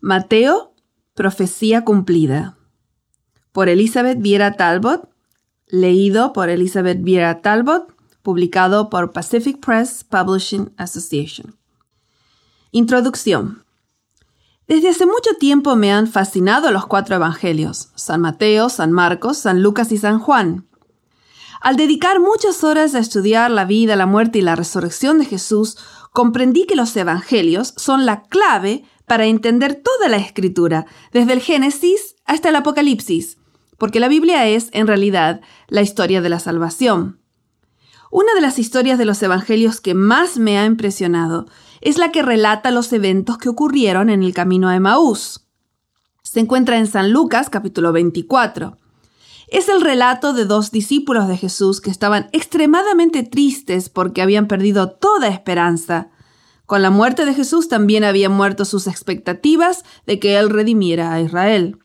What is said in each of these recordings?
Mateo, Profecía cumplida. Por Elizabeth Viera Talbot, leído por Elizabeth Viera Talbot, publicado por Pacific Press Publishing Association. Introducción. Desde hace mucho tiempo me han fascinado los cuatro evangelios, San Mateo, San Marcos, San Lucas y San Juan. Al dedicar muchas horas a estudiar la vida, la muerte y la resurrección de Jesús, comprendí que los evangelios son la clave para entender toda la escritura, desde el Génesis hasta el Apocalipsis, porque la Biblia es, en realidad, la historia de la salvación. Una de las historias de los evangelios que más me ha impresionado es la que relata los eventos que ocurrieron en el camino a Emaús. Se encuentra en San Lucas capítulo 24. Es el relato de dos discípulos de Jesús que estaban extremadamente tristes porque habían perdido toda esperanza. Con la muerte de Jesús también habían muerto sus expectativas de que Él redimiera a Israel.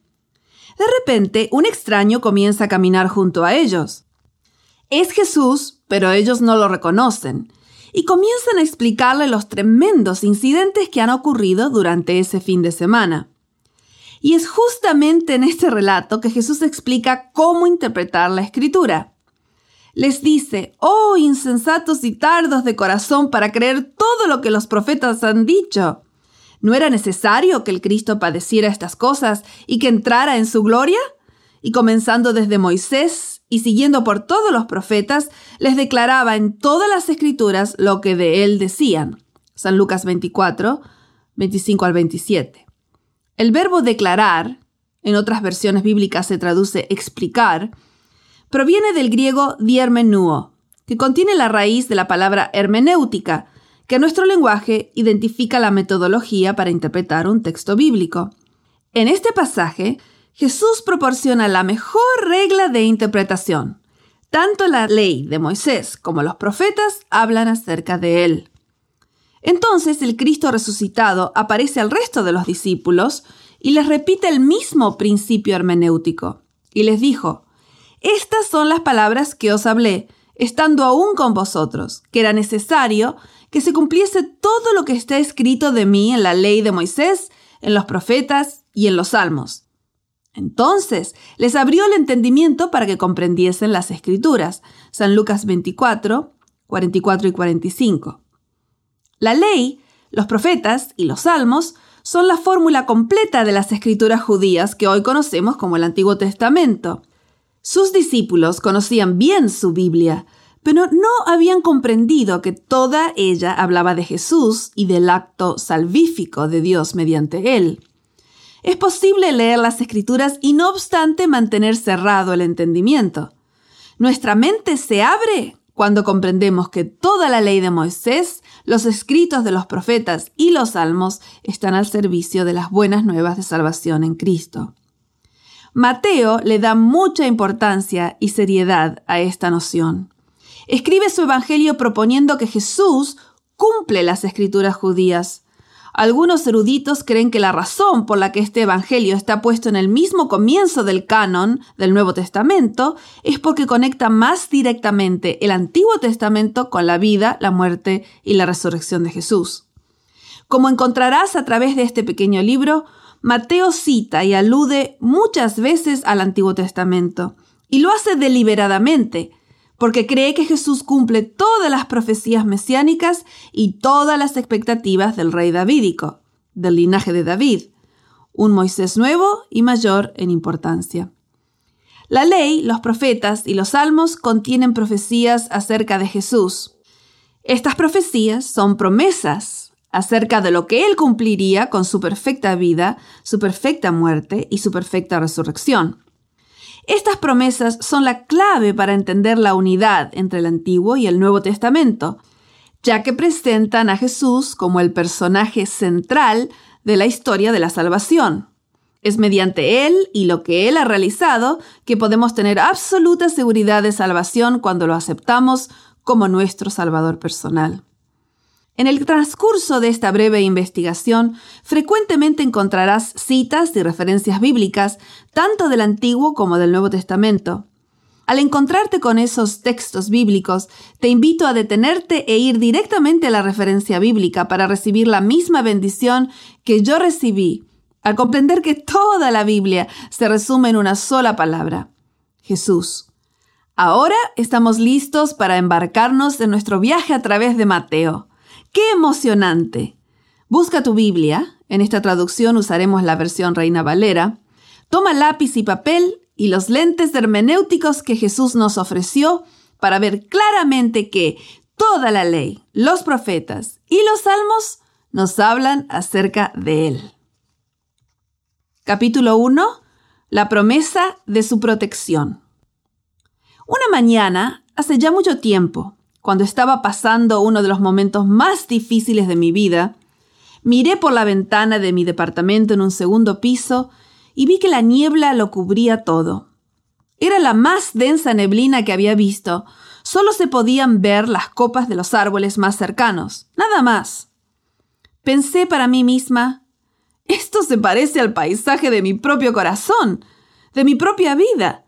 De repente, un extraño comienza a caminar junto a ellos. Es Jesús, pero ellos no lo reconocen, y comienzan a explicarle los tremendos incidentes que han ocurrido durante ese fin de semana. Y es justamente en este relato que Jesús explica cómo interpretar la escritura. Les dice, oh insensatos y tardos de corazón para creer todo lo que los profetas han dicho. ¿No era necesario que el Cristo padeciera estas cosas y que entrara en su gloria? Y comenzando desde Moisés y siguiendo por todos los profetas, les declaraba en todas las escrituras lo que de él decían. San Lucas 24, 25 al 27. El verbo declarar, en otras versiones bíblicas se traduce explicar, proviene del griego diermenuo, que contiene la raíz de la palabra hermenéutica, que en nuestro lenguaje identifica la metodología para interpretar un texto bíblico. En este pasaje, Jesús proporciona la mejor regla de interpretación. Tanto la ley de Moisés como los profetas hablan acerca de él. Entonces el Cristo resucitado aparece al resto de los discípulos y les repite el mismo principio hermenéutico. Y les dijo, Estas son las palabras que os hablé, estando aún con vosotros, que era necesario que se cumpliese todo lo que está escrito de mí en la ley de Moisés, en los profetas y en los salmos. Entonces les abrió el entendimiento para que comprendiesen las escrituras. San Lucas 24, 44 y 45. La ley, los profetas y los salmos son la fórmula completa de las escrituras judías que hoy conocemos como el Antiguo Testamento. Sus discípulos conocían bien su Biblia, pero no habían comprendido que toda ella hablaba de Jesús y del acto salvífico de Dios mediante él. Es posible leer las escrituras y no obstante mantener cerrado el entendimiento. Nuestra mente se abre cuando comprendemos que toda la ley de Moisés, los escritos de los profetas y los salmos están al servicio de las buenas nuevas de salvación en Cristo. Mateo le da mucha importancia y seriedad a esta noción. Escribe su Evangelio proponiendo que Jesús cumple las escrituras judías, algunos eruditos creen que la razón por la que este Evangelio está puesto en el mismo comienzo del canon del Nuevo Testamento es porque conecta más directamente el Antiguo Testamento con la vida, la muerte y la resurrección de Jesús. Como encontrarás a través de este pequeño libro, Mateo cita y alude muchas veces al Antiguo Testamento, y lo hace deliberadamente, porque cree que Jesús cumple todas las profecías mesiánicas y todas las expectativas del rey davídico, del linaje de David, un Moisés nuevo y mayor en importancia. La ley, los profetas y los salmos contienen profecías acerca de Jesús. Estas profecías son promesas acerca de lo que Él cumpliría con su perfecta vida, su perfecta muerte y su perfecta resurrección. Estas promesas son la clave para entender la unidad entre el Antiguo y el Nuevo Testamento, ya que presentan a Jesús como el personaje central de la historia de la salvación. Es mediante Él y lo que Él ha realizado que podemos tener absoluta seguridad de salvación cuando lo aceptamos como nuestro Salvador personal. En el transcurso de esta breve investigación, frecuentemente encontrarás citas y referencias bíblicas, tanto del Antiguo como del Nuevo Testamento. Al encontrarte con esos textos bíblicos, te invito a detenerte e ir directamente a la referencia bíblica para recibir la misma bendición que yo recibí al comprender que toda la Biblia se resume en una sola palabra, Jesús. Ahora estamos listos para embarcarnos en nuestro viaje a través de Mateo. ¡Qué emocionante! Busca tu Biblia, en esta traducción usaremos la versión Reina Valera, toma lápiz y papel y los lentes hermenéuticos que Jesús nos ofreció para ver claramente que toda la ley, los profetas y los salmos nos hablan acerca de Él. Capítulo 1. La promesa de su protección. Una mañana, hace ya mucho tiempo, cuando estaba pasando uno de los momentos más difíciles de mi vida, miré por la ventana de mi departamento en un segundo piso y vi que la niebla lo cubría todo. Era la más densa neblina que había visto. Solo se podían ver las copas de los árboles más cercanos, nada más. Pensé para mí misma, esto se parece al paisaje de mi propio corazón, de mi propia vida.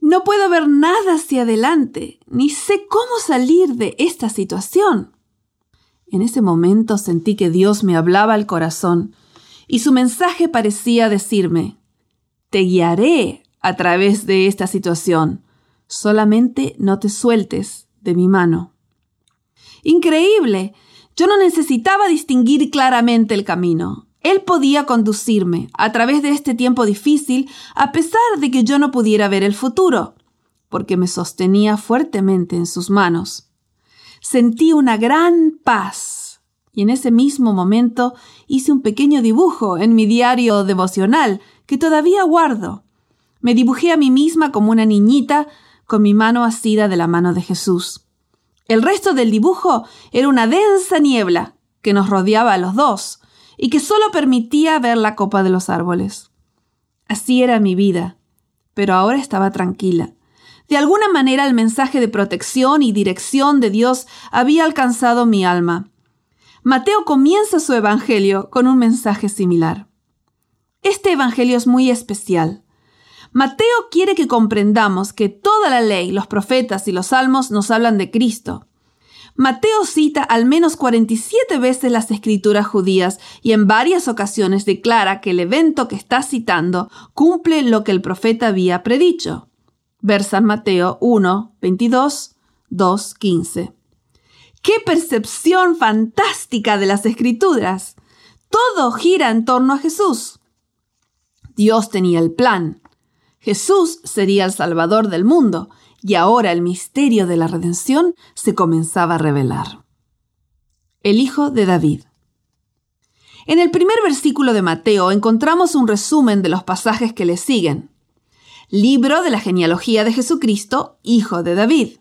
No puedo ver nada hacia adelante, ni sé cómo salir de esta situación. En ese momento sentí que Dios me hablaba al corazón, y su mensaje parecía decirme, Te guiaré a través de esta situación, solamente no te sueltes de mi mano. Increíble. Yo no necesitaba distinguir claramente el camino. Él podía conducirme a través de este tiempo difícil a pesar de que yo no pudiera ver el futuro, porque me sostenía fuertemente en sus manos. Sentí una gran paz y en ese mismo momento hice un pequeño dibujo en mi diario devocional que todavía guardo. Me dibujé a mí misma como una niñita con mi mano asida de la mano de Jesús. El resto del dibujo era una densa niebla que nos rodeaba a los dos, y que solo permitía ver la copa de los árboles. Así era mi vida, pero ahora estaba tranquila. De alguna manera el mensaje de protección y dirección de Dios había alcanzado mi alma. Mateo comienza su Evangelio con un mensaje similar. Este Evangelio es muy especial. Mateo quiere que comprendamos que toda la ley, los profetas y los salmos nos hablan de Cristo. Mateo cita al menos 47 veces las escrituras judías y en varias ocasiones declara que el evento que está citando cumple lo que el profeta había predicho. Versan Mateo 1, 22, 2, 15. ¡Qué percepción fantástica de las escrituras! Todo gira en torno a Jesús. Dios tenía el plan. Jesús sería el Salvador del mundo y ahora el misterio de la redención se comenzaba a revelar. El Hijo de David. En el primer versículo de Mateo encontramos un resumen de los pasajes que le siguen. Libro de la genealogía de Jesucristo, Hijo de David.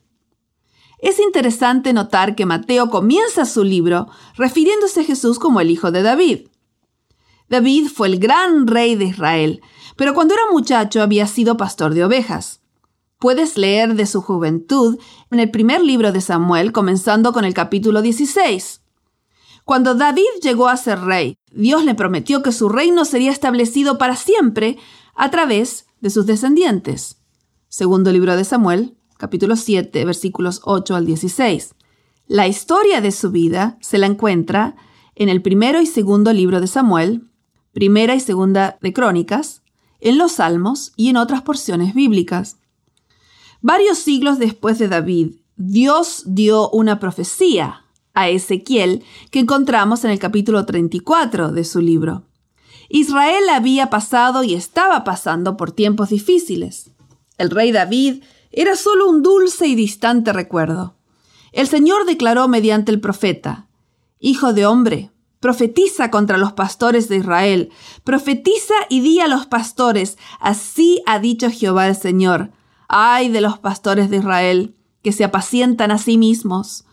Es interesante notar que Mateo comienza su libro refiriéndose a Jesús como el Hijo de David. David fue el gran rey de Israel, pero cuando era muchacho había sido pastor de ovejas. Puedes leer de su juventud en el primer libro de Samuel, comenzando con el capítulo 16. Cuando David llegó a ser rey, Dios le prometió que su reino sería establecido para siempre a través de sus descendientes. Segundo libro de Samuel, capítulo 7, versículos 8 al 16. La historia de su vida se la encuentra en el primero y segundo libro de Samuel, primera y segunda de Crónicas, en los Salmos y en otras porciones bíblicas. Varios siglos después de David, Dios dio una profecía a Ezequiel que encontramos en el capítulo 34 de su libro. Israel había pasado y estaba pasando por tiempos difíciles. El rey David era solo un dulce y distante recuerdo. El Señor declaró mediante el profeta, Hijo de hombre, profetiza contra los pastores de Israel, profetiza y di a los pastores, así ha dicho Jehová el Señor, Ay de los pastores de Israel, que se apacientan a sí mismos.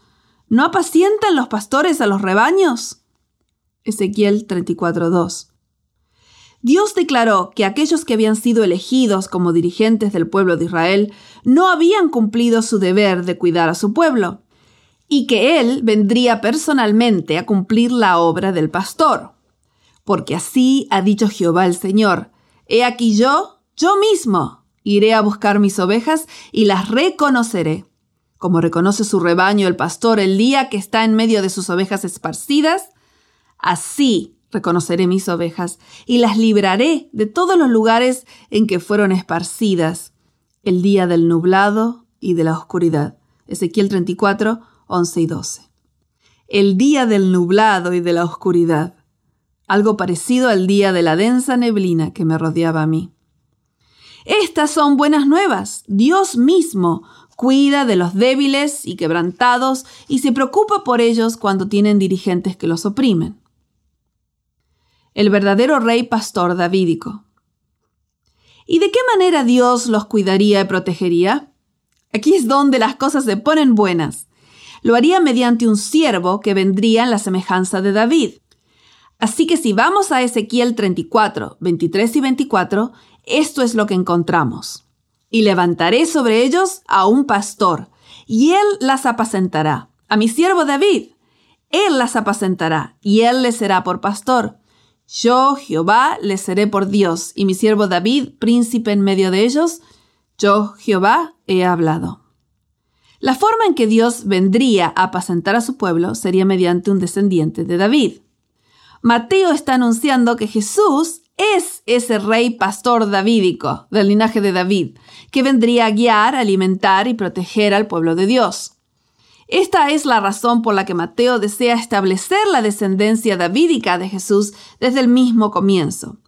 ¿No apacientan los pastores a los rebaños? Ezequiel 34.2. Dios declaró que aquellos que habían sido elegidos como dirigentes del pueblo de Israel no habían cumplido su deber de cuidar a su pueblo, y que Él vendría personalmente a cumplir la obra del pastor. Porque así ha dicho Jehová el Señor, He aquí yo, yo mismo, Iré a buscar mis ovejas y las reconoceré, como reconoce su rebaño el pastor el día que está en medio de sus ovejas esparcidas, así reconoceré mis ovejas y las libraré de todos los lugares en que fueron esparcidas, el día del nublado y de la oscuridad. Ezequiel 34, 11 y 12. El día del nublado y de la oscuridad. Algo parecido al día de la densa neblina que me rodeaba a mí. Estas son buenas nuevas. Dios mismo cuida de los débiles y quebrantados y se preocupa por ellos cuando tienen dirigentes que los oprimen. El verdadero rey pastor davídico. ¿Y de qué manera Dios los cuidaría y protegería? Aquí es donde las cosas se ponen buenas. Lo haría mediante un siervo que vendría en la semejanza de David. Así que si vamos a Ezequiel 34, 23 y 24, esto es lo que encontramos. Y levantaré sobre ellos a un pastor, y él las apacentará. A mi siervo David, él las apacentará, y él les será por pastor. Yo, Jehová, les seré por Dios, y mi siervo David, príncipe en medio de ellos. Yo, Jehová, he hablado. La forma en que Dios vendría a apacentar a su pueblo sería mediante un descendiente de David. Mateo está anunciando que Jesús es ese rey pastor davídico del linaje de David, que vendría a guiar, alimentar y proteger al pueblo de Dios. Esta es la razón por la que Mateo desea establecer la descendencia davídica de Jesús desde el mismo comienzo.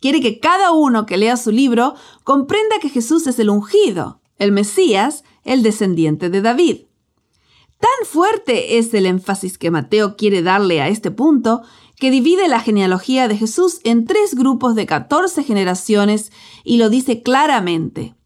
Quiere que cada uno que lea su libro comprenda que Jesús es el ungido, el Mesías, el descendiente de David. Tan fuerte es el énfasis que Mateo quiere darle a este punto que divide la genealogía de Jesús en tres grupos de 14 generaciones y lo dice claramente.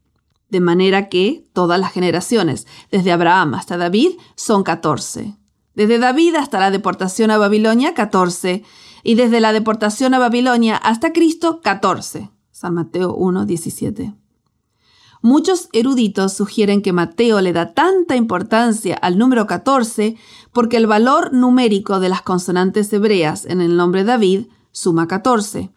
De manera que todas las generaciones, desde Abraham hasta David, son 14. Desde David hasta la deportación a Babilonia, 14. Y desde la deportación a Babilonia hasta Cristo, 14. San Mateo 1, 17. Muchos eruditos sugieren que Mateo le da tanta importancia al número 14 porque el valor numérico de las consonantes hebreas en el nombre David suma 14.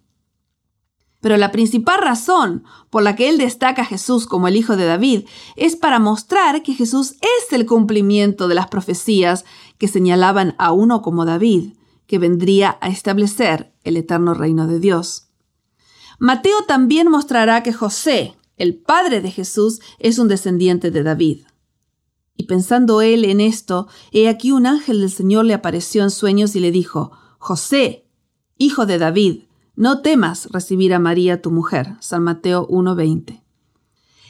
Pero la principal razón por la que él destaca a Jesús como el hijo de David es para mostrar que Jesús es el cumplimiento de las profecías que señalaban a uno como David, que vendría a establecer el eterno reino de Dios. Mateo también mostrará que José, el padre de Jesús es un descendiente de David. Y pensando él en esto, he aquí un ángel del Señor le apareció en sueños y le dijo, José, hijo de David, no temas recibir a María tu mujer. San Mateo 1.20.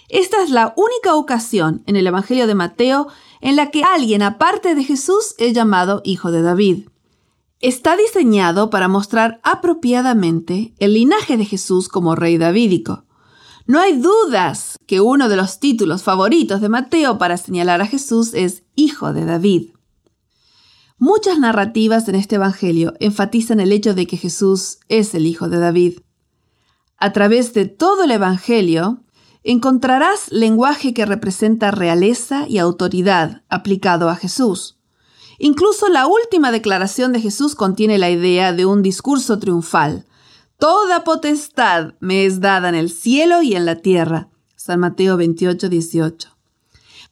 Esta es la única ocasión en el Evangelio de Mateo en la que alguien aparte de Jesús es llamado hijo de David. Está diseñado para mostrar apropiadamente el linaje de Jesús como rey davídico. No hay dudas que uno de los títulos favoritos de Mateo para señalar a Jesús es Hijo de David. Muchas narrativas en este Evangelio enfatizan el hecho de que Jesús es el Hijo de David. A través de todo el Evangelio encontrarás lenguaje que representa realeza y autoridad aplicado a Jesús. Incluso la última declaración de Jesús contiene la idea de un discurso triunfal, Toda potestad me es dada en el cielo y en la tierra. San Mateo 28, 18.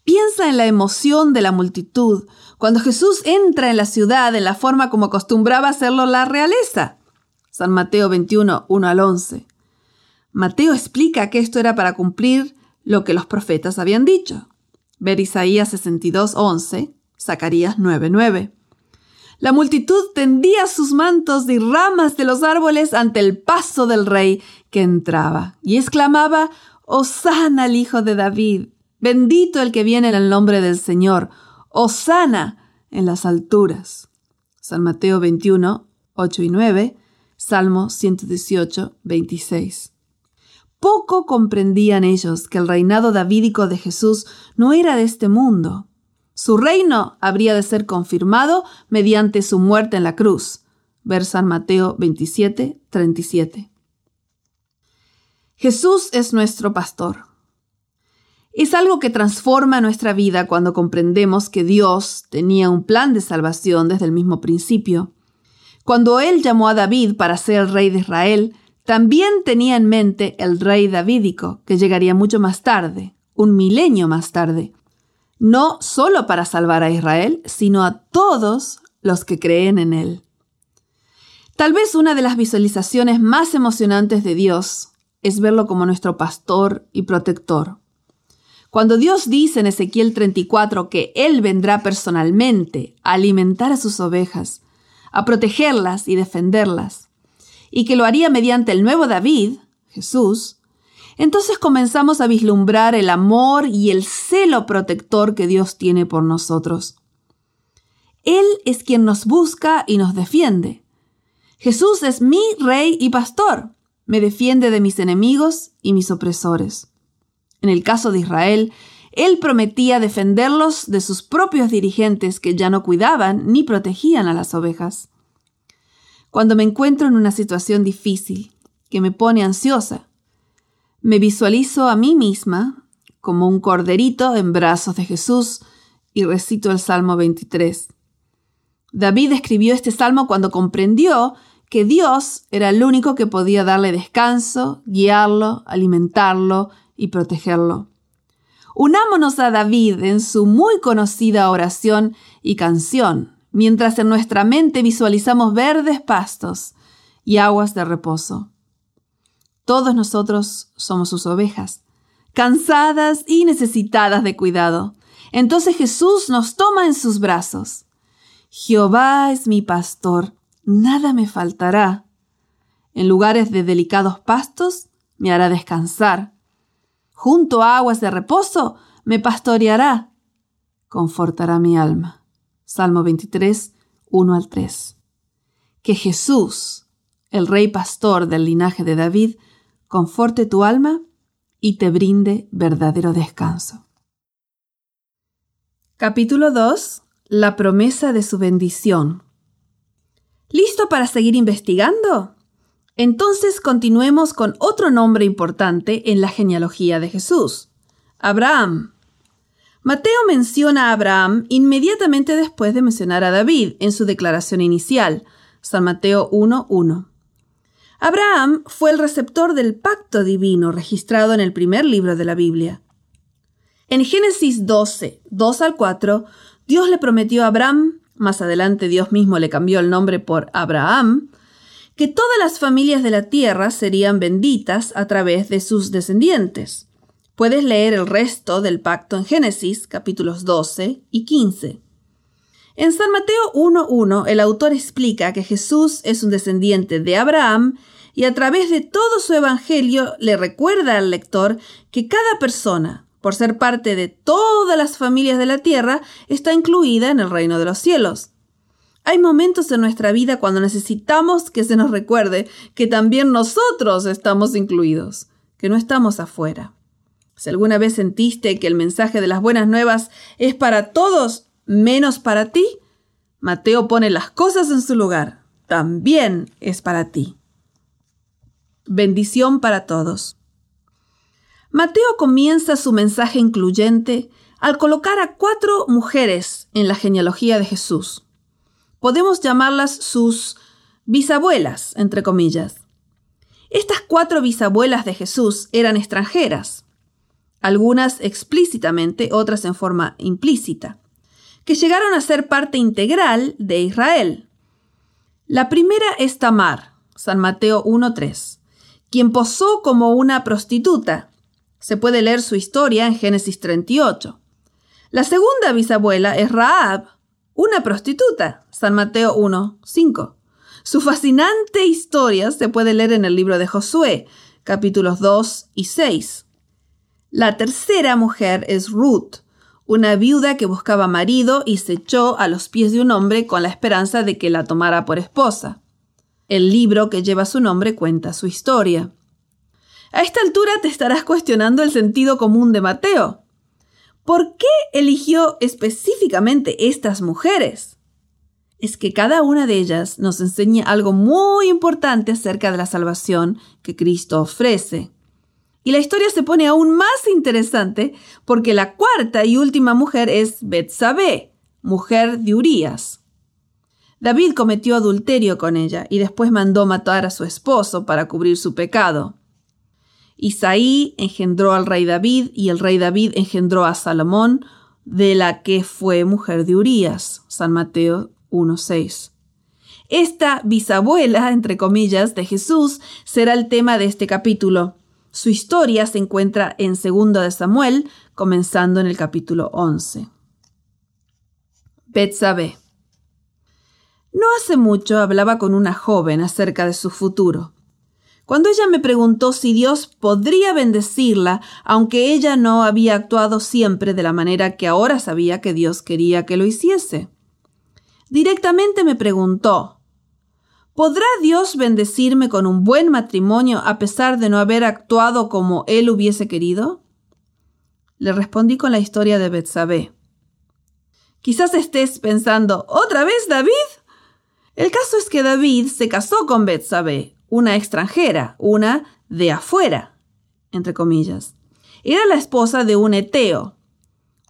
Piensa en la emoción de la multitud cuando Jesús entra en la ciudad en la forma como acostumbraba hacerlo la realeza. San Mateo 21, 1 al 11. Mateo explica que esto era para cumplir lo que los profetas habían dicho. Ver Isaías 62, 11, Zacarías 9, 9. La multitud tendía sus mantos y ramas de los árboles ante el paso del rey que entraba y exclamaba, Osana al Hijo de David, bendito el que viene en el nombre del Señor, Osana en las alturas. San Mateo 21, 8 y 9, Salmo 118, 26. Poco comprendían ellos que el reinado davídico de Jesús no era de este mundo, su reino habría de ser confirmado mediante su muerte en la cruz. Ver San Mateo 27, 37. Jesús es nuestro pastor. Es algo que transforma nuestra vida cuando comprendemos que Dios tenía un plan de salvación desde el mismo principio. Cuando Él llamó a David para ser el rey de Israel, también tenía en mente el rey davídico, que llegaría mucho más tarde, un milenio más tarde no solo para salvar a Israel, sino a todos los que creen en él. Tal vez una de las visualizaciones más emocionantes de Dios es verlo como nuestro pastor y protector. Cuando Dios dice en Ezequiel 34 que Él vendrá personalmente a alimentar a sus ovejas, a protegerlas y defenderlas, y que lo haría mediante el nuevo David, Jesús, entonces comenzamos a vislumbrar el amor y el celo protector que Dios tiene por nosotros. Él es quien nos busca y nos defiende. Jesús es mi rey y pastor. Me defiende de mis enemigos y mis opresores. En el caso de Israel, él prometía defenderlos de sus propios dirigentes que ya no cuidaban ni protegían a las ovejas. Cuando me encuentro en una situación difícil, que me pone ansiosa, me visualizo a mí misma como un corderito en brazos de Jesús y recito el Salmo 23. David escribió este salmo cuando comprendió que Dios era el único que podía darle descanso, guiarlo, alimentarlo y protegerlo. Unámonos a David en su muy conocida oración y canción, mientras en nuestra mente visualizamos verdes pastos y aguas de reposo. Todos nosotros somos sus ovejas, cansadas y necesitadas de cuidado. Entonces Jesús nos toma en sus brazos Jehová es mi pastor, nada me faltará. En lugares de delicados pastos me hará descansar. Junto a aguas de reposo me pastoreará. Confortará mi alma. Salmo 23, 1 al 3. Que Jesús, el Rey Pastor del linaje de David, conforte tu alma y te brinde verdadero descanso. Capítulo 2 la promesa de su bendición. ¿Listo para seguir investigando? Entonces continuemos con otro nombre importante en la genealogía de Jesús, Abraham. Mateo menciona a Abraham inmediatamente después de mencionar a David en su declaración inicial, San Mateo 1.1. Abraham fue el receptor del pacto divino registrado en el primer libro de la Biblia. En Génesis 12, 2 al 4, Dios le prometió a Abraham, más adelante Dios mismo le cambió el nombre por Abraham, que todas las familias de la tierra serían benditas a través de sus descendientes. Puedes leer el resto del pacto en Génesis capítulos 12 y 15. En San Mateo 1.1 el autor explica que Jesús es un descendiente de Abraham y a través de todo su evangelio le recuerda al lector que cada persona, por ser parte de todas las familias de la tierra, está incluida en el reino de los cielos. Hay momentos en nuestra vida cuando necesitamos que se nos recuerde que también nosotros estamos incluidos, que no estamos afuera. Si alguna vez sentiste que el mensaje de las buenas nuevas es para todos menos para ti, Mateo pone las cosas en su lugar. También es para ti. Bendición para todos. Mateo comienza su mensaje incluyente al colocar a cuatro mujeres en la genealogía de Jesús. Podemos llamarlas sus bisabuelas, entre comillas. Estas cuatro bisabuelas de Jesús eran extranjeras, algunas explícitamente, otras en forma implícita, que llegaron a ser parte integral de Israel. La primera es Tamar, San Mateo 1.3, quien posó como una prostituta se puede leer su historia en Génesis 38. La segunda bisabuela es Raab, una prostituta, San Mateo 1, 5. Su fascinante historia se puede leer en el libro de Josué, capítulos 2 y 6. La tercera mujer es Ruth, una viuda que buscaba marido y se echó a los pies de un hombre con la esperanza de que la tomara por esposa. El libro que lleva su nombre cuenta su historia. A esta altura te estarás cuestionando el sentido común de Mateo. ¿Por qué eligió específicamente estas mujeres? Es que cada una de ellas nos enseña algo muy importante acerca de la salvación que Cristo ofrece. Y la historia se pone aún más interesante porque la cuarta y última mujer es Betsabé, mujer de Urías. David cometió adulterio con ella y después mandó matar a su esposo para cubrir su pecado. Isaí engendró al rey David y el rey David engendró a Salomón, de la que fue mujer de Urías. San Mateo 1.6. Esta bisabuela, entre comillas, de Jesús será el tema de este capítulo. Su historia se encuentra en 2 de Samuel, comenzando en el capítulo 11. Betsabé. No hace mucho hablaba con una joven acerca de su futuro. Cuando ella me preguntó si Dios podría bendecirla, aunque ella no había actuado siempre de la manera que ahora sabía que Dios quería que lo hiciese. Directamente me preguntó, ¿podrá Dios bendecirme con un buen matrimonio a pesar de no haber actuado como él hubiese querido? Le respondí con la historia de Betsabé. Quizás estés pensando, ¿otra vez David? El caso es que David se casó con Betsabé, una extranjera, una de afuera, entre comillas. Era la esposa de un eteo.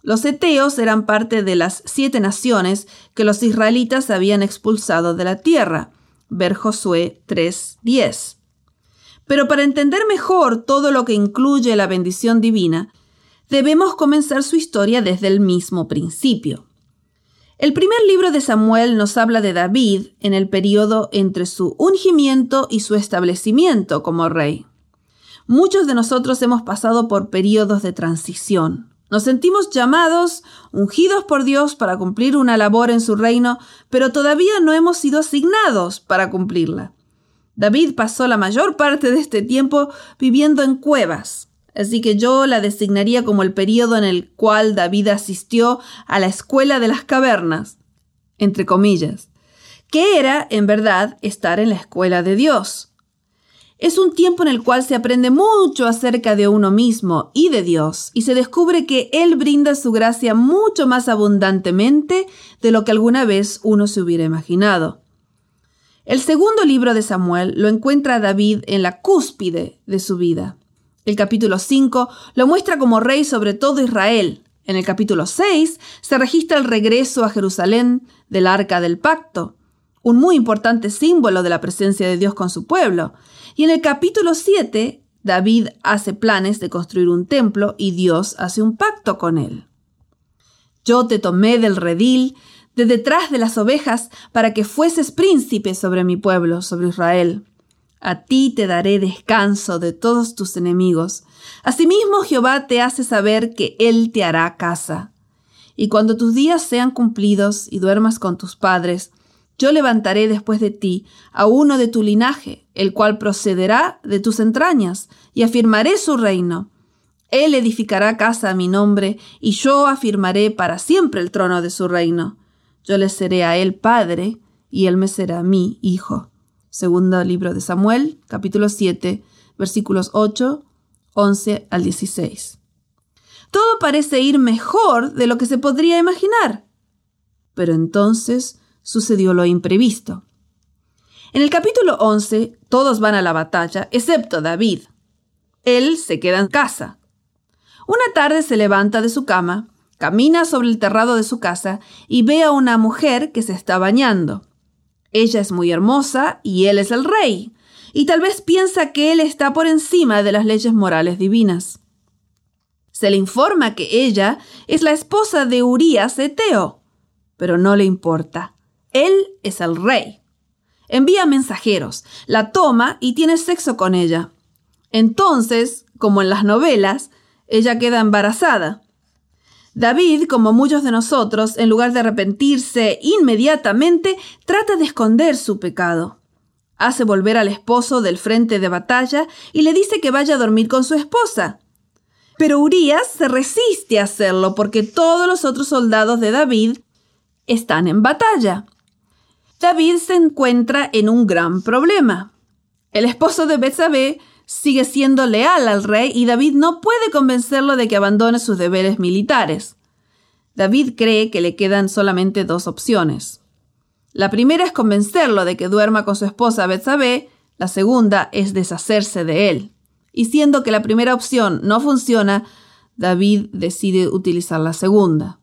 Los eteos eran parte de las siete naciones que los israelitas habían expulsado de la tierra. Ver Josué 3:10. Pero para entender mejor todo lo que incluye la bendición divina, debemos comenzar su historia desde el mismo principio. El primer libro de Samuel nos habla de David en el periodo entre su ungimiento y su establecimiento como rey. Muchos de nosotros hemos pasado por periodos de transición. Nos sentimos llamados, ungidos por Dios para cumplir una labor en su reino, pero todavía no hemos sido asignados para cumplirla. David pasó la mayor parte de este tiempo viviendo en cuevas, Así que yo la designaría como el periodo en el cual David asistió a la escuela de las cavernas, entre comillas, que era, en verdad, estar en la escuela de Dios. Es un tiempo en el cual se aprende mucho acerca de uno mismo y de Dios, y se descubre que Él brinda su gracia mucho más abundantemente de lo que alguna vez uno se hubiera imaginado. El segundo libro de Samuel lo encuentra David en la cúspide de su vida. El capítulo 5 lo muestra como rey sobre todo Israel. En el capítulo 6 se registra el regreso a Jerusalén del arca del pacto, un muy importante símbolo de la presencia de Dios con su pueblo. Y en el capítulo 7 David hace planes de construir un templo y Dios hace un pacto con él. Yo te tomé del redil, de detrás de las ovejas, para que fueses príncipe sobre mi pueblo, sobre Israel. A ti te daré descanso de todos tus enemigos. Asimismo Jehová te hace saber que Él te hará casa. Y cuando tus días sean cumplidos y duermas con tus padres, yo levantaré después de ti a uno de tu linaje, el cual procederá de tus entrañas, y afirmaré su reino. Él edificará casa a mi nombre, y yo afirmaré para siempre el trono de su reino. Yo le seré a él padre, y él me será mi hijo. Segundo libro de Samuel, capítulo 7, versículos 8, 11 al 16. Todo parece ir mejor de lo que se podría imaginar. Pero entonces sucedió lo imprevisto. En el capítulo 11 todos van a la batalla, excepto David. Él se queda en casa. Una tarde se levanta de su cama, camina sobre el terrado de su casa y ve a una mujer que se está bañando. Ella es muy hermosa y él es el rey, y tal vez piensa que él está por encima de las leyes morales divinas. Se le informa que ella es la esposa de Urías Eteo, pero no le importa. Él es el rey. Envía mensajeros, la toma y tiene sexo con ella. Entonces, como en las novelas, ella queda embarazada. David, como muchos de nosotros, en lugar de arrepentirse inmediatamente, trata de esconder su pecado. Hace volver al esposo del frente de batalla y le dice que vaya a dormir con su esposa. Pero Urias se resiste a hacerlo porque todos los otros soldados de David están en batalla. David se encuentra en un gran problema. El esposo de Betsabé sigue siendo leal al rey y David no puede convencerlo de que abandone sus deberes militares. David cree que le quedan solamente dos opciones. La primera es convencerlo de que duerma con su esposa Betsabé, la segunda es deshacerse de él. Y siendo que la primera opción no funciona, David decide utilizar la segunda.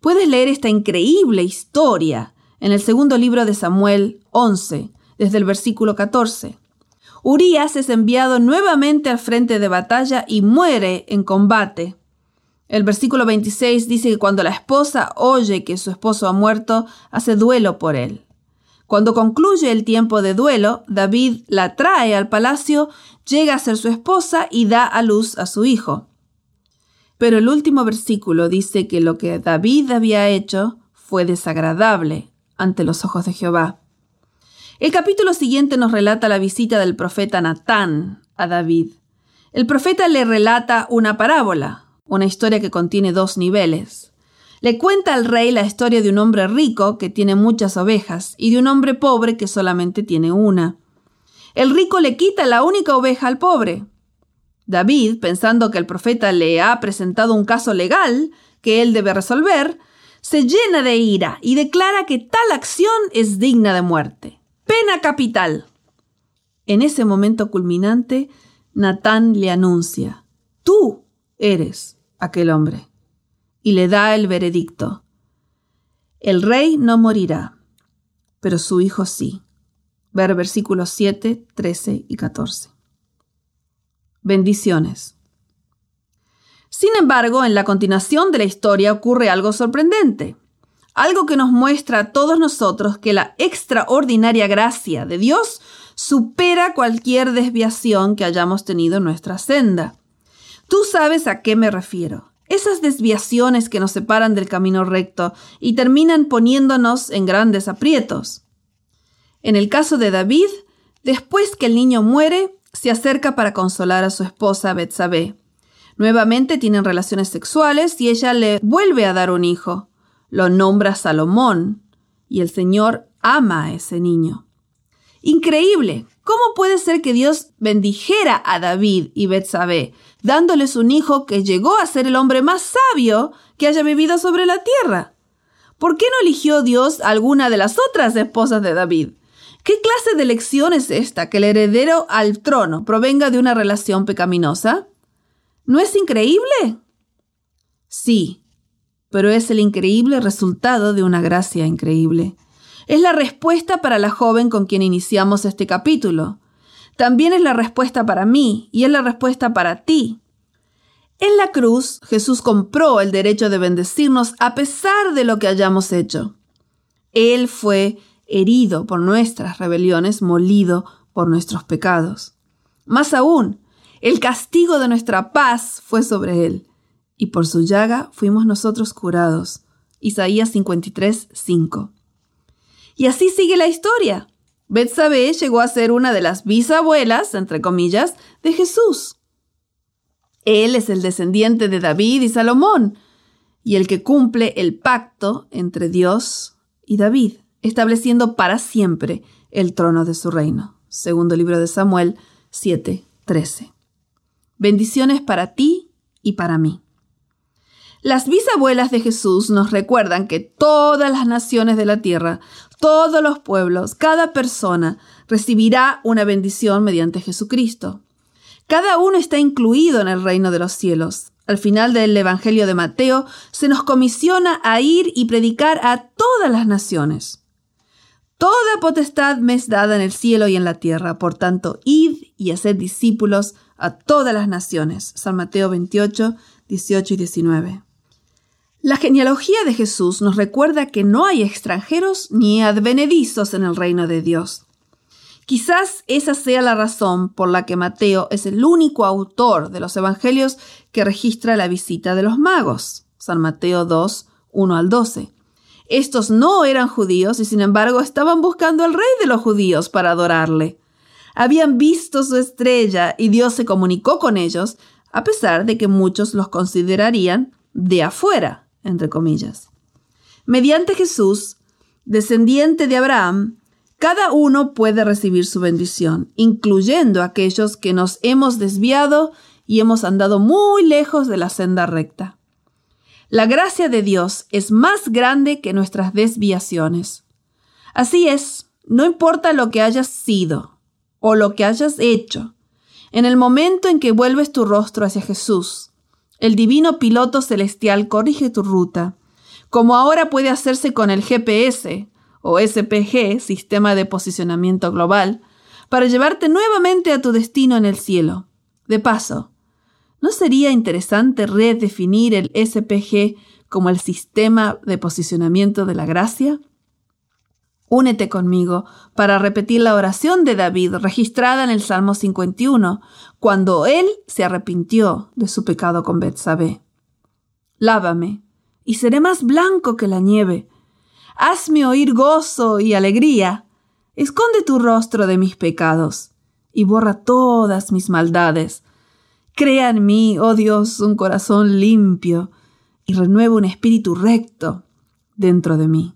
Puedes leer esta increíble historia en el segundo libro de Samuel 11, desde el versículo 14. Urias es enviado nuevamente al frente de batalla y muere en combate. El versículo 26 dice que cuando la esposa oye que su esposo ha muerto, hace duelo por él. Cuando concluye el tiempo de duelo, David la trae al palacio, llega a ser su esposa y da a luz a su hijo. Pero el último versículo dice que lo que David había hecho fue desagradable ante los ojos de Jehová. El capítulo siguiente nos relata la visita del profeta Natán a David. El profeta le relata una parábola, una historia que contiene dos niveles. Le cuenta al rey la historia de un hombre rico que tiene muchas ovejas y de un hombre pobre que solamente tiene una. El rico le quita la única oveja al pobre. David, pensando que el profeta le ha presentado un caso legal que él debe resolver, se llena de ira y declara que tal acción es digna de muerte. Pena capital. En ese momento culminante, Natán le anuncia, tú eres aquel hombre, y le da el veredicto. El rey no morirá, pero su hijo sí. Ver versículos 7, 13 y 14. Bendiciones. Sin embargo, en la continuación de la historia ocurre algo sorprendente, algo que nos muestra a todos nosotros que la extraordinaria gracia de Dios supera cualquier desviación que hayamos tenido en nuestra senda. Tú sabes a qué me refiero. Esas desviaciones que nos separan del camino recto y terminan poniéndonos en grandes aprietos. En el caso de David, después que el niño muere, se acerca para consolar a su esposa Betsabé. Nuevamente tienen relaciones sexuales y ella le vuelve a dar un hijo. Lo nombra Salomón y el Señor ama a ese niño. Increíble. ¿Cómo puede ser que Dios bendijera a David y Betsabé, dándoles un hijo que llegó a ser el hombre más sabio que haya vivido sobre la tierra? ¿Por qué no eligió Dios alguna de las otras esposas de David? ¿Qué clase de elección es esta que el heredero al trono provenga de una relación pecaminosa? ¿No es increíble? Sí, pero es el increíble resultado de una gracia increíble. Es la respuesta para la joven con quien iniciamos este capítulo. También es la respuesta para mí y es la respuesta para ti. En la cruz, Jesús compró el derecho de bendecirnos a pesar de lo que hayamos hecho. Él fue herido por nuestras rebeliones, molido por nuestros pecados. Más aún, el castigo de nuestra paz fue sobre él, y por su llaga fuimos nosotros curados. Isaías 53, 5. Y así sigue la historia. Betsabé llegó a ser una de las bisabuelas, entre comillas, de Jesús. Él es el descendiente de David y Salomón, y el que cumple el pacto entre Dios y David, estableciendo para siempre el trono de su reino. Segundo libro de Samuel 7, 13. Bendiciones para ti y para mí. Las bisabuelas de Jesús nos recuerdan que todas las naciones de la tierra, todos los pueblos, cada persona recibirá una bendición mediante Jesucristo. Cada uno está incluido en el reino de los cielos. Al final del Evangelio de Mateo se nos comisiona a ir y predicar a todas las naciones. Toda potestad me es dada en el cielo y en la tierra, por tanto, id y haced discípulos a todas las naciones. San Mateo 28, 18 y 19. La genealogía de Jesús nos recuerda que no hay extranjeros ni advenedizos en el reino de Dios. Quizás esa sea la razón por la que Mateo es el único autor de los evangelios que registra la visita de los magos. San Mateo 2, 1 al 12. Estos no eran judíos y sin embargo estaban buscando al rey de los judíos para adorarle habían visto su estrella y Dios se comunicó con ellos, a pesar de que muchos los considerarían de afuera, entre comillas. Mediante Jesús, descendiente de Abraham, cada uno puede recibir su bendición, incluyendo aquellos que nos hemos desviado y hemos andado muy lejos de la senda recta. La gracia de Dios es más grande que nuestras desviaciones. Así es, no importa lo que hayas sido, o lo que hayas hecho, en el momento en que vuelves tu rostro hacia Jesús, el divino piloto celestial corrige tu ruta, como ahora puede hacerse con el GPS o SPG, Sistema de Posicionamiento Global, para llevarte nuevamente a tu destino en el cielo. De paso, ¿no sería interesante redefinir el SPG como el Sistema de Posicionamiento de la Gracia? Únete conmigo para repetir la oración de David registrada en el Salmo 51, cuando él se arrepintió de su pecado con Betsabé. Lávame, y seré más blanco que la nieve. Hazme oír gozo y alegría. Esconde tu rostro de mis pecados, y borra todas mis maldades. Crea en mí, oh Dios, un corazón limpio, y renueva un espíritu recto dentro de mí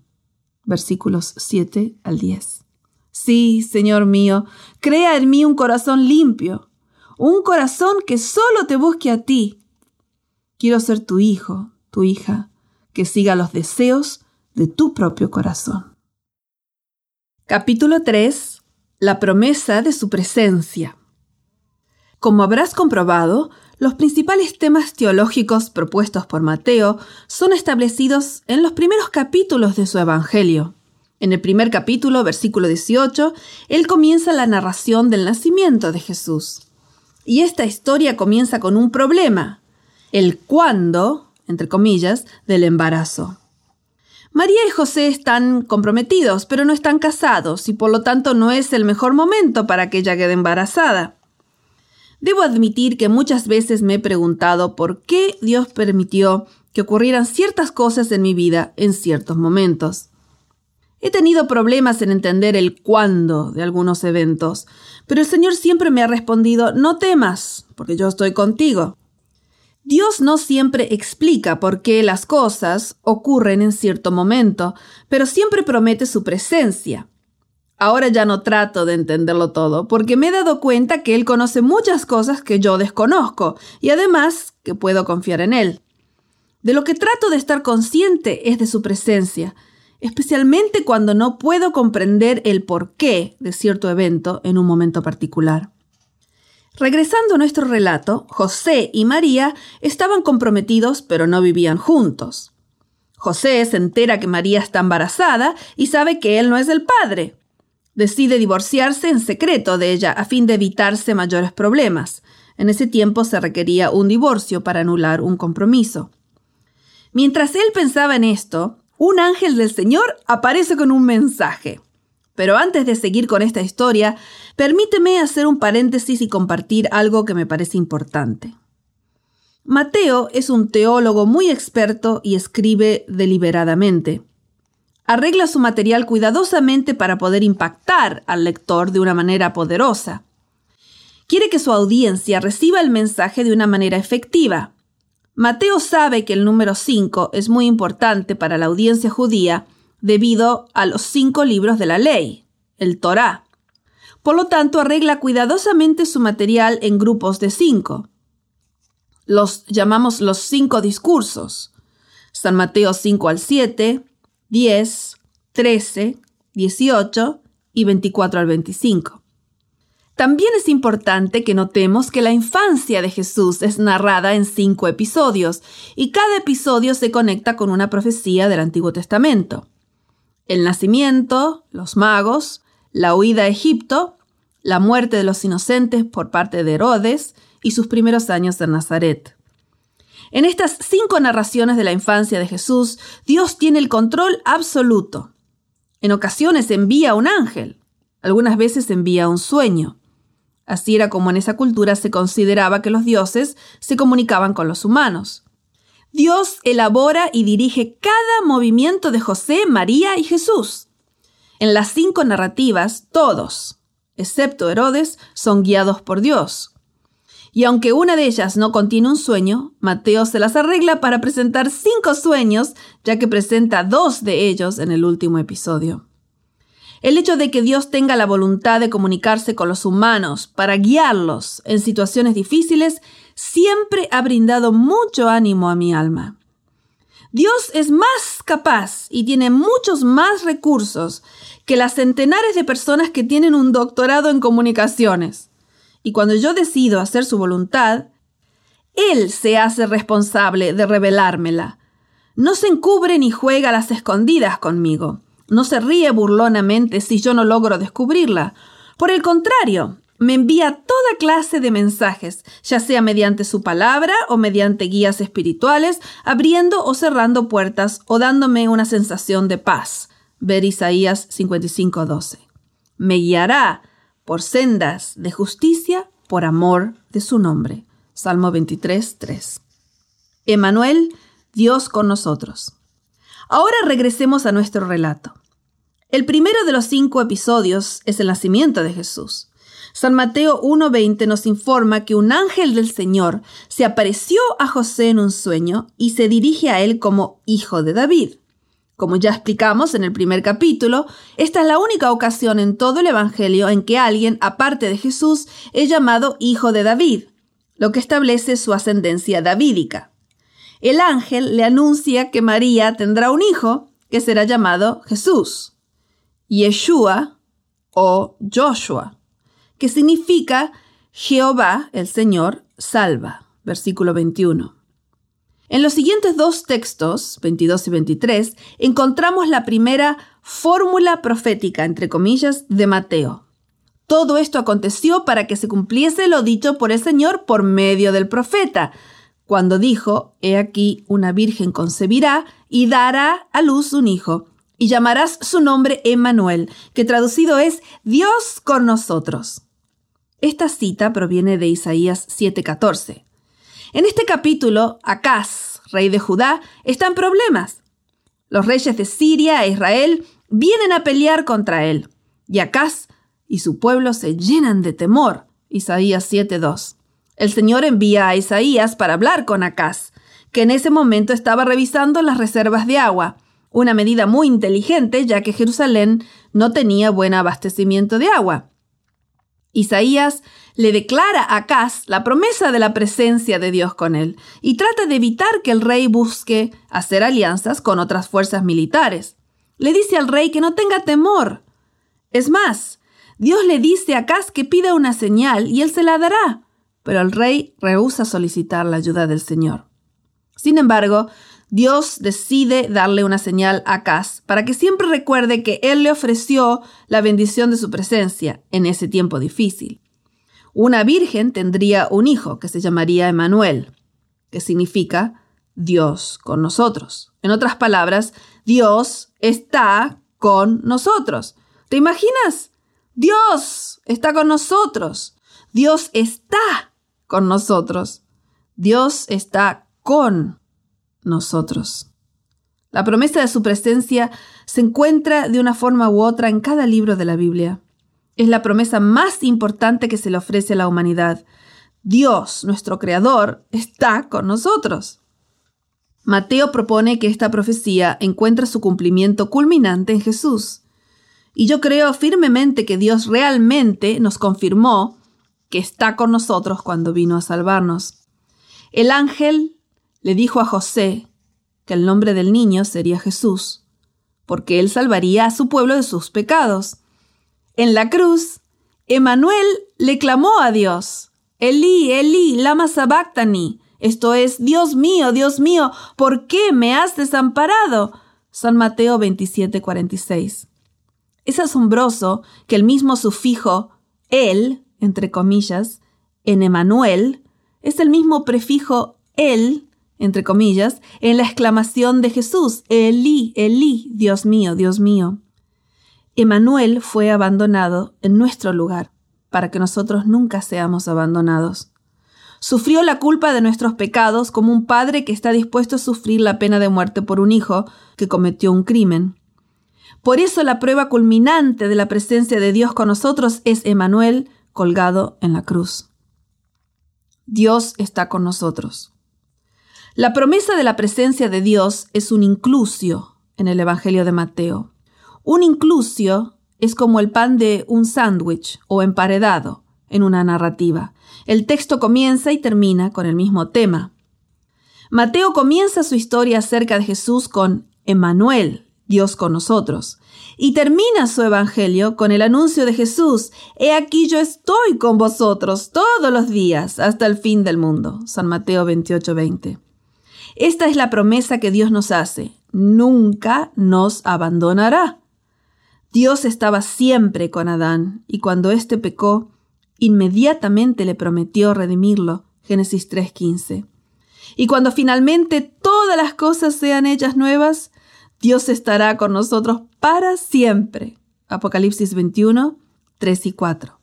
versículos 7 al 10. Sí, Señor mío, crea en mí un corazón limpio, un corazón que solo te busque a ti. Quiero ser tu hijo, tu hija, que siga los deseos de tu propio corazón. Capítulo 3. La promesa de su presencia. Como habrás comprobado, los principales temas teológicos propuestos por Mateo son establecidos en los primeros capítulos de su Evangelio. En el primer capítulo, versículo 18, él comienza la narración del nacimiento de Jesús. Y esta historia comienza con un problema, el cuándo, entre comillas, del embarazo. María y José están comprometidos, pero no están casados, y por lo tanto no es el mejor momento para que ella quede embarazada. Debo admitir que muchas veces me he preguntado por qué Dios permitió que ocurrieran ciertas cosas en mi vida en ciertos momentos. He tenido problemas en entender el cuándo de algunos eventos, pero el Señor siempre me ha respondido, no temas, porque yo estoy contigo. Dios no siempre explica por qué las cosas ocurren en cierto momento, pero siempre promete su presencia. Ahora ya no trato de entenderlo todo, porque me he dado cuenta que Él conoce muchas cosas que yo desconozco, y además que puedo confiar en Él. De lo que trato de estar consciente es de su presencia, especialmente cuando no puedo comprender el porqué de cierto evento en un momento particular. Regresando a nuestro relato, José y María estaban comprometidos pero no vivían juntos. José se entera que María está embarazada y sabe que él no es el padre, Decide divorciarse en secreto de ella a fin de evitarse mayores problemas. En ese tiempo se requería un divorcio para anular un compromiso. Mientras él pensaba en esto, un ángel del Señor aparece con un mensaje. Pero antes de seguir con esta historia, permíteme hacer un paréntesis y compartir algo que me parece importante. Mateo es un teólogo muy experto y escribe deliberadamente arregla su material cuidadosamente para poder impactar al lector de una manera poderosa. Quiere que su audiencia reciba el mensaje de una manera efectiva. Mateo sabe que el número 5 es muy importante para la audiencia judía debido a los cinco libros de la ley, el Torá. Por lo tanto, arregla cuidadosamente su material en grupos de cinco. Los llamamos los cinco discursos. San Mateo 5 al 7, 10, 13, 18 y 24 al 25. También es importante que notemos que la infancia de Jesús es narrada en cinco episodios y cada episodio se conecta con una profecía del Antiguo Testamento. El nacimiento, los magos, la huida a Egipto, la muerte de los inocentes por parte de Herodes y sus primeros años en Nazaret. En estas cinco narraciones de la infancia de Jesús, Dios tiene el control absoluto. En ocasiones envía un ángel, algunas veces envía un sueño. Así era como en esa cultura se consideraba que los dioses se comunicaban con los humanos. Dios elabora y dirige cada movimiento de José, María y Jesús. En las cinco narrativas, todos, excepto Herodes, son guiados por Dios. Y aunque una de ellas no contiene un sueño, Mateo se las arregla para presentar cinco sueños, ya que presenta dos de ellos en el último episodio. El hecho de que Dios tenga la voluntad de comunicarse con los humanos para guiarlos en situaciones difíciles siempre ha brindado mucho ánimo a mi alma. Dios es más capaz y tiene muchos más recursos que las centenares de personas que tienen un doctorado en comunicaciones. Y cuando yo decido hacer su voluntad, Él se hace responsable de revelármela. No se encubre ni juega a las escondidas conmigo. No se ríe burlonamente si yo no logro descubrirla. Por el contrario, me envía toda clase de mensajes, ya sea mediante su palabra o mediante guías espirituales, abriendo o cerrando puertas o dándome una sensación de paz, Ver Isaías 55:12. Me guiará por sendas de justicia por amor de su nombre. Salmo 23:3. Emanuel, Dios con nosotros. Ahora regresemos a nuestro relato. El primero de los cinco episodios es el nacimiento de Jesús. San Mateo 1.20 nos informa que un ángel del Señor se apareció a José en un sueño y se dirige a él como hijo de David. Como ya explicamos en el primer capítulo, esta es la única ocasión en todo el Evangelio en que alguien, aparte de Jesús, es llamado hijo de David, lo que establece su ascendencia davídica. El ángel le anuncia que María tendrá un hijo que será llamado Jesús, Yeshua o Joshua que significa Jehová, el Señor, salva. Versículo 21. En los siguientes dos textos, 22 y 23, encontramos la primera fórmula profética, entre comillas, de Mateo. Todo esto aconteció para que se cumpliese lo dicho por el Señor por medio del profeta, cuando dijo, He aquí una virgen concebirá y dará a luz un hijo, y llamarás su nombre Emmanuel, que traducido es Dios con nosotros. Esta cita proviene de Isaías 7:14. En este capítulo, Acaz, rey de Judá, está en problemas. Los reyes de Siria e Israel vienen a pelear contra él, y Acaz y su pueblo se llenan de temor. Isaías 7:2. El Señor envía a Isaías para hablar con Acaz, que en ese momento estaba revisando las reservas de agua, una medida muy inteligente ya que Jerusalén no tenía buen abastecimiento de agua. Isaías le declara a Acaz la promesa de la presencia de Dios con él y trata de evitar que el rey busque hacer alianzas con otras fuerzas militares. Le dice al rey que no tenga temor. Es más, Dios le dice a Acaz que pida una señal y él se la dará, pero el rey rehúsa solicitar la ayuda del Señor. Sin embargo, Dios decide darle una señal a Acaz para que siempre recuerde que Él le ofreció la bendición de su presencia en ese tiempo difícil. Una virgen tendría un hijo que se llamaría Emanuel, que significa Dios con nosotros. En otras palabras, Dios está con nosotros. ¿Te imaginas? Dios está con nosotros. Dios está con nosotros. Dios está con nosotros. La promesa de su presencia se encuentra de una forma u otra en cada libro de la Biblia. Es la promesa más importante que se le ofrece a la humanidad. Dios, nuestro Creador, está con nosotros. Mateo propone que esta profecía encuentre su cumplimiento culminante en Jesús. Y yo creo firmemente que Dios realmente nos confirmó que está con nosotros cuando vino a salvarnos. El ángel le dijo a José que el nombre del niño sería Jesús, porque él salvaría a su pueblo de sus pecados. En la cruz, Emanuel le clamó a Dios, Elí, Elí, lama sabactani, esto es, Dios mío, Dios mío, ¿por qué me has desamparado? San Mateo 27, 46. Es asombroso que el mismo sufijo él, entre comillas, en Emanuel, es el mismo prefijo él entre comillas, en la exclamación de Jesús, Elí, Elí, Dios mío, Dios mío. Emanuel fue abandonado en nuestro lugar, para que nosotros nunca seamos abandonados. Sufrió la culpa de nuestros pecados como un padre que está dispuesto a sufrir la pena de muerte por un hijo que cometió un crimen. Por eso la prueba culminante de la presencia de Dios con nosotros es Emanuel colgado en la cruz. Dios está con nosotros. La promesa de la presencia de Dios es un inclusio en el Evangelio de Mateo. Un inclusio es como el pan de un sándwich o emparedado en una narrativa. El texto comienza y termina con el mismo tema. Mateo comienza su historia acerca de Jesús con Emmanuel, Dios con nosotros, y termina su evangelio con el anuncio de Jesús, He aquí yo estoy con vosotros todos los días hasta el fin del mundo. San Mateo 28, 20. Esta es la promesa que Dios nos hace. Nunca nos abandonará. Dios estaba siempre con Adán y cuando éste pecó, inmediatamente le prometió redimirlo. Génesis 3:15. Y cuando finalmente todas las cosas sean hechas nuevas, Dios estará con nosotros para siempre. Apocalipsis 21, 3 y 4.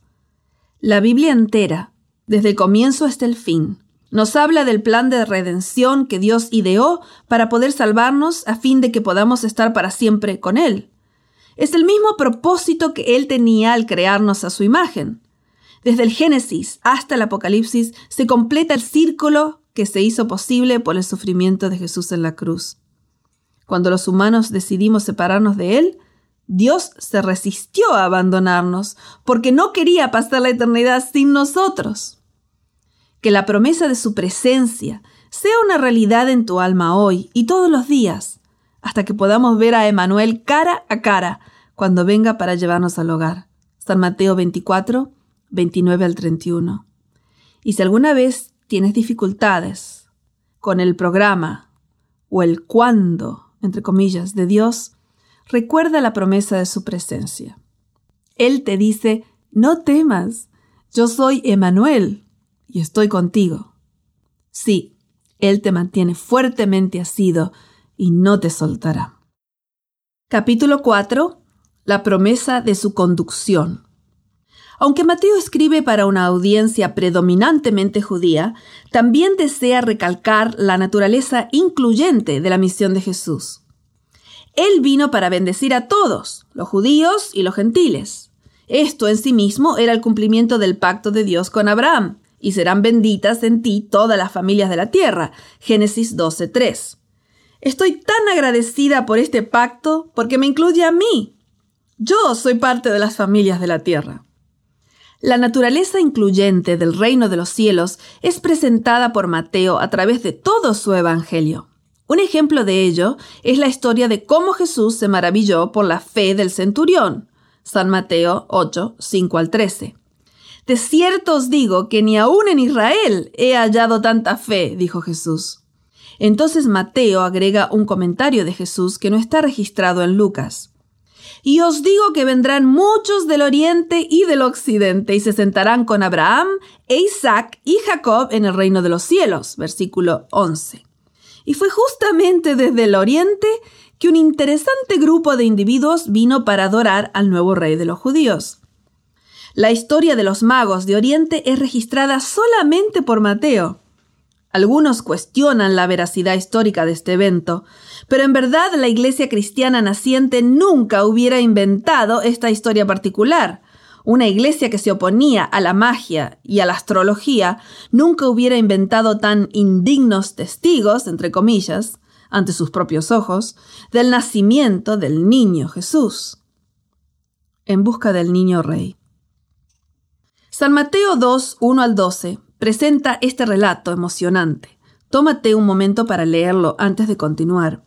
La Biblia entera, desde el comienzo hasta el fin, nos habla del plan de redención que Dios ideó para poder salvarnos a fin de que podamos estar para siempre con Él. Es el mismo propósito que Él tenía al crearnos a su imagen. Desde el Génesis hasta el Apocalipsis se completa el círculo que se hizo posible por el sufrimiento de Jesús en la cruz. Cuando los humanos decidimos separarnos de Él, Dios se resistió a abandonarnos porque no quería pasar la eternidad sin nosotros. Que la promesa de su presencia sea una realidad en tu alma hoy y todos los días, hasta que podamos ver a Emanuel cara a cara cuando venga para llevarnos al hogar. San Mateo 24, 29 al 31. Y si alguna vez tienes dificultades con el programa o el cuándo, entre comillas, de Dios, recuerda la promesa de su presencia. Él te dice, no temas, yo soy Emanuel y estoy contigo. Sí, Él te mantiene fuertemente asido y no te soltará. Capítulo 4. La promesa de su conducción. Aunque Mateo escribe para una audiencia predominantemente judía, también desea recalcar la naturaleza incluyente de la misión de Jesús. Él vino para bendecir a todos, los judíos y los gentiles. Esto en sí mismo era el cumplimiento del pacto de Dios con Abraham, y serán benditas en ti todas las familias de la tierra. Génesis 12.3. Estoy tan agradecida por este pacto porque me incluye a mí. Yo soy parte de las familias de la tierra. La naturaleza incluyente del reino de los cielos es presentada por Mateo a través de todo su evangelio. Un ejemplo de ello es la historia de cómo Jesús se maravilló por la fe del centurión. San Mateo 8, 5 al 13. De cierto os digo que ni aún en Israel he hallado tanta fe, dijo Jesús. Entonces Mateo agrega un comentario de Jesús que no está registrado en Lucas. Y os digo que vendrán muchos del oriente y del occidente y se sentarán con Abraham e Isaac y Jacob en el reino de los cielos. Versículo 11. Y fue justamente desde el oriente que un interesante grupo de individuos vino para adorar al nuevo rey de los judíos. La historia de los magos de Oriente es registrada solamente por Mateo. Algunos cuestionan la veracidad histórica de este evento, pero en verdad la Iglesia cristiana naciente nunca hubiera inventado esta historia particular. Una iglesia que se oponía a la magia y a la astrología nunca hubiera inventado tan indignos testigos, entre comillas, ante sus propios ojos, del nacimiento del niño Jesús. En busca del niño rey. San Mateo 2, 1 al 12 presenta este relato emocionante. Tómate un momento para leerlo antes de continuar.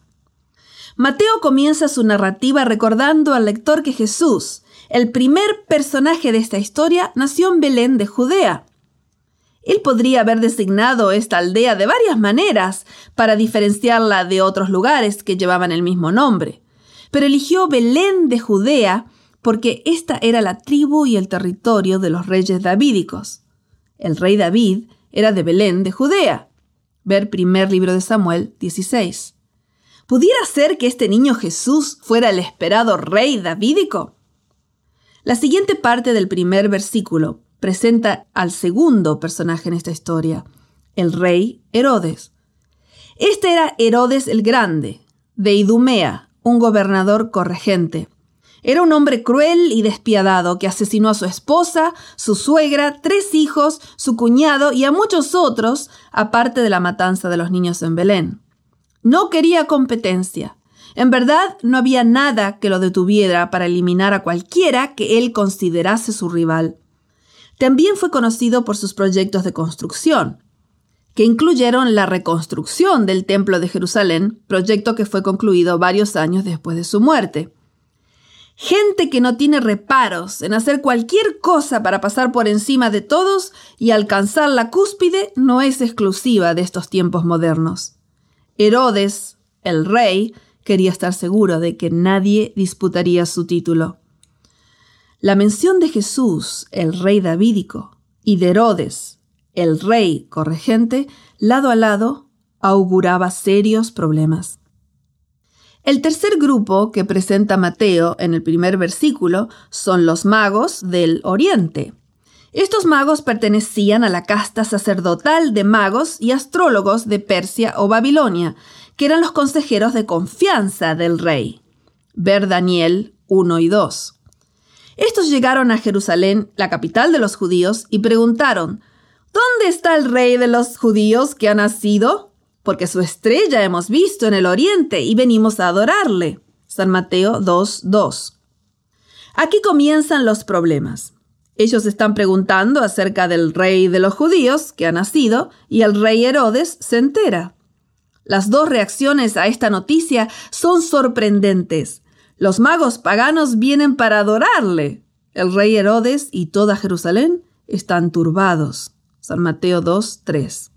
Mateo comienza su narrativa recordando al lector que Jesús, el primer personaje de esta historia, nació en Belén de Judea. Él podría haber designado esta aldea de varias maneras para diferenciarla de otros lugares que llevaban el mismo nombre, pero eligió Belén de Judea porque esta era la tribu y el territorio de los reyes davídicos. El rey David era de Belén de Judea. Ver primer libro de Samuel 16. ¿Pudiera ser que este niño Jesús fuera el esperado rey davídico? La siguiente parte del primer versículo presenta al segundo personaje en esta historia, el rey Herodes. Este era Herodes el Grande, de Idumea, un gobernador corregente. Era un hombre cruel y despiadado que asesinó a su esposa, su suegra, tres hijos, su cuñado y a muchos otros, aparte de la matanza de los niños en Belén. No quería competencia. En verdad, no había nada que lo detuviera para eliminar a cualquiera que él considerase su rival. También fue conocido por sus proyectos de construcción, que incluyeron la reconstrucción del Templo de Jerusalén, proyecto que fue concluido varios años después de su muerte. Gente que no tiene reparos en hacer cualquier cosa para pasar por encima de todos y alcanzar la cúspide no es exclusiva de estos tiempos modernos. Herodes, el rey, quería estar seguro de que nadie disputaría su título. La mención de Jesús, el rey davídico, y de Herodes, el rey corregente, lado a lado, auguraba serios problemas. El tercer grupo que presenta Mateo en el primer versículo son los magos del Oriente. Estos magos pertenecían a la casta sacerdotal de magos y astrólogos de Persia o Babilonia, que eran los consejeros de confianza del rey. Ver Daniel 1 y 2. Estos llegaron a Jerusalén, la capital de los judíos, y preguntaron, ¿Dónde está el rey de los judíos que ha nacido? Porque su estrella hemos visto en el oriente y venimos a adorarle. San Mateo 2, 2. Aquí comienzan los problemas. Ellos están preguntando acerca del rey de los judíos que ha nacido y el rey Herodes se entera. Las dos reacciones a esta noticia son sorprendentes. Los magos paganos vienen para adorarle. El rey Herodes y toda Jerusalén están turbados. San Mateo 2, 3.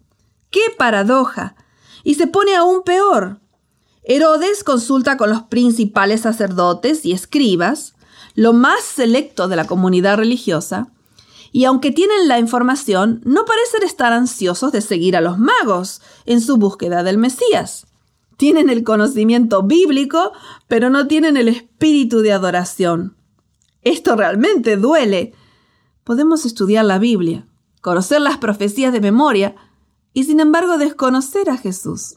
¡Qué paradoja! Y se pone aún peor. Herodes consulta con los principales sacerdotes y escribas, lo más selecto de la comunidad religiosa, y aunque tienen la información, no parecen estar ansiosos de seguir a los magos en su búsqueda del Mesías. Tienen el conocimiento bíblico, pero no tienen el espíritu de adoración. Esto realmente duele. Podemos estudiar la Biblia, conocer las profecías de memoria y sin embargo desconocer a Jesús.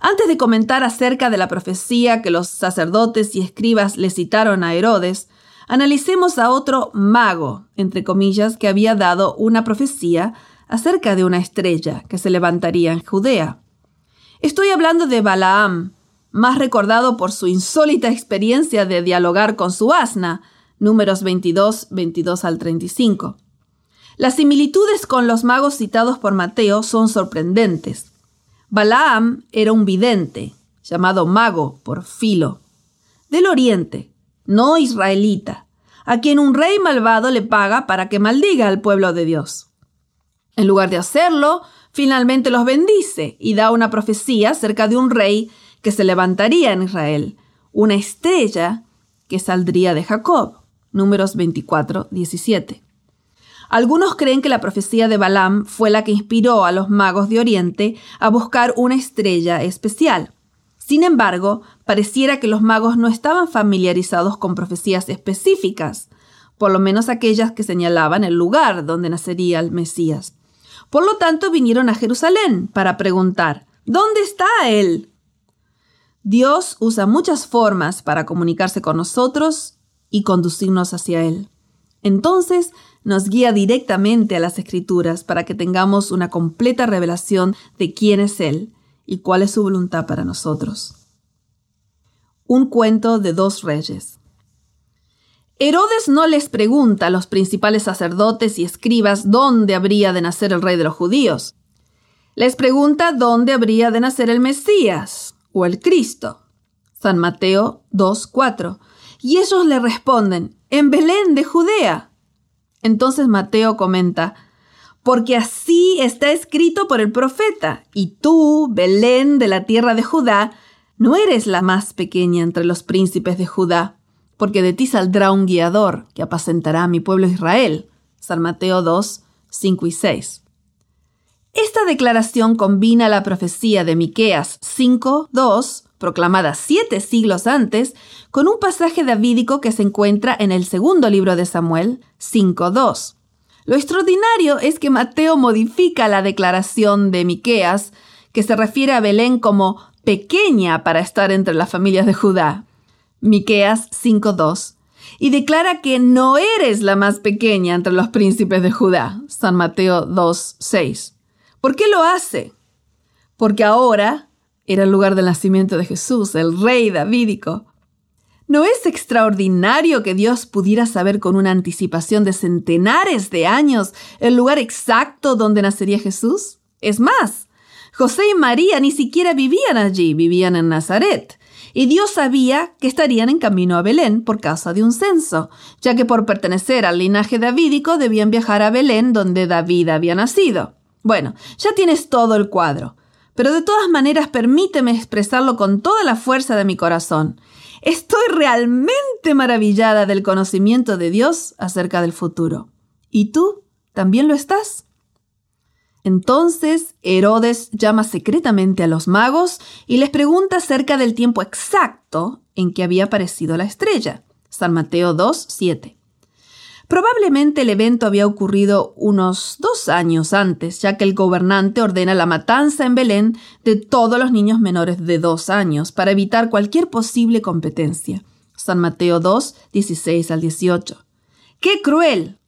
Antes de comentar acerca de la profecía que los sacerdotes y escribas le citaron a Herodes, Analicemos a otro mago, entre comillas, que había dado una profecía acerca de una estrella que se levantaría en Judea. Estoy hablando de Balaam, más recordado por su insólita experiencia de dialogar con su asna, números 22, 22 al 35. Las similitudes con los magos citados por Mateo son sorprendentes. Balaam era un vidente, llamado mago por Filo, del oriente, no israelita, a quien un rey malvado le paga para que maldiga al pueblo de Dios. En lugar de hacerlo, finalmente los bendice y da una profecía acerca de un rey que se levantaría en Israel, una estrella que saldría de Jacob. Números 24, 17. Algunos creen que la profecía de Balaam fue la que inspiró a los magos de Oriente a buscar una estrella especial. Sin embargo, pareciera que los magos no estaban familiarizados con profecías específicas, por lo menos aquellas que señalaban el lugar donde nacería el Mesías. Por lo tanto, vinieron a Jerusalén para preguntar, ¿dónde está Él? Dios usa muchas formas para comunicarse con nosotros y conducirnos hacia Él. Entonces, nos guía directamente a las Escrituras para que tengamos una completa revelación de quién es Él y cuál es su voluntad para nosotros. Un cuento de dos reyes. Herodes no les pregunta a los principales sacerdotes y escribas dónde habría de nacer el rey de los judíos. Les pregunta dónde habría de nacer el Mesías o el Cristo. San Mateo 2.4. Y ellos le responden, en Belén de Judea. Entonces Mateo comenta, porque así está escrito por el profeta, y tú, Belén de la tierra de Judá, no eres la más pequeña entre los príncipes de Judá, porque de ti saldrá un guiador que apacentará a mi pueblo Israel. San Mateo 2, 5 y 6. Esta declaración combina la profecía de Miqueas 5, 2, proclamada siete siglos antes, con un pasaje davídico que se encuentra en el segundo libro de Samuel 5, 2 lo extraordinario es que Mateo modifica la declaración de Miqueas, que se refiere a Belén como pequeña para estar entre las familias de Judá. Miqueas 5:2 y declara que no eres la más pequeña entre los príncipes de Judá. San Mateo 2:6. ¿Por qué lo hace? Porque ahora era el lugar del nacimiento de Jesús, el rey davídico. ¿No es extraordinario que Dios pudiera saber con una anticipación de centenares de años el lugar exacto donde nacería Jesús? Es más, José y María ni siquiera vivían allí, vivían en Nazaret. Y Dios sabía que estarían en camino a Belén por causa de un censo, ya que por pertenecer al linaje davídico debían viajar a Belén donde David había nacido. Bueno, ya tienes todo el cuadro. Pero de todas maneras permíteme expresarlo con toda la fuerza de mi corazón. Estoy realmente maravillada del conocimiento de Dios acerca del futuro. ¿Y tú también lo estás? Entonces Herodes llama secretamente a los magos y les pregunta acerca del tiempo exacto en que había aparecido la estrella. San Mateo 2, 7. Probablemente el evento había ocurrido unos dos años antes, ya que el gobernante ordena la matanza en Belén de todos los niños menores de dos años para evitar cualquier posible competencia. San Mateo 2, 16 al 18. ¡Qué cruel!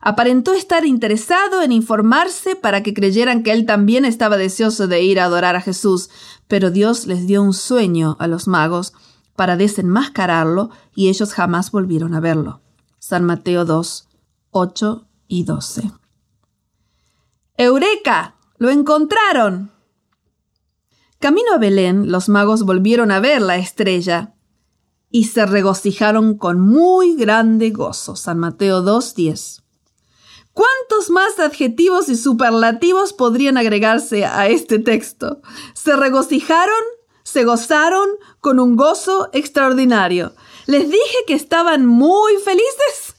Aparentó estar interesado en informarse para que creyeran que él también estaba deseoso de ir a adorar a Jesús, pero Dios les dio un sueño a los magos para desenmascararlo y ellos jamás volvieron a verlo. San Mateo 2, 8 y 12. ¡Eureka! ¡Lo encontraron! Camino a Belén, los magos volvieron a ver la estrella y se regocijaron con muy grande gozo. San Mateo 2, 10. ¿Cuántos más adjetivos y superlativos podrían agregarse a este texto? Se regocijaron, se gozaron con un gozo extraordinario. Les dije que estaban muy felices.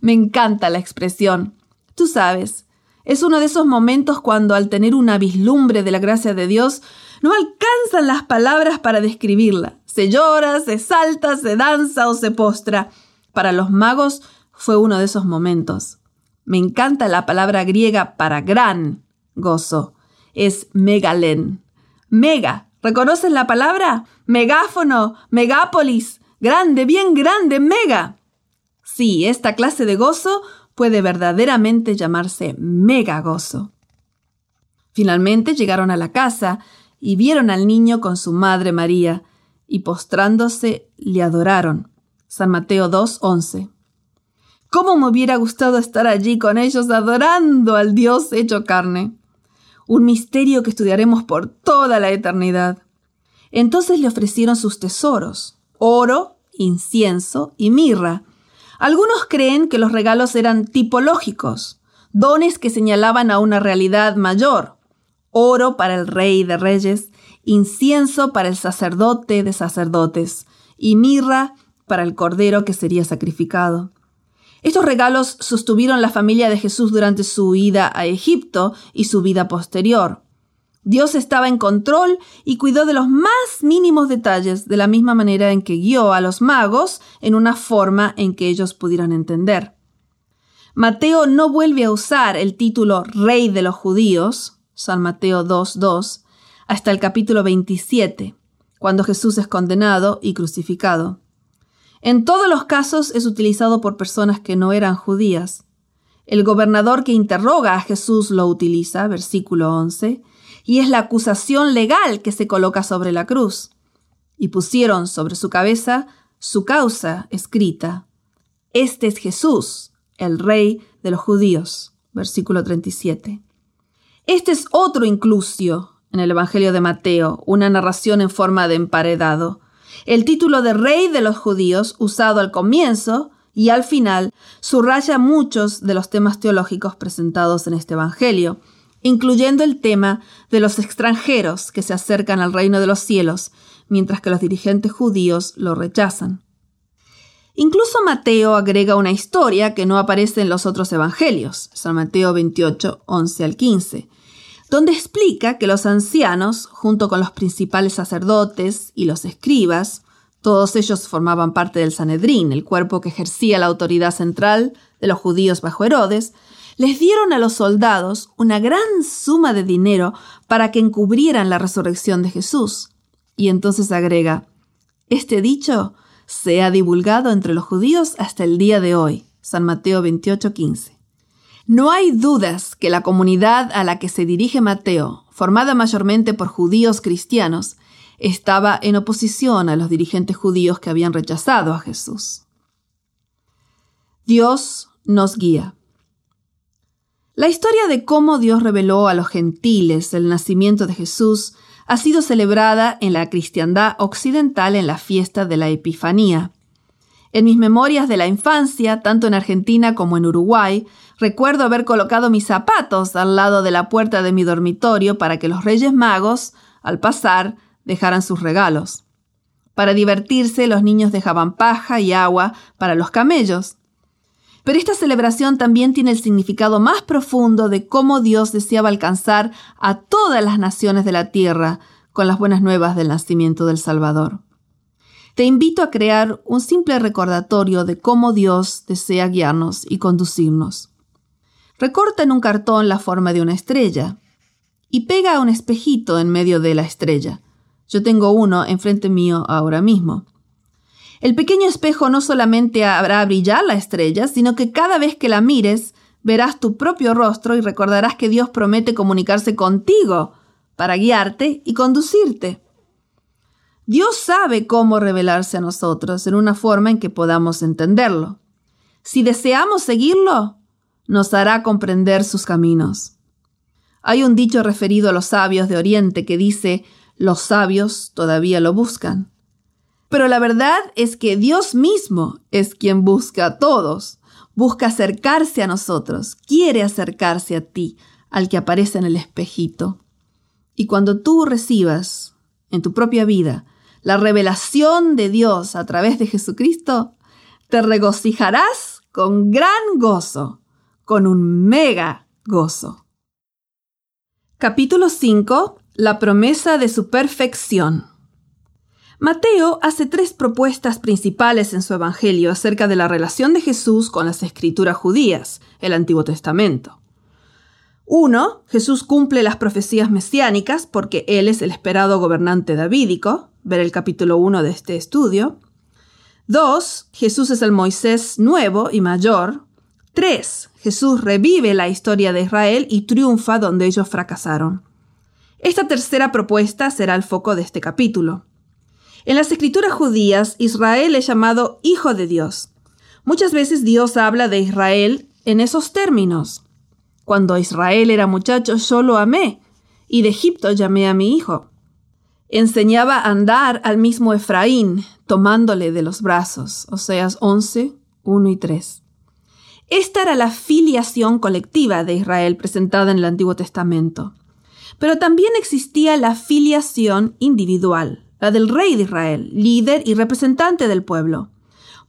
Me encanta la expresión. Tú sabes, es uno de esos momentos cuando al tener una vislumbre de la gracia de Dios, no alcanzan las palabras para describirla. Se llora, se salta, se danza o se postra. Para los magos fue uno de esos momentos. Me encanta la palabra griega para gran gozo. Es megalen. Mega. ¿Reconoces la palabra? Megáfono, megápolis. Grande, bien grande, mega. Sí, esta clase de gozo puede verdaderamente llamarse mega gozo. Finalmente llegaron a la casa y vieron al niño con su madre María, y postrándose le adoraron. San Mateo 2:11. ¿Cómo me hubiera gustado estar allí con ellos adorando al Dios hecho carne? Un misterio que estudiaremos por toda la eternidad. Entonces le ofrecieron sus tesoros, oro, incienso y mirra. Algunos creen que los regalos eran tipológicos, dones que señalaban a una realidad mayor. Oro para el rey de reyes, incienso para el sacerdote de sacerdotes y mirra para el cordero que sería sacrificado. Estos regalos sostuvieron la familia de Jesús durante su ida a Egipto y su vida posterior. Dios estaba en control y cuidó de los más mínimos detalles de la misma manera en que guió a los magos en una forma en que ellos pudieran entender. Mateo no vuelve a usar el título Rey de los Judíos, San Mateo 2.2, hasta el capítulo 27, cuando Jesús es condenado y crucificado. En todos los casos es utilizado por personas que no eran judías. El gobernador que interroga a Jesús lo utiliza, versículo 11, y es la acusación legal que se coloca sobre la cruz. Y pusieron sobre su cabeza su causa escrita. Este es Jesús, el rey de los judíos, versículo 37. Este es otro inclusio en el Evangelio de Mateo, una narración en forma de emparedado. El título de rey de los judíos, usado al comienzo y al final, subraya muchos de los temas teológicos presentados en este Evangelio, incluyendo el tema de los extranjeros que se acercan al reino de los cielos, mientras que los dirigentes judíos lo rechazan. Incluso Mateo agrega una historia que no aparece en los otros evangelios, San Mateo 28, 11 al 15, donde explica que los ancianos, junto con los principales sacerdotes y los escribas, todos ellos formaban parte del Sanedrín, el cuerpo que ejercía la autoridad central de los judíos bajo Herodes, les dieron a los soldados una gran suma de dinero para que encubrieran la resurrección de Jesús. Y entonces agrega, este dicho se ha divulgado entre los judíos hasta el día de hoy. San Mateo 28:15. No hay dudas que la comunidad a la que se dirige Mateo, formada mayormente por judíos cristianos, estaba en oposición a los dirigentes judíos que habían rechazado a Jesús. Dios nos guía. La historia de cómo Dios reveló a los gentiles el nacimiento de Jesús ha sido celebrada en la cristiandad occidental en la fiesta de la Epifanía. En mis memorias de la infancia, tanto en Argentina como en Uruguay, recuerdo haber colocado mis zapatos al lado de la puerta de mi dormitorio para que los Reyes Magos, al pasar, dejaran sus regalos. Para divertirse, los niños dejaban paja y agua para los camellos. Pero esta celebración también tiene el significado más profundo de cómo Dios deseaba alcanzar a todas las naciones de la tierra con las buenas nuevas del nacimiento del Salvador. Te invito a crear un simple recordatorio de cómo Dios desea guiarnos y conducirnos. Recorta en un cartón la forma de una estrella y pega un espejito en medio de la estrella. Yo tengo uno enfrente mío ahora mismo. El pequeño espejo no solamente hará brillar la estrella, sino que cada vez que la mires, verás tu propio rostro y recordarás que Dios promete comunicarse contigo para guiarte y conducirte. Dios sabe cómo revelarse a nosotros en una forma en que podamos entenderlo. Si deseamos seguirlo, nos hará comprender sus caminos. Hay un dicho referido a los sabios de Oriente que dice, los sabios todavía lo buscan. Pero la verdad es que Dios mismo es quien busca a todos, busca acercarse a nosotros, quiere acercarse a ti, al que aparece en el espejito. Y cuando tú recibas en tu propia vida la revelación de Dios a través de Jesucristo, te regocijarás con gran gozo, con un mega gozo. Capítulo 5. La promesa de su perfección. Mateo hace tres propuestas principales en su Evangelio acerca de la relación de Jesús con las escrituras judías, el Antiguo Testamento. Uno, Jesús cumple las profecías mesiánicas porque Él es el esperado gobernante davídico, ver el capítulo 1 de este estudio. Dos, Jesús es el Moisés nuevo y mayor. Tres, Jesús revive la historia de Israel y triunfa donde ellos fracasaron. Esta tercera propuesta será el foco de este capítulo. En las escrituras judías, Israel es llamado Hijo de Dios. Muchas veces Dios habla de Israel en esos términos. Cuando Israel era muchacho, yo lo amé, y de Egipto llamé a mi hijo. Enseñaba a andar al mismo Efraín, tomándole de los brazos. Oseas 11, 1 y 3. Esta era la filiación colectiva de Israel presentada en el Antiguo Testamento. Pero también existía la filiación individual, la del rey de Israel, líder y representante del pueblo.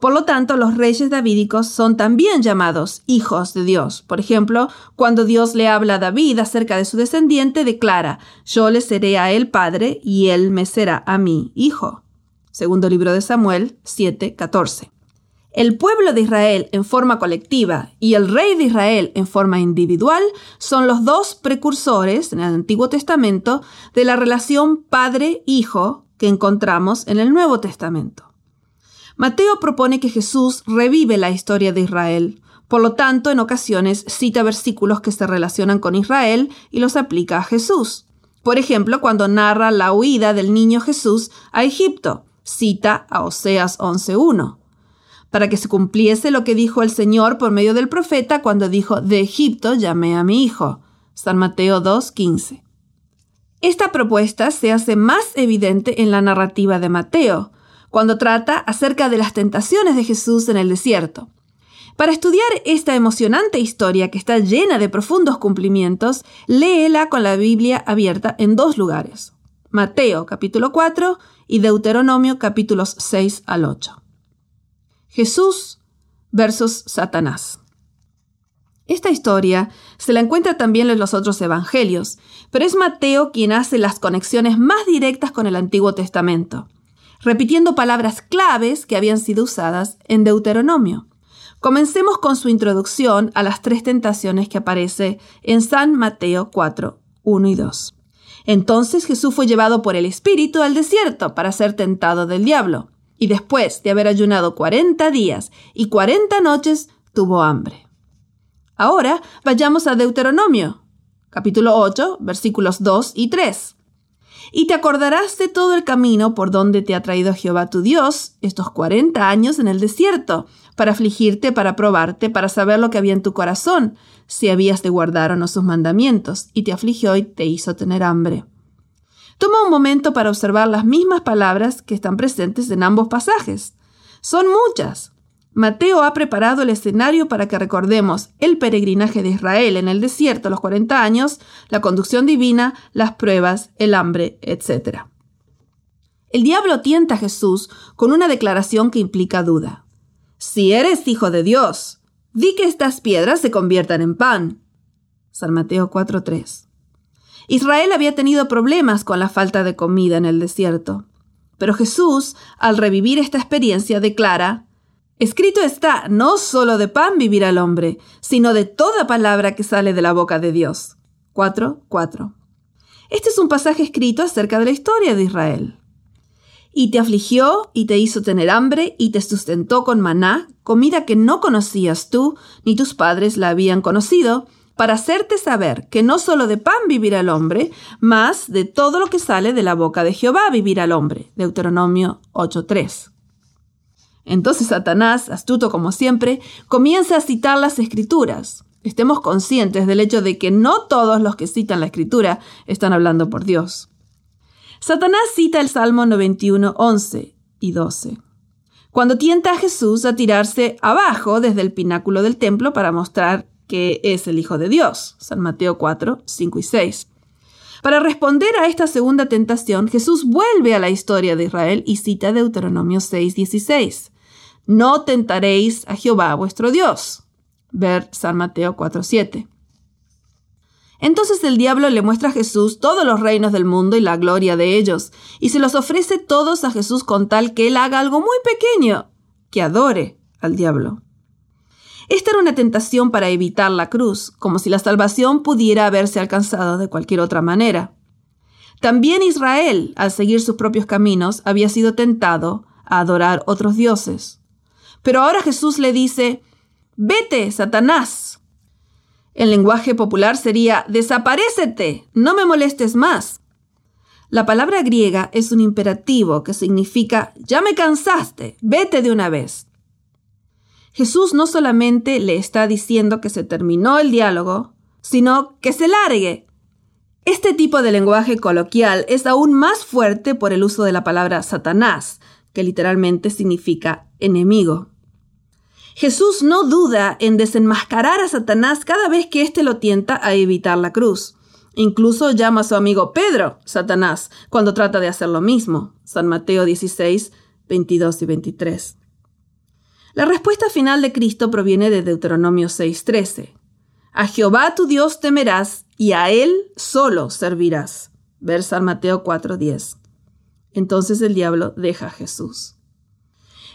Por lo tanto, los reyes davídicos son también llamados hijos de Dios. Por ejemplo, cuando Dios le habla a David acerca de su descendiente, declara, yo le seré a él padre y él me será a mí hijo. Segundo libro de Samuel 7:14. El pueblo de Israel en forma colectiva y el rey de Israel en forma individual son los dos precursores en el Antiguo Testamento de la relación padre-hijo que encontramos en el Nuevo Testamento. Mateo propone que Jesús revive la historia de Israel, por lo tanto en ocasiones cita versículos que se relacionan con Israel y los aplica a Jesús. Por ejemplo, cuando narra la huida del niño Jesús a Egipto, cita a Oseas 11.1 para que se cumpliese lo que dijo el Señor por medio del profeta cuando dijo, de Egipto llamé a mi hijo. San Mateo 2.15. Esta propuesta se hace más evidente en la narrativa de Mateo, cuando trata acerca de las tentaciones de Jesús en el desierto. Para estudiar esta emocionante historia que está llena de profundos cumplimientos, léela con la Biblia abierta en dos lugares, Mateo capítulo 4 y Deuteronomio capítulos 6 al 8. Jesús versus Satanás. Esta historia se la encuentra también en los otros evangelios, pero es Mateo quien hace las conexiones más directas con el Antiguo Testamento, repitiendo palabras claves que habían sido usadas en Deuteronomio. Comencemos con su introducción a las tres tentaciones que aparece en San Mateo 4, 1 y 2. Entonces Jesús fue llevado por el Espíritu al desierto para ser tentado del diablo, y después de haber ayunado cuarenta días y cuarenta noches, tuvo hambre. Ahora vayamos a Deuteronomio, capítulo 8, versículos 2 y 3. Y te acordarás de todo el camino por donde te ha traído Jehová tu Dios estos cuarenta años en el desierto, para afligirte, para probarte, para saber lo que había en tu corazón, si habías de guardar o no sus mandamientos, y te afligió y te hizo tener hambre. Toma un momento para observar las mismas palabras que están presentes en ambos pasajes. Son muchas, Mateo ha preparado el escenario para que recordemos el peregrinaje de Israel en el desierto los 40 años, la conducción divina, las pruebas, el hambre, etc. El diablo tienta a Jesús con una declaración que implica duda. Si eres hijo de Dios, di que estas piedras se conviertan en pan. San Mateo 4:3. Israel había tenido problemas con la falta de comida en el desierto. Pero Jesús, al revivir esta experiencia, declara, Escrito está, no solo de pan vivirá el hombre, sino de toda palabra que sale de la boca de Dios. 4.4. Este es un pasaje escrito acerca de la historia de Israel. Y te afligió y te hizo tener hambre y te sustentó con maná, comida que no conocías tú, ni tus padres la habían conocido, para hacerte saber que no solo de pan vivirá el hombre, mas de todo lo que sale de la boca de Jehová vivirá el hombre. Deuteronomio 8.3. Entonces Satanás, astuto como siempre, comienza a citar las escrituras. Estemos conscientes del hecho de que no todos los que citan la escritura están hablando por Dios. Satanás cita el Salmo 91, 11 y 12, cuando tienta a Jesús a tirarse abajo desde el pináculo del templo para mostrar que es el Hijo de Dios. San Mateo 4, 5 y 6. Para responder a esta segunda tentación, Jesús vuelve a la historia de Israel y cita Deuteronomio 6:16. No tentaréis a Jehová vuestro Dios. Ver San Mateo 4:7. Entonces el diablo le muestra a Jesús todos los reinos del mundo y la gloria de ellos, y se los ofrece todos a Jesús con tal que él haga algo muy pequeño, que adore al diablo. Esta era una tentación para evitar la cruz, como si la salvación pudiera haberse alcanzado de cualquier otra manera. También Israel, al seguir sus propios caminos, había sido tentado a adorar otros dioses. Pero ahora Jesús le dice, Vete, Satanás. En lenguaje popular sería, Desaparécete, no me molestes más. La palabra griega es un imperativo que significa, Ya me cansaste, vete de una vez. Jesús no solamente le está diciendo que se terminó el diálogo, sino que se largue. Este tipo de lenguaje coloquial es aún más fuerte por el uso de la palabra Satanás, que literalmente significa enemigo. Jesús no duda en desenmascarar a Satanás cada vez que éste lo tienta a evitar la cruz. Incluso llama a su amigo Pedro Satanás cuando trata de hacer lo mismo. San Mateo 16, 22 y 23. La respuesta final de Cristo proviene de Deuteronomio 6:13. A Jehová tu Dios temerás y a Él solo servirás. Ver San Mateo 4:10. Entonces el diablo deja a Jesús.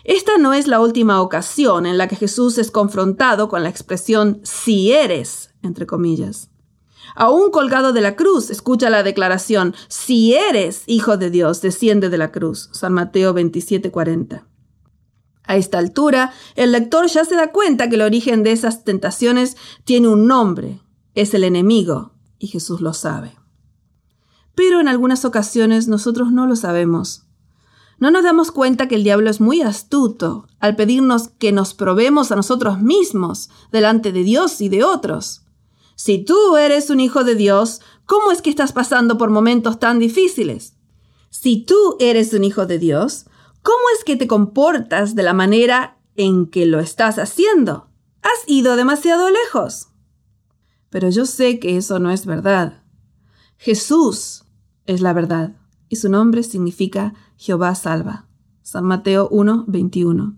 Esta no es la última ocasión en la que Jesús es confrontado con la expresión si eres, entre comillas. Aún colgado de la cruz, escucha la declaración, si eres hijo de Dios, desciende de la cruz. San Mateo 27:40. A esta altura, el lector ya se da cuenta que el origen de esas tentaciones tiene un nombre, es el enemigo, y Jesús lo sabe. Pero en algunas ocasiones nosotros no lo sabemos. No nos damos cuenta que el diablo es muy astuto al pedirnos que nos probemos a nosotros mismos delante de Dios y de otros. Si tú eres un hijo de Dios, ¿cómo es que estás pasando por momentos tan difíciles? Si tú eres un hijo de Dios, ¿Cómo es que te comportas de la manera en que lo estás haciendo? Has ido demasiado lejos. Pero yo sé que eso no es verdad. Jesús es la verdad y su nombre significa Jehová salva. San Mateo 1, 21.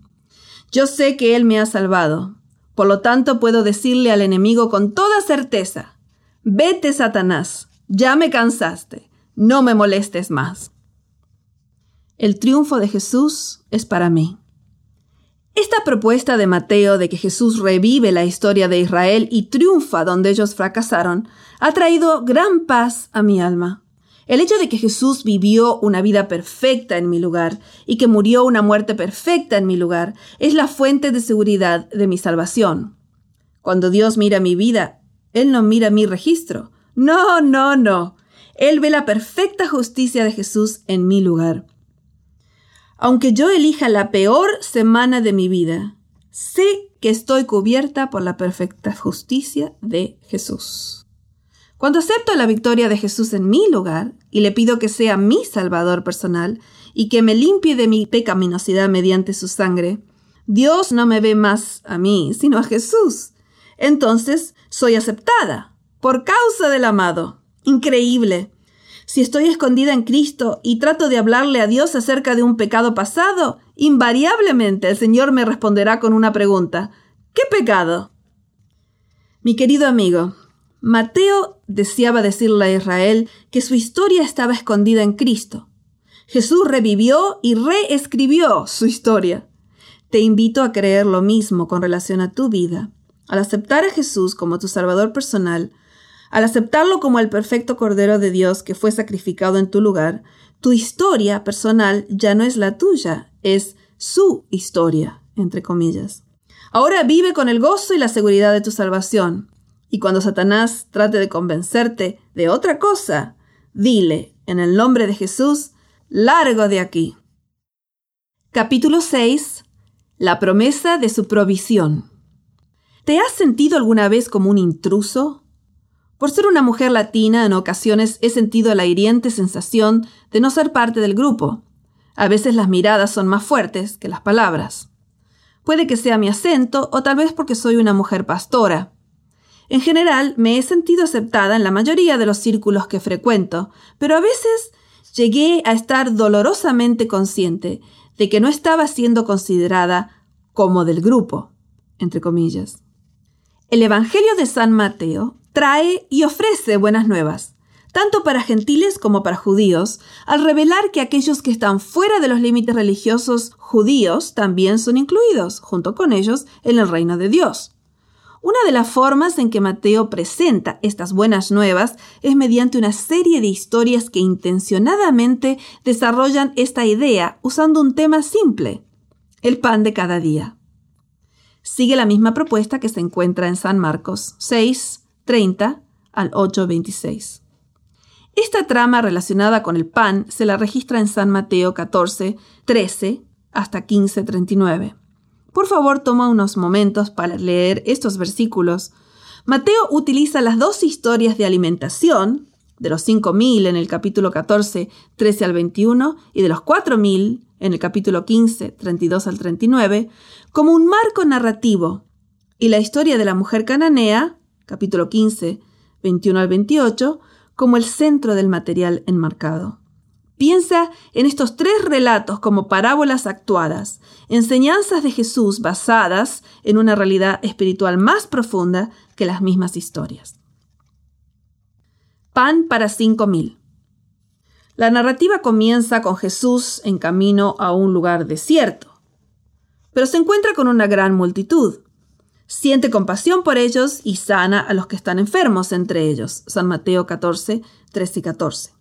Yo sé que Él me ha salvado. Por lo tanto puedo decirle al enemigo con toda certeza, vete Satanás, ya me cansaste, no me molestes más. El triunfo de Jesús es para mí. Esta propuesta de Mateo de que Jesús revive la historia de Israel y triunfa donde ellos fracasaron ha traído gran paz a mi alma. El hecho de que Jesús vivió una vida perfecta en mi lugar y que murió una muerte perfecta en mi lugar es la fuente de seguridad de mi salvación. Cuando Dios mira mi vida, Él no mira mi registro. No, no, no. Él ve la perfecta justicia de Jesús en mi lugar. Aunque yo elija la peor semana de mi vida, sé que estoy cubierta por la perfecta justicia de Jesús. Cuando acepto la victoria de Jesús en mi lugar y le pido que sea mi Salvador personal y que me limpie de mi pecaminosidad mediante su sangre, Dios no me ve más a mí, sino a Jesús. Entonces soy aceptada por causa del amado. Increíble. Si estoy escondida en Cristo y trato de hablarle a Dios acerca de un pecado pasado, invariablemente el Señor me responderá con una pregunta. ¿Qué ¿Qué pecado? Mi querido amigo, Mateo deseaba decirle a Israel que su historia estaba escondida en Cristo. Jesús revivió y reescribió su historia. Te invito a creer lo mismo con relación a tu vida. Al aceptar a Jesús como tu Salvador personal, al aceptarlo como el perfecto Cordero de Dios que fue sacrificado en tu lugar, tu historia personal ya no es la tuya, es su historia, entre comillas. Ahora vive con el gozo y la seguridad de tu salvación. Y cuando Satanás trate de convencerte de otra cosa, dile, en el nombre de Jesús, largo de aquí. Capítulo 6. La promesa de su provisión. ¿Te has sentido alguna vez como un intruso? Por ser una mujer latina, en ocasiones he sentido la hiriente sensación de no ser parte del grupo. A veces las miradas son más fuertes que las palabras. Puede que sea mi acento o tal vez porque soy una mujer pastora. En general, me he sentido aceptada en la mayoría de los círculos que frecuento, pero a veces llegué a estar dolorosamente consciente de que no estaba siendo considerada como del grupo, entre comillas. El Evangelio de San Mateo trae y ofrece buenas nuevas, tanto para gentiles como para judíos, al revelar que aquellos que están fuera de los límites religiosos judíos también son incluidos, junto con ellos, en el reino de Dios. Una de las formas en que Mateo presenta estas buenas nuevas es mediante una serie de historias que intencionadamente desarrollan esta idea usando un tema simple, el pan de cada día. Sigue la misma propuesta que se encuentra en San Marcos 6, 30 al 8.26. Esta trama relacionada con el pan se la registra en San Mateo 14, 13 hasta 15, 39. Por favor, toma unos momentos para leer estos versículos. Mateo utiliza las dos historias de alimentación, de los 5.000 en el capítulo 14, 13 al 21, y de los 4.000 en el capítulo 15, 32 al 39, como un marco narrativo, y la historia de la mujer cananea capítulo 15, 21 al 28, como el centro del material enmarcado. Piensa en estos tres relatos como parábolas actuadas, enseñanzas de Jesús basadas en una realidad espiritual más profunda que las mismas historias. Pan para cinco mil. La narrativa comienza con Jesús en camino a un lugar desierto, pero se encuentra con una gran multitud. Siente compasión por ellos y sana a los que están enfermos entre ellos. San Mateo 14, 13 y 14.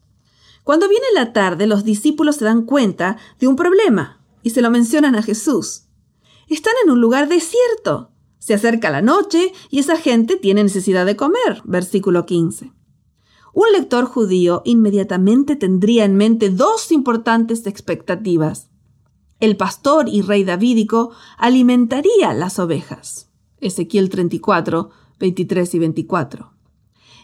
Cuando viene la tarde, los discípulos se dan cuenta de un problema y se lo mencionan a Jesús. Están en un lugar desierto. Se acerca la noche y esa gente tiene necesidad de comer. Versículo 15. Un lector judío inmediatamente tendría en mente dos importantes expectativas. El pastor y rey davídico alimentaría las ovejas. Ezequiel 34, 23 y 24.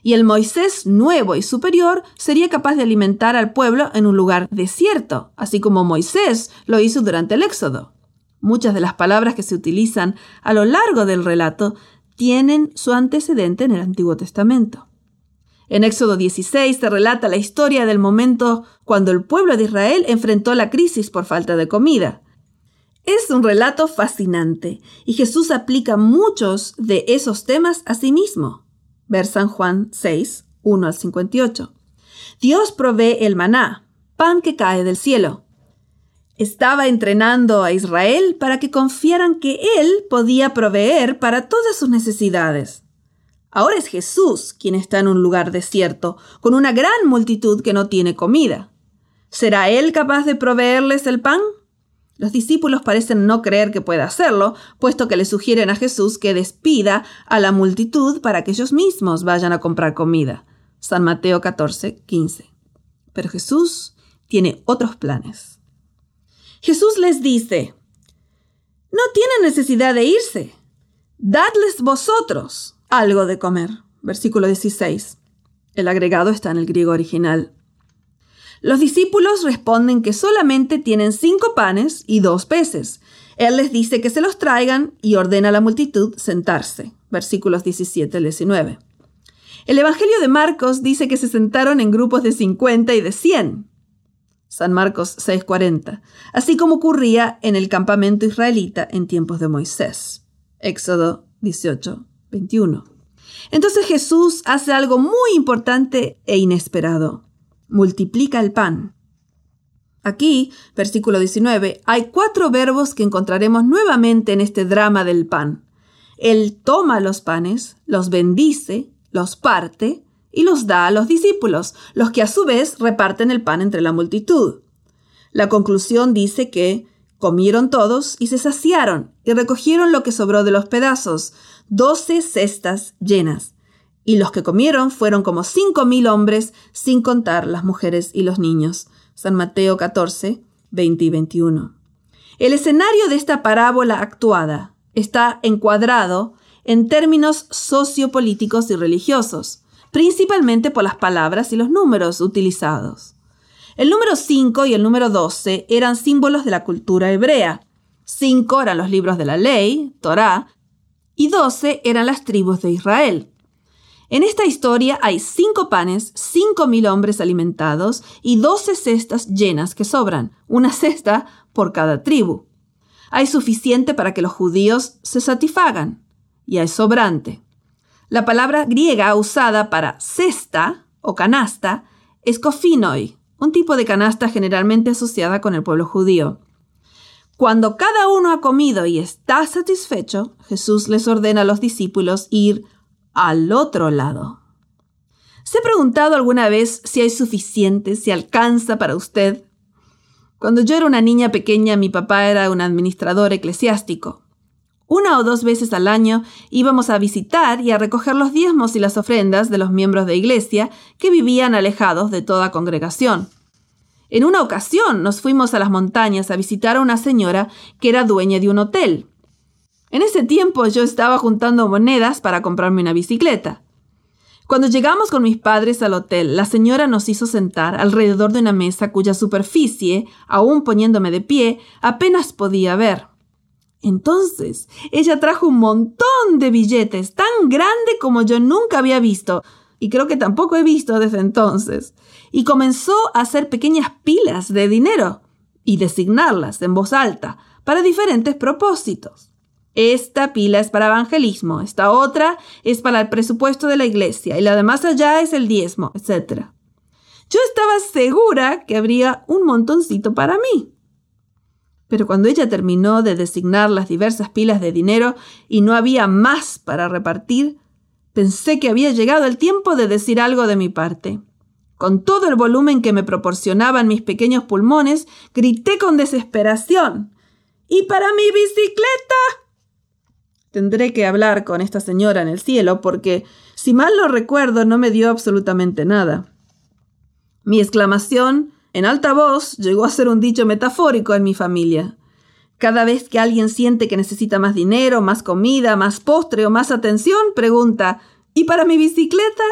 Y el Moisés nuevo y superior sería capaz de alimentar al pueblo en un lugar desierto, así como Moisés lo hizo durante el Éxodo. Muchas de las palabras que se utilizan a lo largo del relato tienen su antecedente en el Antiguo Testamento. En Éxodo 16 se relata la historia del momento cuando el pueblo de Israel enfrentó la crisis por falta de comida. Es un relato fascinante y Jesús aplica muchos de esos temas a sí mismo. Ver San Juan 6, 1 al 58. Dios provee el maná, pan que cae del cielo. Estaba entrenando a Israel para que confiaran que Él podía proveer para todas sus necesidades. Ahora es Jesús quien está en un lugar desierto, con una gran multitud que no tiene comida. ¿Será Él capaz de proveerles el pan? Los discípulos parecen no creer que pueda hacerlo, puesto que le sugieren a Jesús que despida a la multitud para que ellos mismos vayan a comprar comida. San Mateo 14, 15. Pero Jesús tiene otros planes. Jesús les dice, no tienen necesidad de irse, dadles vosotros algo de comer. Versículo 16. El agregado está en el griego original. Los discípulos responden que solamente tienen cinco panes y dos peces. Él les dice que se los traigan y ordena a la multitud sentarse. Versículos 17 al 19. El Evangelio de Marcos dice que se sentaron en grupos de 50 y de 100. San Marcos 6:40, así como ocurría en el campamento israelita en tiempos de Moisés. Éxodo 18, 21. Entonces Jesús hace algo muy importante e inesperado. Multiplica el pan. Aquí, versículo 19, hay cuatro verbos que encontraremos nuevamente en este drama del pan. Él toma los panes, los bendice, los parte y los da a los discípulos, los que a su vez reparten el pan entre la multitud. La conclusión dice que comieron todos y se saciaron y recogieron lo que sobró de los pedazos, doce cestas llenas. Y los que comieron fueron como cinco mil hombres, sin contar las mujeres y los niños. San Mateo 14, 20 y 21. El escenario de esta parábola actuada está encuadrado en términos sociopolíticos y religiosos, principalmente por las palabras y los números utilizados. El número 5 y el número 12 eran símbolos de la cultura hebrea. 5 eran los libros de la ley, Torá, y 12 eran las tribus de Israel. En esta historia hay cinco panes, cinco mil hombres alimentados y doce cestas llenas que sobran, una cesta por cada tribu. Hay suficiente para que los judíos se satisfagan, y hay sobrante. La palabra griega usada para cesta o canasta es kofinoi, un tipo de canasta generalmente asociada con el pueblo judío. Cuando cada uno ha comido y está satisfecho, Jesús les ordena a los discípulos ir al otro lado. ¿Se ha preguntado alguna vez si hay suficiente, si alcanza para usted? Cuando yo era una niña pequeña, mi papá era un administrador eclesiástico. Una o dos veces al año íbamos a visitar y a recoger los diezmos y las ofrendas de los miembros de iglesia que vivían alejados de toda congregación. En una ocasión nos fuimos a las montañas a visitar a una señora que era dueña de un hotel. En ese tiempo yo estaba juntando monedas para comprarme una bicicleta. Cuando llegamos con mis padres al hotel, la señora nos hizo sentar alrededor de una mesa cuya superficie, aún poniéndome de pie, apenas podía ver. Entonces, ella trajo un montón de billetes, tan grande como yo nunca había visto, y creo que tampoco he visto desde entonces, y comenzó a hacer pequeñas pilas de dinero y designarlas en voz alta para diferentes propósitos. Esta pila es para evangelismo, esta otra es para el presupuesto de la iglesia y la de más allá es el diezmo, etc. Yo estaba segura que habría un montoncito para mí. Pero cuando ella terminó de designar las diversas pilas de dinero y no había más para repartir, pensé que había llegado el tiempo de decir algo de mi parte. Con todo el volumen que me proporcionaban mis pequeños pulmones, grité con desesperación. ¿Y para mi bicicleta? Tendré que hablar con esta señora en el cielo porque, si mal lo recuerdo, no me dio absolutamente nada. Mi exclamación en alta voz llegó a ser un dicho metafórico en mi familia. Cada vez que alguien siente que necesita más dinero, más comida, más postre o más atención, pregunta ¿Y para mi bicicleta?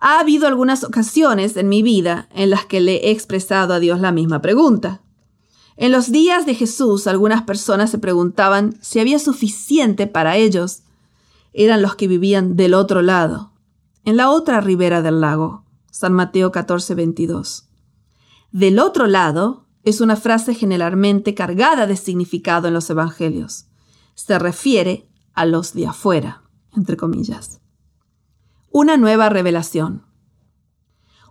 Ha habido algunas ocasiones en mi vida en las que le he expresado a Dios la misma pregunta. En los días de Jesús algunas personas se preguntaban si había suficiente para ellos. Eran los que vivían del otro lado, en la otra ribera del lago. San Mateo 14, 22. Del otro lado es una frase generalmente cargada de significado en los evangelios. Se refiere a los de afuera, entre comillas. Una nueva revelación.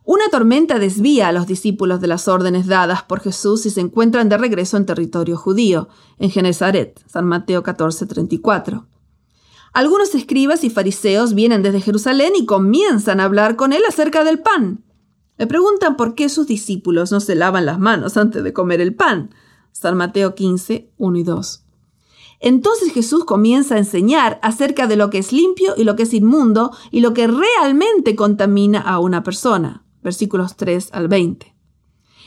Una tormenta desvía a los discípulos de las órdenes dadas por Jesús y se encuentran de regreso en territorio judío, en Genezaret, San Mateo 14:34. Algunos escribas y fariseos vienen desde Jerusalén y comienzan a hablar con él acerca del pan. Le preguntan por qué sus discípulos no se lavan las manos antes de comer el pan. San Mateo 15, 1 y 2. Entonces Jesús comienza a enseñar acerca de lo que es limpio y lo que es inmundo y lo que realmente contamina a una persona versículos 3 al 20.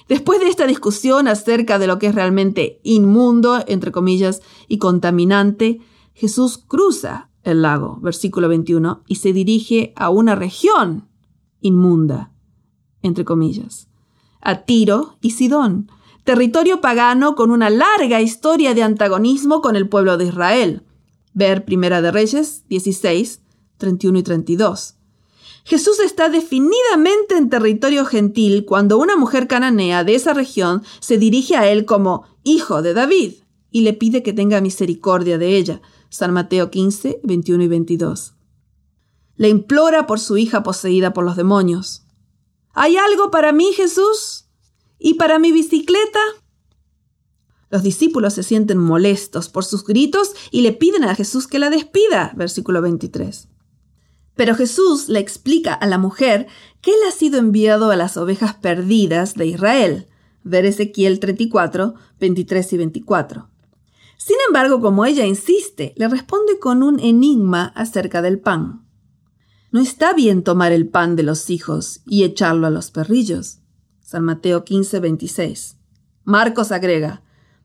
Después de esta discusión acerca de lo que es realmente inmundo, entre comillas, y contaminante, Jesús cruza el lago, versículo 21, y se dirige a una región inmunda, entre comillas, a Tiro y Sidón, territorio pagano con una larga historia de antagonismo con el pueblo de Israel. Ver Primera de Reyes 16, 31 y 32. Jesús está definidamente en territorio gentil cuando una mujer cananea de esa región se dirige a él como hijo de David y le pide que tenga misericordia de ella. San Mateo 15, 21 y 22. Le implora por su hija poseída por los demonios. ¿Hay algo para mí, Jesús? ¿Y para mi bicicleta? Los discípulos se sienten molestos por sus gritos y le piden a Jesús que la despida. Versículo 23. Pero Jesús le explica a la mujer que él ha sido enviado a las ovejas perdidas de Israel. Ver Ezequiel 34, 23 y 24. Sin embargo, como ella insiste, le responde con un enigma acerca del pan. No está bien tomar el pan de los hijos y echarlo a los perrillos. San Mateo 15, 26. Marcos agrega,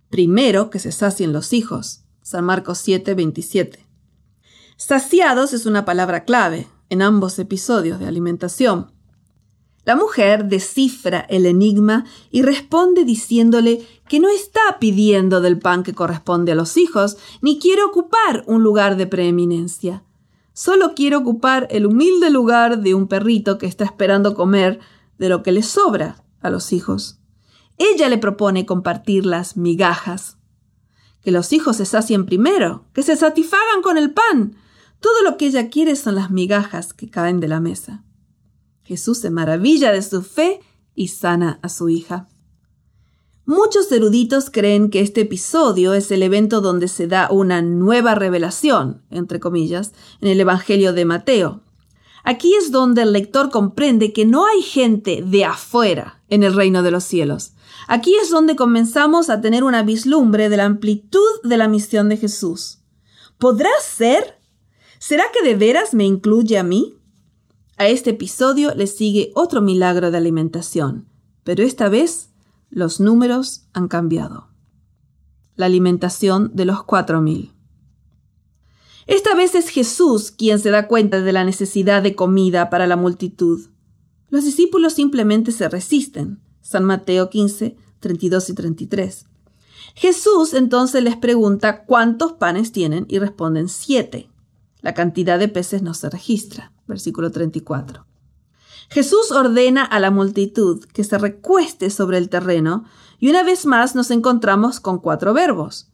primero que se sacien los hijos. San Marcos 7, 27. Saciados es una palabra clave en ambos episodios de alimentación. La mujer descifra el enigma y responde diciéndole que no está pidiendo del pan que corresponde a los hijos, ni quiere ocupar un lugar de preeminencia. Solo quiere ocupar el humilde lugar de un perrito que está esperando comer de lo que le sobra a los hijos. Ella le propone compartir las migajas. Que los hijos se sacien primero, que se satisfagan con el pan. Todo lo que ella quiere son las migajas que caen de la mesa. Jesús se maravilla de su fe y sana a su hija. Muchos eruditos creen que este episodio es el evento donde se da una nueva revelación, entre comillas, en el Evangelio de Mateo. Aquí es donde el lector comprende que no hay gente de afuera en el reino de los cielos. Aquí es donde comenzamos a tener una vislumbre de la amplitud de la misión de Jesús. ¿Podrá ser? ¿Será que de veras me incluye a mí? A este episodio le sigue otro milagro de alimentación, pero esta vez los números han cambiado. La alimentación de los cuatro mil. Esta vez es Jesús quien se da cuenta de la necesidad de comida para la multitud. Los discípulos simplemente se resisten. San Mateo 15, 32 y 33. Jesús entonces les pregunta cuántos panes tienen y responden siete. La cantidad de peces no se registra. Versículo 34. Jesús ordena a la multitud que se recueste sobre el terreno y una vez más nos encontramos con cuatro verbos.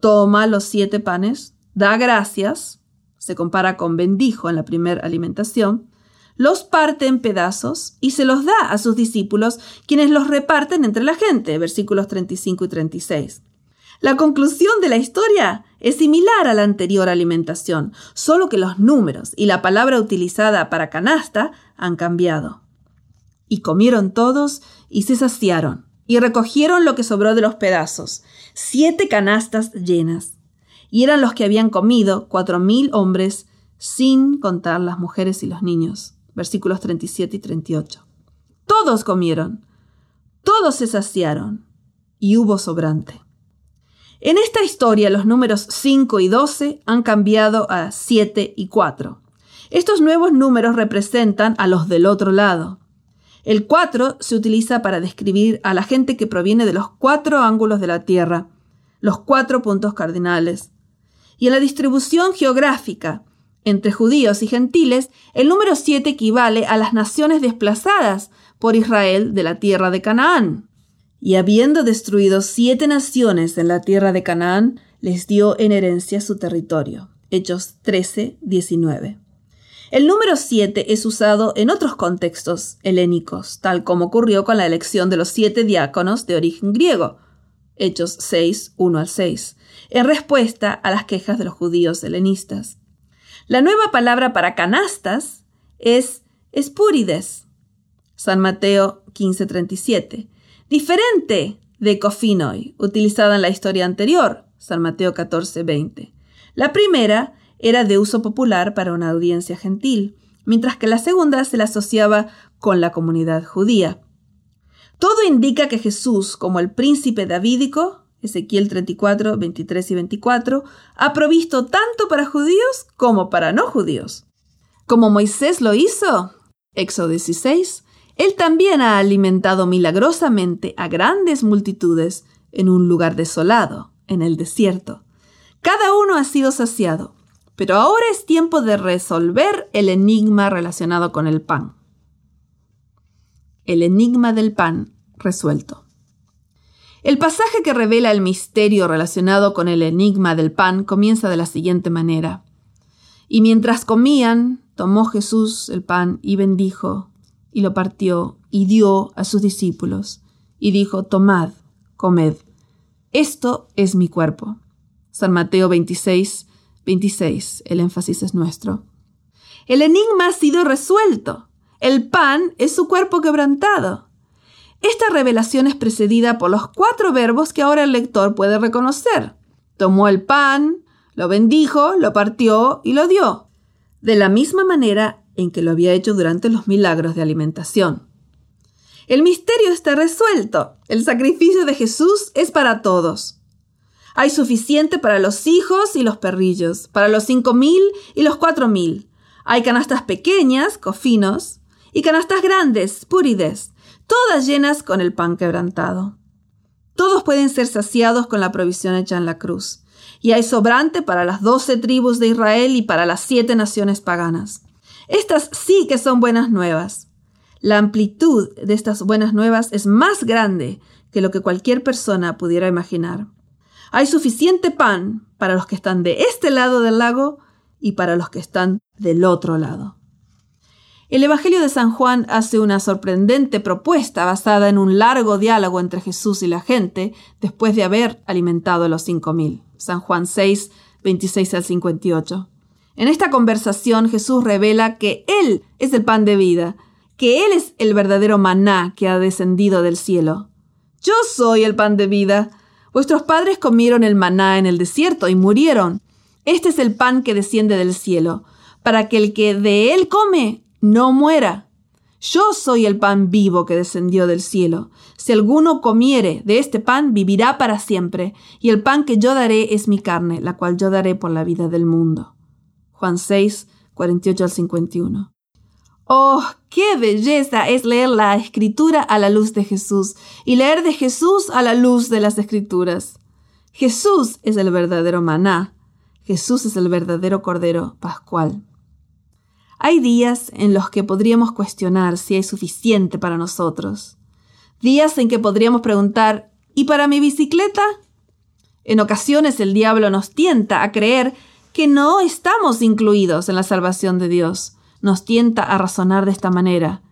Toma los siete panes, da gracias, se compara con bendijo en la primera alimentación, los parte en pedazos y se los da a sus discípulos, quienes los reparten entre la gente, versículos 35 y 36. La conclusión de la historia es similar a la anterior alimentación, solo que los números y la palabra utilizada para canasta han cambiado. Y comieron todos y se saciaron, y recogieron lo que sobró de los pedazos, siete canastas llenas. Y eran los que habían comido cuatro mil hombres, sin contar las mujeres y los niños versículos 37 y 38. Todos comieron, todos se saciaron, y hubo sobrante. En esta historia los números 5 y 12 han cambiado a 7 y 4. Estos nuevos números representan a los del otro lado. El 4 se utiliza para describir a la gente que proviene de los cuatro ángulos de la Tierra, los cuatro puntos cardinales. Y en la distribución geográfica, entre judíos y gentiles, el número 7 equivale a las naciones desplazadas por Israel de la tierra de Canaán. Y habiendo destruido siete naciones en la tierra de Canaán, les dio en herencia su territorio. Hechos 13, 19. El número 7 es usado en otros contextos helénicos, tal como ocurrió con la elección de los siete diáconos de origen griego. Hechos 6, 1 al 6, en respuesta a las quejas de los judíos helenistas. La nueva palabra para canastas es espúrides. San Mateo 15:37. Diferente de cofinoi, utilizada en la historia anterior, San Mateo 14:20. La primera era de uso popular para una audiencia gentil, mientras que la segunda se la asociaba con la comunidad judía. Todo indica que Jesús, como el príncipe davídico, Ezequiel 34, 23 y 24, ha provisto tanto para judíos como para no judíos. Como Moisés lo hizo, Éxodo 16, él también ha alimentado milagrosamente a grandes multitudes en un lugar desolado, en el desierto. Cada uno ha sido saciado, pero ahora es tiempo de resolver el enigma relacionado con el pan. El enigma del pan resuelto. El pasaje que revela el misterio relacionado con el enigma del pan comienza de la siguiente manera. Y mientras comían, tomó Jesús el pan y bendijo, y lo partió, y dio a sus discípulos, y dijo, Tomad, comed, esto es mi cuerpo. San Mateo 26, 26, el énfasis es nuestro. El enigma ha sido resuelto. El pan es su cuerpo quebrantado. Esta revelación es precedida por los cuatro verbos que ahora el lector puede reconocer. Tomó el pan, lo bendijo, lo partió y lo dio, de la misma manera en que lo había hecho durante los milagros de alimentación. El misterio está resuelto. El sacrificio de Jesús es para todos. Hay suficiente para los hijos y los perrillos, para los cinco mil y los cuatro mil. Hay canastas pequeñas, cofinos, y canastas grandes, púrides, todas llenas con el pan quebrantado. Todos pueden ser saciados con la provisión hecha en la cruz, y hay sobrante para las doce tribus de Israel y para las siete naciones paganas. Estas sí que son buenas nuevas. La amplitud de estas buenas nuevas es más grande que lo que cualquier persona pudiera imaginar. Hay suficiente pan para los que están de este lado del lago y para los que están del otro lado. El Evangelio de San Juan hace una sorprendente propuesta basada en un largo diálogo entre Jesús y la gente después de haber alimentado a los cinco mil. San Juan 6, 26 al 58. En esta conversación Jesús revela que Él es el pan de vida, que Él es el verdadero maná que ha descendido del cielo. Yo soy el pan de vida. Vuestros padres comieron el maná en el desierto y murieron. Este es el pan que desciende del cielo, para que el que de él come no muera. Yo soy el pan vivo que descendió del cielo. Si alguno comiere de este pan, vivirá para siempre, y el pan que yo daré es mi carne, la cual yo daré por la vida del mundo. Juan 6, 48 al 51. Oh, qué belleza es leer la escritura a la luz de Jesús y leer de Jesús a la luz de las escrituras. Jesús es el verdadero maná. Jesús es el verdadero Cordero Pascual. Hay días en los que podríamos cuestionar si hay suficiente para nosotros. Días en que podríamos preguntar, ¿y para mi bicicleta? En ocasiones el diablo nos tienta a creer que no estamos incluidos en la salvación de Dios. Nos tienta a razonar de esta manera.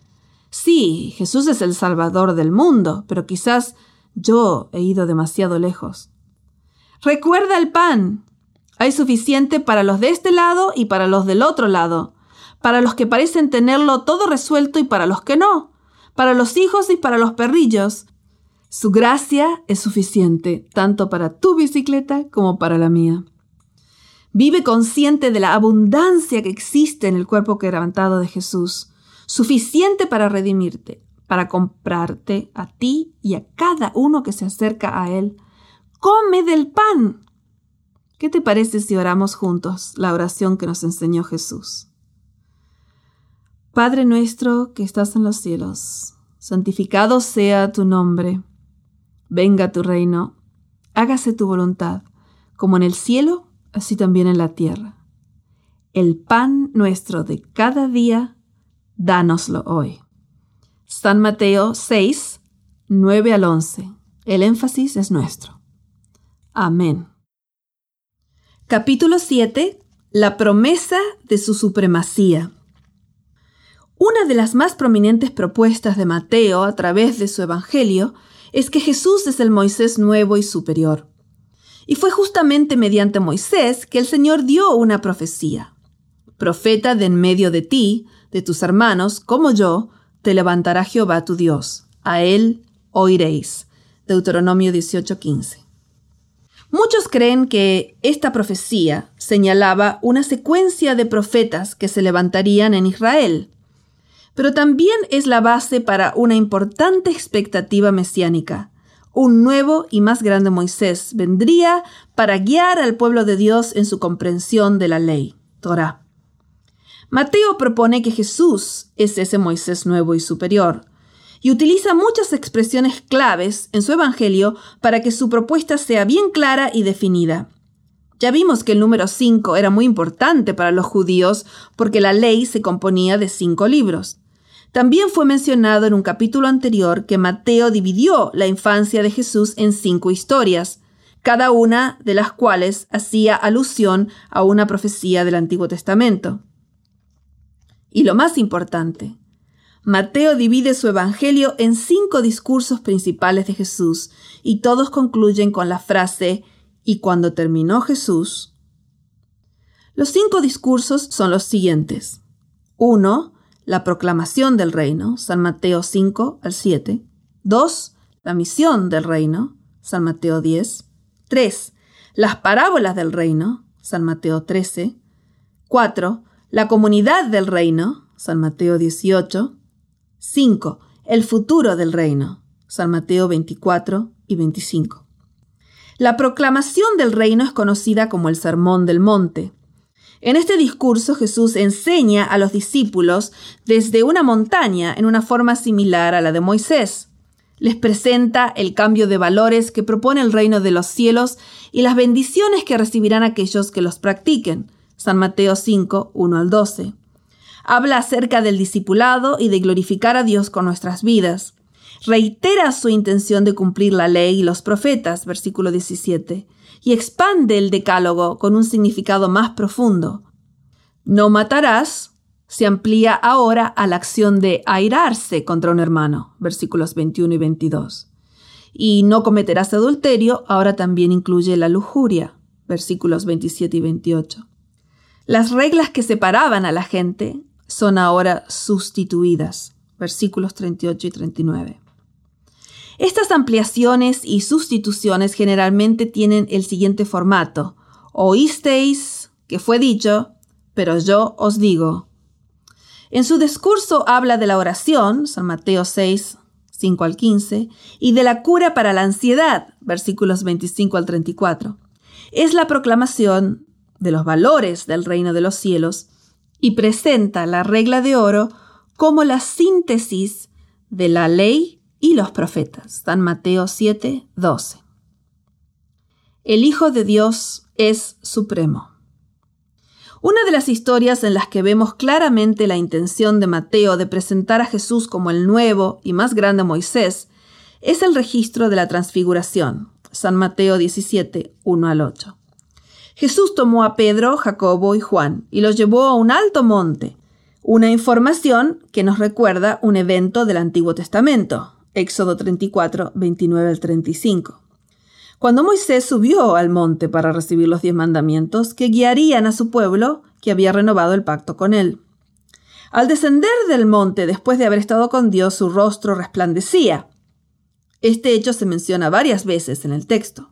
Sí, Jesús es el Salvador del mundo, pero quizás yo he ido demasiado lejos. Recuerda el pan. Hay suficiente para los de este lado y para los del otro lado para los que parecen tenerlo todo resuelto y para los que no, para los hijos y para los perrillos. Su gracia es suficiente tanto para tu bicicleta como para la mía. Vive consciente de la abundancia que existe en el cuerpo quebrantado de Jesús, suficiente para redimirte, para comprarte a ti y a cada uno que se acerca a Él. Come del pan. ¿Qué te parece si oramos juntos la oración que nos enseñó Jesús? Padre nuestro que estás en los cielos, santificado sea tu nombre. Venga tu reino, hágase tu voluntad, como en el cielo, así también en la tierra. El pan nuestro de cada día, dánoslo hoy. San Mateo 6, 9 al 11. El énfasis es nuestro. Amén. Capítulo 7. La promesa de su supremacía. Una de las más prominentes propuestas de Mateo a través de su Evangelio es que Jesús es el Moisés nuevo y superior. Y fue justamente mediante Moisés que el Señor dio una profecía. Profeta de en medio de ti, de tus hermanos, como yo, te levantará Jehová tu Dios. A él oiréis. Deuteronomio 18:15. Muchos creen que esta profecía señalaba una secuencia de profetas que se levantarían en Israel, pero también es la base para una importante expectativa mesiánica. Un nuevo y más grande Moisés vendría para guiar al pueblo de Dios en su comprensión de la ley, Torah. Mateo propone que Jesús es ese Moisés nuevo y superior, y utiliza muchas expresiones claves en su Evangelio para que su propuesta sea bien clara y definida. Ya vimos que el número 5 era muy importante para los judíos porque la ley se componía de cinco libros. También fue mencionado en un capítulo anterior que Mateo dividió la infancia de Jesús en cinco historias, cada una de las cuales hacía alusión a una profecía del Antiguo Testamento. Y lo más importante, Mateo divide su Evangelio en cinco discursos principales de Jesús, y todos concluyen con la frase, y cuando terminó Jesús. Los cinco discursos son los siguientes. 1. La proclamación del reino, San Mateo 5 al 7. 2. La misión del reino, San Mateo 10. 3. Las parábolas del reino, San Mateo 13. 4. La comunidad del reino, San Mateo 18. 5. El futuro del reino, San Mateo 24 y 25. La proclamación del reino es conocida como el Sermón del Monte. En este discurso Jesús enseña a los discípulos desde una montaña en una forma similar a la de Moisés les presenta el cambio de valores que propone el reino de los cielos y las bendiciones que recibirán aquellos que los practiquen. San Mateo 5, 1 al 12. Habla acerca del discipulado y de glorificar a Dios con nuestras vidas. Reitera su intención de cumplir la ley y los profetas, versículo 17, y expande el decálogo con un significado más profundo. No matarás, se amplía ahora a la acción de airarse contra un hermano, versículos 21 y 22. Y no cometerás adulterio ahora también incluye la lujuria, versículos 27 y 28. Las reglas que separaban a la gente son ahora sustituidas, versículos 38 y 39. Estas ampliaciones y sustituciones generalmente tienen el siguiente formato. Oísteis que fue dicho, pero yo os digo. En su discurso habla de la oración, San Mateo 6, 5 al 15, y de la cura para la ansiedad, versículos 25 al 34. Es la proclamación de los valores del reino de los cielos y presenta la regla de oro como la síntesis de la ley y los profetas. San Mateo 7, 12. El Hijo de Dios es supremo. Una de las historias en las que vemos claramente la intención de Mateo de presentar a Jesús como el nuevo y más grande Moisés es el registro de la transfiguración, San Mateo 17, 1 al 8. Jesús tomó a Pedro, Jacobo y Juan y los llevó a un alto monte, una información que nos recuerda un evento del Antiguo Testamento, Éxodo 34, 29 al 35 cuando Moisés subió al monte para recibir los diez mandamientos que guiarían a su pueblo que había renovado el pacto con él. Al descender del monte después de haber estado con Dios, su rostro resplandecía. Este hecho se menciona varias veces en el texto.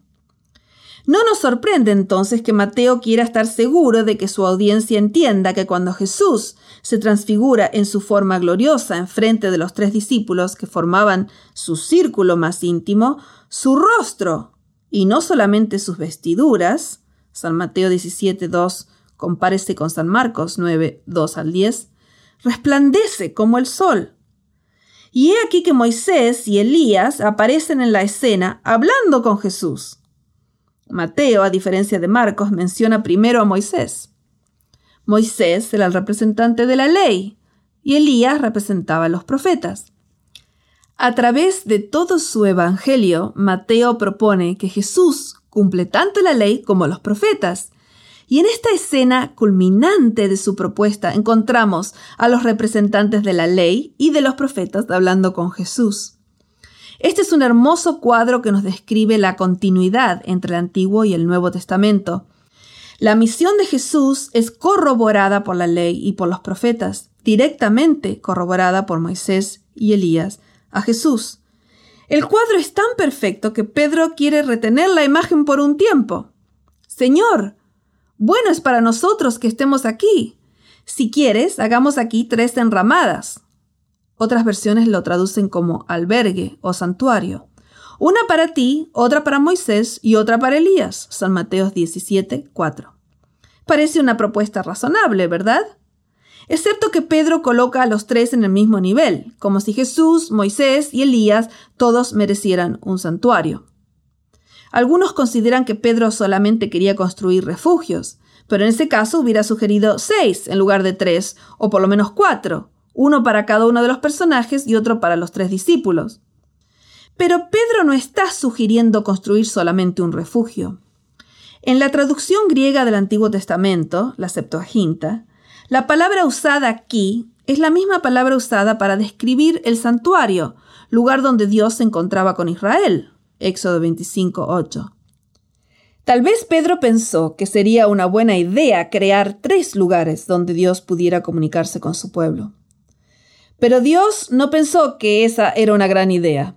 No nos sorprende entonces que Mateo quiera estar seguro de que su audiencia entienda que cuando Jesús se transfigura en su forma gloriosa en frente de los tres discípulos que formaban su círculo más íntimo, su rostro y no solamente sus vestiduras, San Mateo 17, 2, compárese con San Marcos 9, 2 al 10, resplandece como el sol. Y he aquí que Moisés y Elías aparecen en la escena hablando con Jesús. Mateo, a diferencia de Marcos, menciona primero a Moisés. Moisés era el representante de la ley y Elías representaba a los profetas. A través de todo su evangelio, Mateo propone que Jesús cumple tanto la ley como los profetas. Y en esta escena culminante de su propuesta encontramos a los representantes de la ley y de los profetas hablando con Jesús. Este es un hermoso cuadro que nos describe la continuidad entre el Antiguo y el Nuevo Testamento. La misión de Jesús es corroborada por la ley y por los profetas, directamente corroborada por Moisés y Elías, a Jesús. El cuadro es tan perfecto que Pedro quiere retener la imagen por un tiempo. Señor, bueno es para nosotros que estemos aquí. Si quieres, hagamos aquí tres enramadas. Otras versiones lo traducen como albergue o santuario. Una para ti, otra para Moisés y otra para Elías. San Mateo 17, 4. Parece una propuesta razonable, ¿verdad? excepto que Pedro coloca a los tres en el mismo nivel, como si Jesús, Moisés y Elías todos merecieran un santuario. Algunos consideran que Pedro solamente quería construir refugios, pero en ese caso hubiera sugerido seis en lugar de tres, o por lo menos cuatro, uno para cada uno de los personajes y otro para los tres discípulos. Pero Pedro no está sugiriendo construir solamente un refugio. En la traducción griega del Antiguo Testamento, la Septuaginta, la palabra usada aquí es la misma palabra usada para describir el santuario, lugar donde Dios se encontraba con Israel. Éxodo 25, 8. Tal vez Pedro pensó que sería una buena idea crear tres lugares donde Dios pudiera comunicarse con su pueblo. Pero Dios no pensó que esa era una gran idea.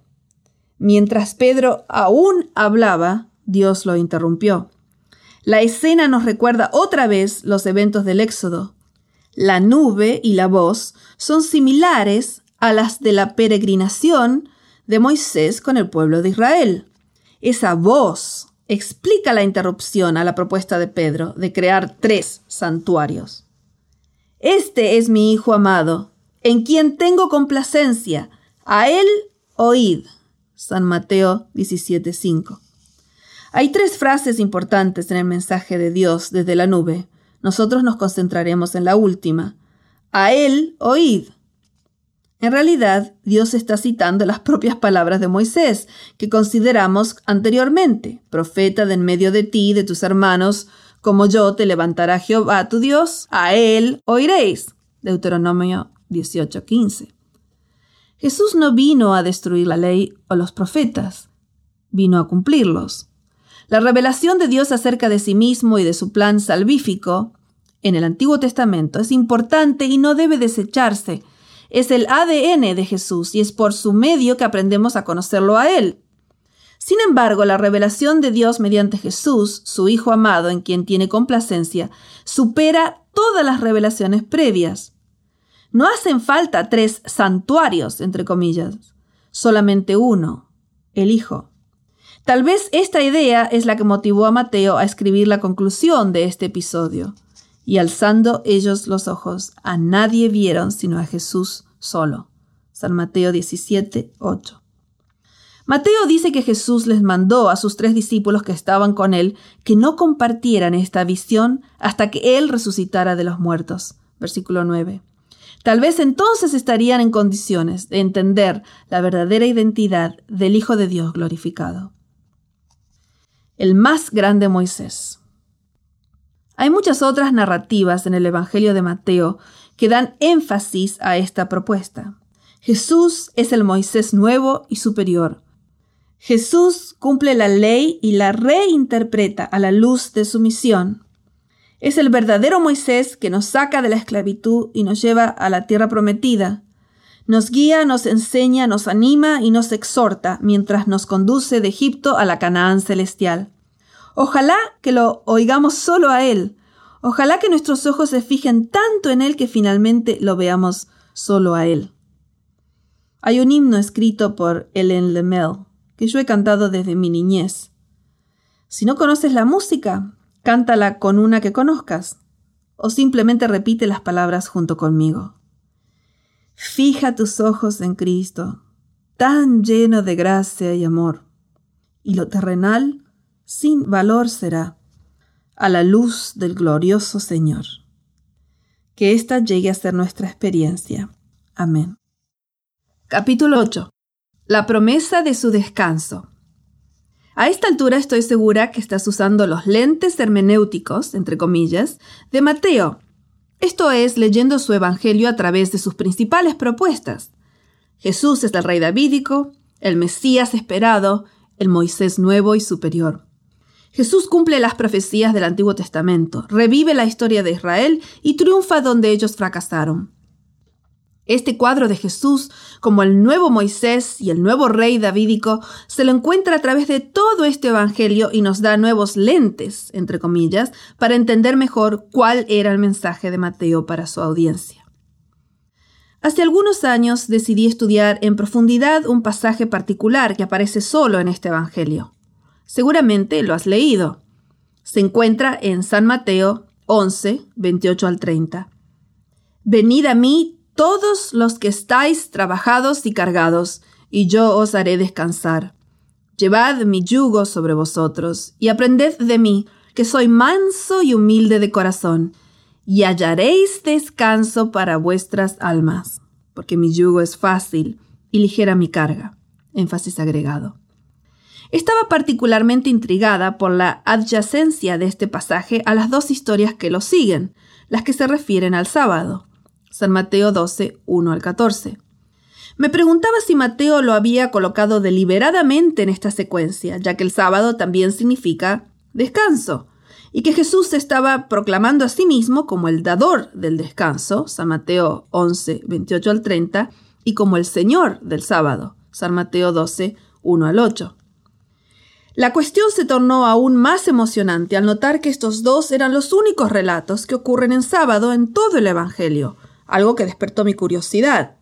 Mientras Pedro aún hablaba, Dios lo interrumpió. La escena nos recuerda otra vez los eventos del Éxodo. La nube y la voz son similares a las de la peregrinación de Moisés con el pueblo de Israel. Esa voz explica la interrupción a la propuesta de Pedro de crear tres santuarios. Este es mi Hijo amado, en quien tengo complacencia. A él oíd. San Mateo 17:5. Hay tres frases importantes en el mensaje de Dios desde la nube. Nosotros nos concentraremos en la última. A él oíd. En realidad, Dios está citando las propias palabras de Moisés, que consideramos anteriormente, profeta de en medio de ti de tus hermanos, como yo te levantará Jehová tu Dios, a él oiréis. Deuteronomio 18:15. Jesús no vino a destruir la ley o los profetas, vino a cumplirlos. La revelación de Dios acerca de sí mismo y de su plan salvífico en el Antiguo Testamento es importante y no debe desecharse, es el ADN de Jesús y es por su medio que aprendemos a conocerlo a Él. Sin embargo, la revelación de Dios mediante Jesús, su Hijo amado en quien tiene complacencia, supera todas las revelaciones previas. No hacen falta tres santuarios, entre comillas, solamente uno, el Hijo. Tal vez esta idea es la que motivó a Mateo a escribir la conclusión de este episodio y alzando ellos los ojos, a nadie vieron sino a Jesús solo. San Mateo 17, 8. Mateo dice que Jesús les mandó a sus tres discípulos que estaban con él que no compartieran esta visión hasta que él resucitara de los muertos. Versículo 9. Tal vez entonces estarían en condiciones de entender la verdadera identidad del Hijo de Dios glorificado. El más grande Moisés. Hay muchas otras narrativas en el Evangelio de Mateo que dan énfasis a esta propuesta. Jesús es el Moisés nuevo y superior. Jesús cumple la ley y la reinterpreta a la luz de su misión. Es el verdadero Moisés que nos saca de la esclavitud y nos lleva a la tierra prometida. Nos guía, nos enseña, nos anima y nos exhorta mientras nos conduce de Egipto a la Canaán celestial. Ojalá que lo oigamos solo a Él. Ojalá que nuestros ojos se fijen tanto en Él que finalmente lo veamos solo a Él. Hay un himno escrito por Ellen Lemel que yo he cantado desde mi niñez. Si no conoces la música, cántala con una que conozcas, o simplemente repite las palabras junto conmigo. Fija tus ojos en Cristo, tan lleno de gracia y amor, y lo terrenal sin valor será, a la luz del glorioso Señor. Que ésta llegue a ser nuestra experiencia. Amén. Capítulo 8. La promesa de su descanso. A esta altura estoy segura que estás usando los lentes hermenéuticos, entre comillas, de Mateo. Esto es, leyendo su Evangelio a través de sus principales propuestas. Jesús es el Rey Davídico, el Mesías esperado, el Moisés nuevo y superior. Jesús cumple las profecías del Antiguo Testamento, revive la historia de Israel y triunfa donde ellos fracasaron. Este cuadro de Jesús, como el nuevo Moisés y el nuevo rey davídico, se lo encuentra a través de todo este Evangelio y nos da nuevos lentes, entre comillas, para entender mejor cuál era el mensaje de Mateo para su audiencia. Hace algunos años decidí estudiar en profundidad un pasaje particular que aparece solo en este Evangelio. Seguramente lo has leído. Se encuentra en San Mateo 11, 28 al 30. Venid a mí todos los que estáis trabajados y cargados, y yo os haré descansar. Llevad mi yugo sobre vosotros, y aprended de mí, que soy manso y humilde de corazón, y hallaréis descanso para vuestras almas, porque mi yugo es fácil y ligera mi carga. Énfasis agregado. Estaba particularmente intrigada por la adyacencia de este pasaje a las dos historias que lo siguen, las que se refieren al sábado. San Mateo 12, 1 al 14. Me preguntaba si Mateo lo había colocado deliberadamente en esta secuencia, ya que el sábado también significa descanso, y que Jesús se estaba proclamando a sí mismo como el dador del descanso, San Mateo 11, 28 al 30, y como el Señor del sábado, San Mateo 12, 1 al 8. La cuestión se tornó aún más emocionante al notar que estos dos eran los únicos relatos que ocurren en sábado en todo el Evangelio, algo que despertó mi curiosidad,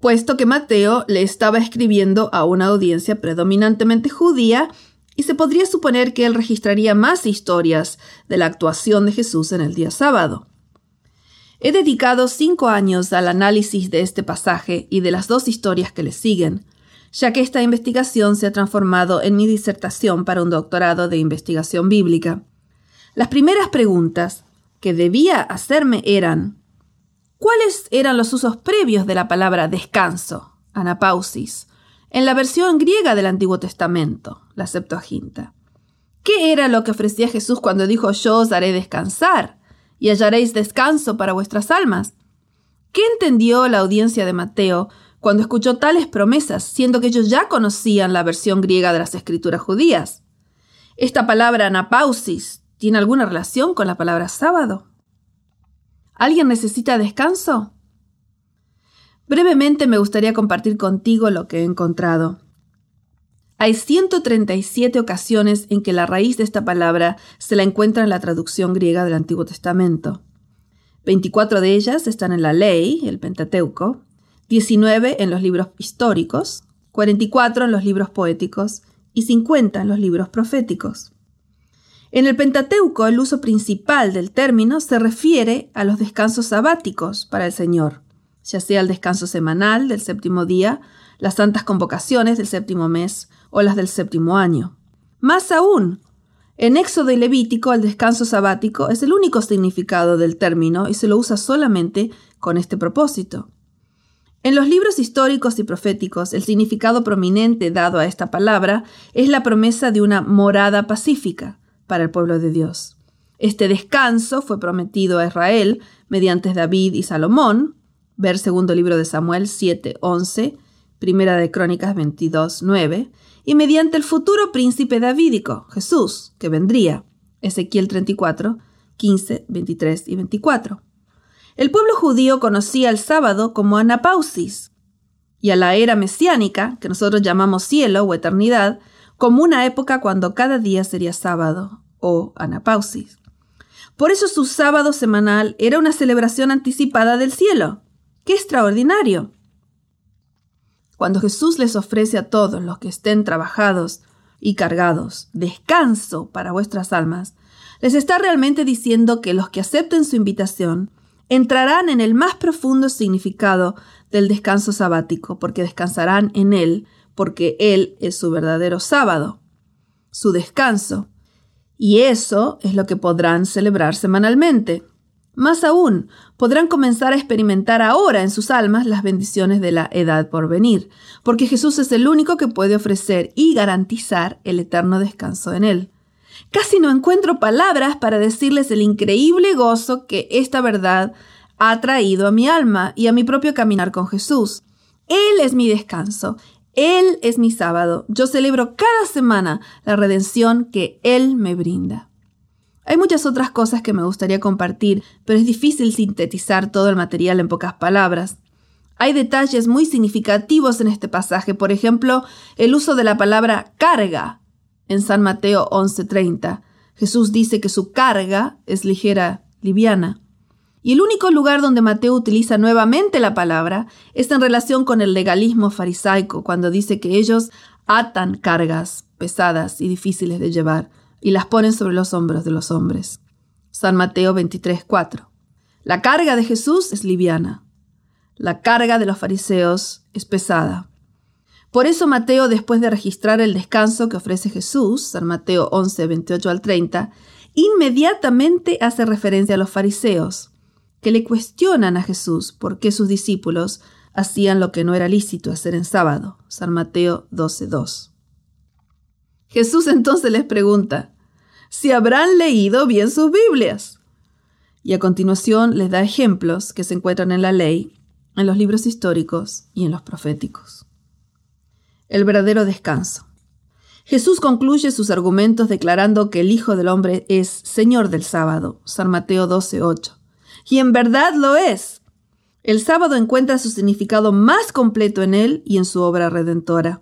puesto que Mateo le estaba escribiendo a una audiencia predominantemente judía y se podría suponer que él registraría más historias de la actuación de Jesús en el día sábado. He dedicado cinco años al análisis de este pasaje y de las dos historias que le siguen, ya que esta investigación se ha transformado en mi disertación para un doctorado de investigación bíblica. Las primeras preguntas que debía hacerme eran ¿Cuáles eran los usos previos de la palabra descanso, anapausis, en la versión griega del Antiguo Testamento, la Septuaginta? ¿Qué era lo que ofrecía Jesús cuando dijo yo os haré descansar y hallaréis descanso para vuestras almas? ¿Qué entendió la audiencia de Mateo cuando escuchó tales promesas, siendo que ellos ya conocían la versión griega de las escrituras judías. ¿Esta palabra anapausis tiene alguna relación con la palabra sábado? ¿Alguien necesita descanso? Brevemente me gustaría compartir contigo lo que he encontrado. Hay 137 ocasiones en que la raíz de esta palabra se la encuentra en la traducción griega del Antiguo Testamento. 24 de ellas están en la ley, el Pentateuco, 19 en los libros históricos, 44 en los libros poéticos y 50 en los libros proféticos. En el Pentateuco el uso principal del término se refiere a los descansos sabáticos para el Señor, ya sea el descanso semanal del séptimo día, las santas convocaciones del séptimo mes o las del séptimo año. Más aún, en Éxodo y Levítico el descanso sabático es el único significado del término y se lo usa solamente con este propósito. En los libros históricos y proféticos, el significado prominente dado a esta palabra es la promesa de una morada pacífica para el pueblo de Dios. Este descanso fue prometido a Israel mediante David y Salomón, ver segundo libro de Samuel 7, 11, primera de Crónicas 22, 9, y mediante el futuro príncipe davídico, Jesús, que vendría, Ezequiel 34, 15, 23 y 24. El pueblo judío conocía el sábado como anapausis y a la era mesiánica, que nosotros llamamos cielo o eternidad, como una época cuando cada día sería sábado o anapausis. Por eso su sábado semanal era una celebración anticipada del cielo. ¡Qué extraordinario! Cuando Jesús les ofrece a todos los que estén trabajados y cargados descanso para vuestras almas, les está realmente diciendo que los que acepten su invitación entrarán en el más profundo significado del descanso sabático, porque descansarán en Él, porque Él es su verdadero sábado, su descanso. Y eso es lo que podrán celebrar semanalmente. Más aún, podrán comenzar a experimentar ahora en sus almas las bendiciones de la edad por venir, porque Jesús es el único que puede ofrecer y garantizar el eterno descanso en Él. Casi no encuentro palabras para decirles el increíble gozo que esta verdad ha traído a mi alma y a mi propio caminar con Jesús. Él es mi descanso, Él es mi sábado. Yo celebro cada semana la redención que Él me brinda. Hay muchas otras cosas que me gustaría compartir, pero es difícil sintetizar todo el material en pocas palabras. Hay detalles muy significativos en este pasaje, por ejemplo, el uso de la palabra carga en San Mateo 11:30. Jesús dice que su carga es ligera, liviana. Y el único lugar donde Mateo utiliza nuevamente la palabra es en relación con el legalismo farisaico, cuando dice que ellos atan cargas pesadas y difíciles de llevar y las ponen sobre los hombros de los hombres. San Mateo 23:4. La carga de Jesús es liviana. La carga de los fariseos es pesada. Por eso Mateo, después de registrar el descanso que ofrece Jesús, San Mateo 11, 28 al 30, inmediatamente hace referencia a los fariseos. Que le cuestionan a Jesús por qué sus discípulos hacían lo que no era lícito hacer en sábado. San Mateo 12.2. Jesús entonces les pregunta si habrán leído bien sus Biblias. Y a continuación les da ejemplos que se encuentran en la ley, en los libros históricos y en los proféticos. El verdadero descanso. Jesús concluye sus argumentos declarando que el Hijo del Hombre es Señor del sábado, San Mateo 12.8. Y en verdad lo es. El sábado encuentra su significado más completo en él y en su obra redentora.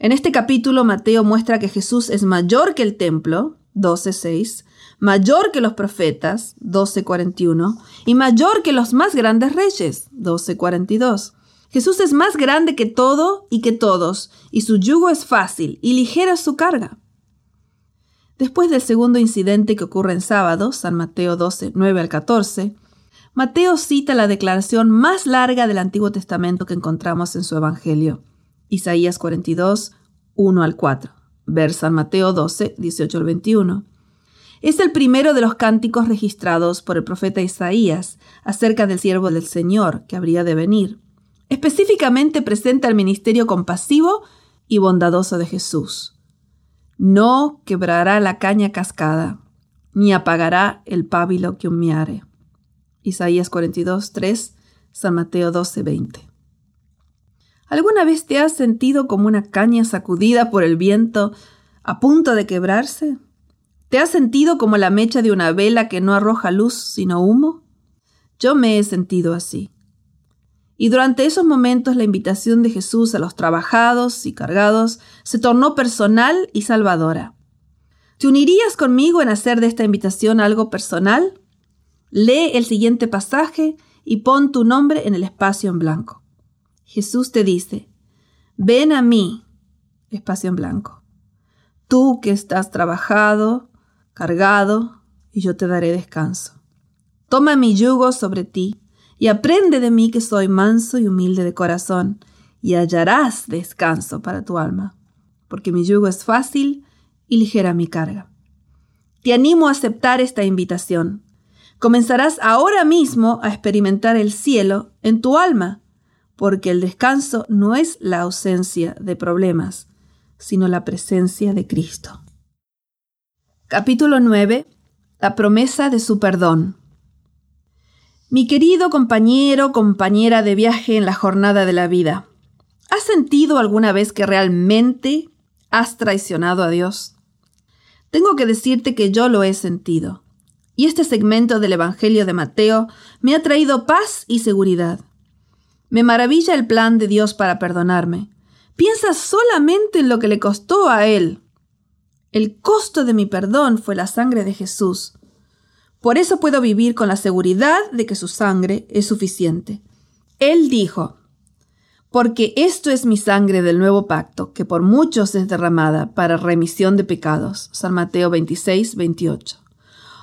En este capítulo Mateo muestra que Jesús es mayor que el templo, 12.6, mayor que los profetas, 12.41, y mayor que los más grandes reyes, 12.42. Jesús es más grande que todo y que todos, y su yugo es fácil y ligera su carga. Después del segundo incidente que ocurre en sábado, San Mateo 12, 9 al 14, Mateo cita la declaración más larga del Antiguo Testamento que encontramos en su Evangelio, Isaías 42, 1 al 4, ver San Mateo 12, 18 al 21. Es el primero de los cánticos registrados por el profeta Isaías acerca del siervo del Señor que habría de venir. Específicamente presenta el ministerio compasivo y bondadoso de Jesús. No quebrará la caña cascada, ni apagará el pábilo que humeare. Isaías 42, 3, San Mateo 12, 20. ¿Alguna vez te has sentido como una caña sacudida por el viento a punto de quebrarse? ¿Te has sentido como la mecha de una vela que no arroja luz sino humo? Yo me he sentido así. Y durante esos momentos la invitación de Jesús a los trabajados y cargados se tornó personal y salvadora. ¿Te unirías conmigo en hacer de esta invitación algo personal? Lee el siguiente pasaje y pon tu nombre en el espacio en blanco. Jesús te dice, ven a mí, espacio en blanco. Tú que estás trabajado, cargado, y yo te daré descanso. Toma mi yugo sobre ti y aprende de mí que soy manso y humilde de corazón, y hallarás descanso para tu alma, porque mi yugo es fácil y ligera mi carga. Te animo a aceptar esta invitación. Comenzarás ahora mismo a experimentar el cielo en tu alma, porque el descanso no es la ausencia de problemas, sino la presencia de Cristo. Capítulo 9. La promesa de su perdón. Mi querido compañero, compañera de viaje en la jornada de la vida, ¿has sentido alguna vez que realmente has traicionado a Dios? Tengo que decirte que yo lo he sentido. Y este segmento del Evangelio de Mateo me ha traído paz y seguridad. Me maravilla el plan de Dios para perdonarme. Piensa solamente en lo que le costó a Él. El costo de mi perdón fue la sangre de Jesús. Por eso puedo vivir con la seguridad de que su sangre es suficiente. Él dijo, porque esto es mi sangre del nuevo pacto, que por muchos es derramada para remisión de pecados. San Mateo 26, 28.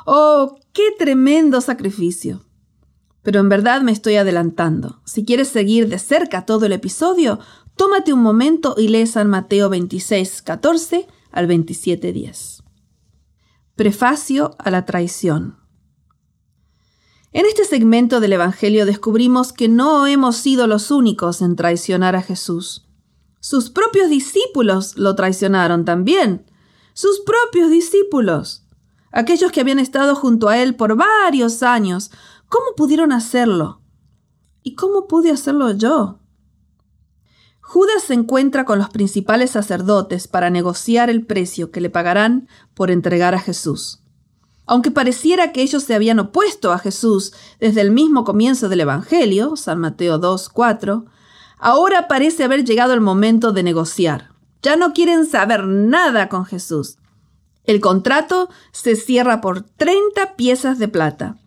Oh, qué tremendo sacrificio. Pero en verdad me estoy adelantando. Si quieres seguir de cerca todo el episodio, tómate un momento y lee San Mateo 26, 14 al 27, 10. Prefacio a la traición. En este segmento del Evangelio descubrimos que no hemos sido los únicos en traicionar a Jesús. Sus propios discípulos lo traicionaron también. Sus propios discípulos. Aquellos que habían estado junto a Él por varios años. ¿Cómo pudieron hacerlo? ¿Y cómo pude hacerlo yo? Judas se encuentra con los principales sacerdotes para negociar el precio que le pagarán por entregar a Jesús. Aunque pareciera que ellos se habían opuesto a Jesús desde el mismo comienzo del Evangelio, San Mateo 2, 4, ahora parece haber llegado el momento de negociar. Ya no quieren saber nada con Jesús. El contrato se cierra por 30 piezas de plata.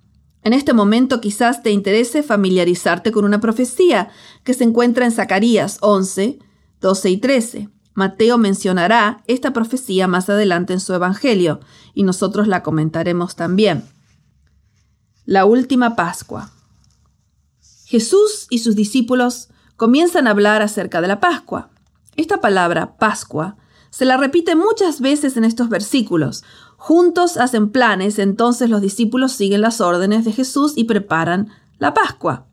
En este momento quizás te interese familiarizarte con una profecía que se encuentra en Zacarías 11, 12 y 13. Mateo mencionará esta profecía más adelante en su Evangelio y nosotros la comentaremos también. La última Pascua. Jesús y sus discípulos comienzan a hablar acerca de la Pascua. Esta palabra, Pascua, se la repite muchas veces en estos versículos, Juntos hacen planes, entonces los discípulos siguen las órdenes de Jesús y preparan la Pascua.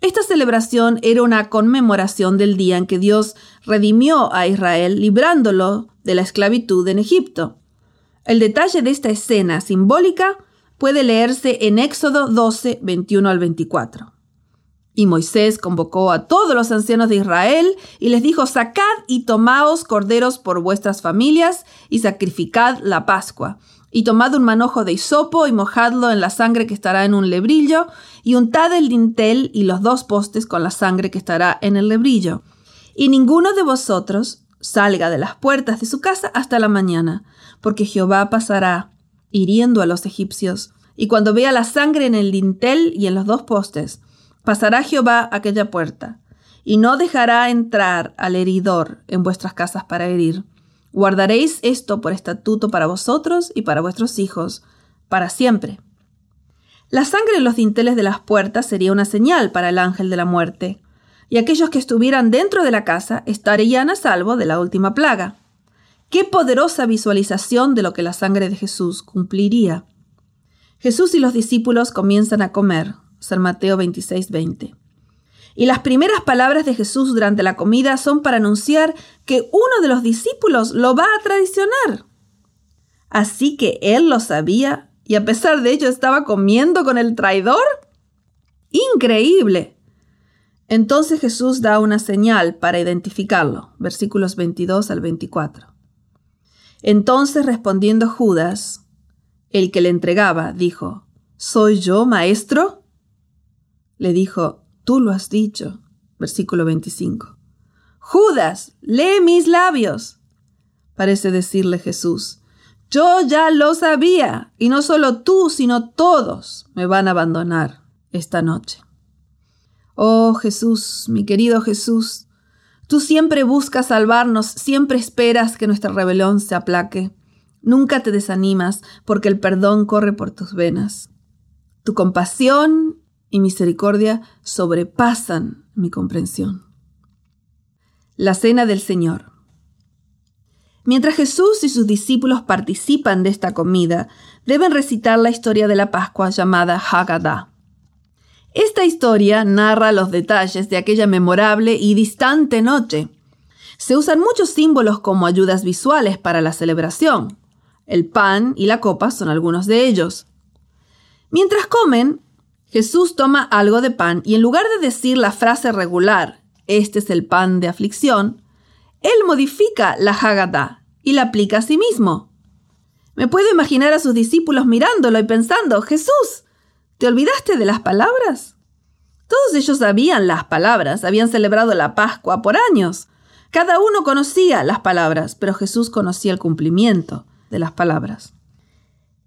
Esta celebración era una conmemoración del día en que Dios redimió a Israel librándolo de la esclavitud en Egipto. El detalle de esta escena simbólica puede leerse en Éxodo 12, 21 al 24. Y Moisés convocó a todos los ancianos de Israel y les dijo, sacad y tomaos corderos por vuestras familias y sacrificad la Pascua. Y tomad un manojo de hisopo y mojadlo en la sangre que estará en un lebrillo, y untad el dintel y los dos postes con la sangre que estará en el lebrillo. Y ninguno de vosotros salga de las puertas de su casa hasta la mañana, porque Jehová pasará hiriendo a los egipcios. Y cuando vea la sangre en el dintel y en los dos postes, Pasará Jehová aquella puerta, y no dejará entrar al heridor en vuestras casas para herir. Guardaréis esto por estatuto para vosotros y para vuestros hijos, para siempre. La sangre en los dinteles de las puertas sería una señal para el ángel de la muerte, y aquellos que estuvieran dentro de la casa estarían a salvo de la última plaga. Qué poderosa visualización de lo que la sangre de Jesús cumpliría. Jesús y los discípulos comienzan a comer. San Mateo 26, 20. Y las primeras palabras de Jesús durante la comida son para anunciar que uno de los discípulos lo va a traicionar. Así que él lo sabía y a pesar de ello estaba comiendo con el traidor. Increíble. Entonces Jesús da una señal para identificarlo, versículos 22 al 24. Entonces respondiendo Judas, el que le entregaba, dijo, ¿Soy yo, maestro? Le dijo, Tú lo has dicho. Versículo 25. Judas, lee mis labios. Parece decirle Jesús, yo ya lo sabía, y no solo tú, sino todos me van a abandonar esta noche. Oh Jesús, mi querido Jesús, tú siempre buscas salvarnos, siempre esperas que nuestra rebelión se aplaque. Nunca te desanimas porque el perdón corre por tus venas. Tu compasión y misericordia sobrepasan mi comprensión. La Cena del Señor. Mientras Jesús y sus discípulos participan de esta comida, deben recitar la historia de la Pascua llamada Haggadah. Esta historia narra los detalles de aquella memorable y distante noche. Se usan muchos símbolos como ayudas visuales para la celebración. El pan y la copa son algunos de ellos. Mientras comen, Jesús toma algo de pan y en lugar de decir la frase regular, este es el pan de aflicción, él modifica la Haggadah y la aplica a sí mismo. Me puedo imaginar a sus discípulos mirándolo y pensando, Jesús, ¿te olvidaste de las palabras? Todos ellos sabían las palabras, habían celebrado la Pascua por años. Cada uno conocía las palabras, pero Jesús conocía el cumplimiento de las palabras.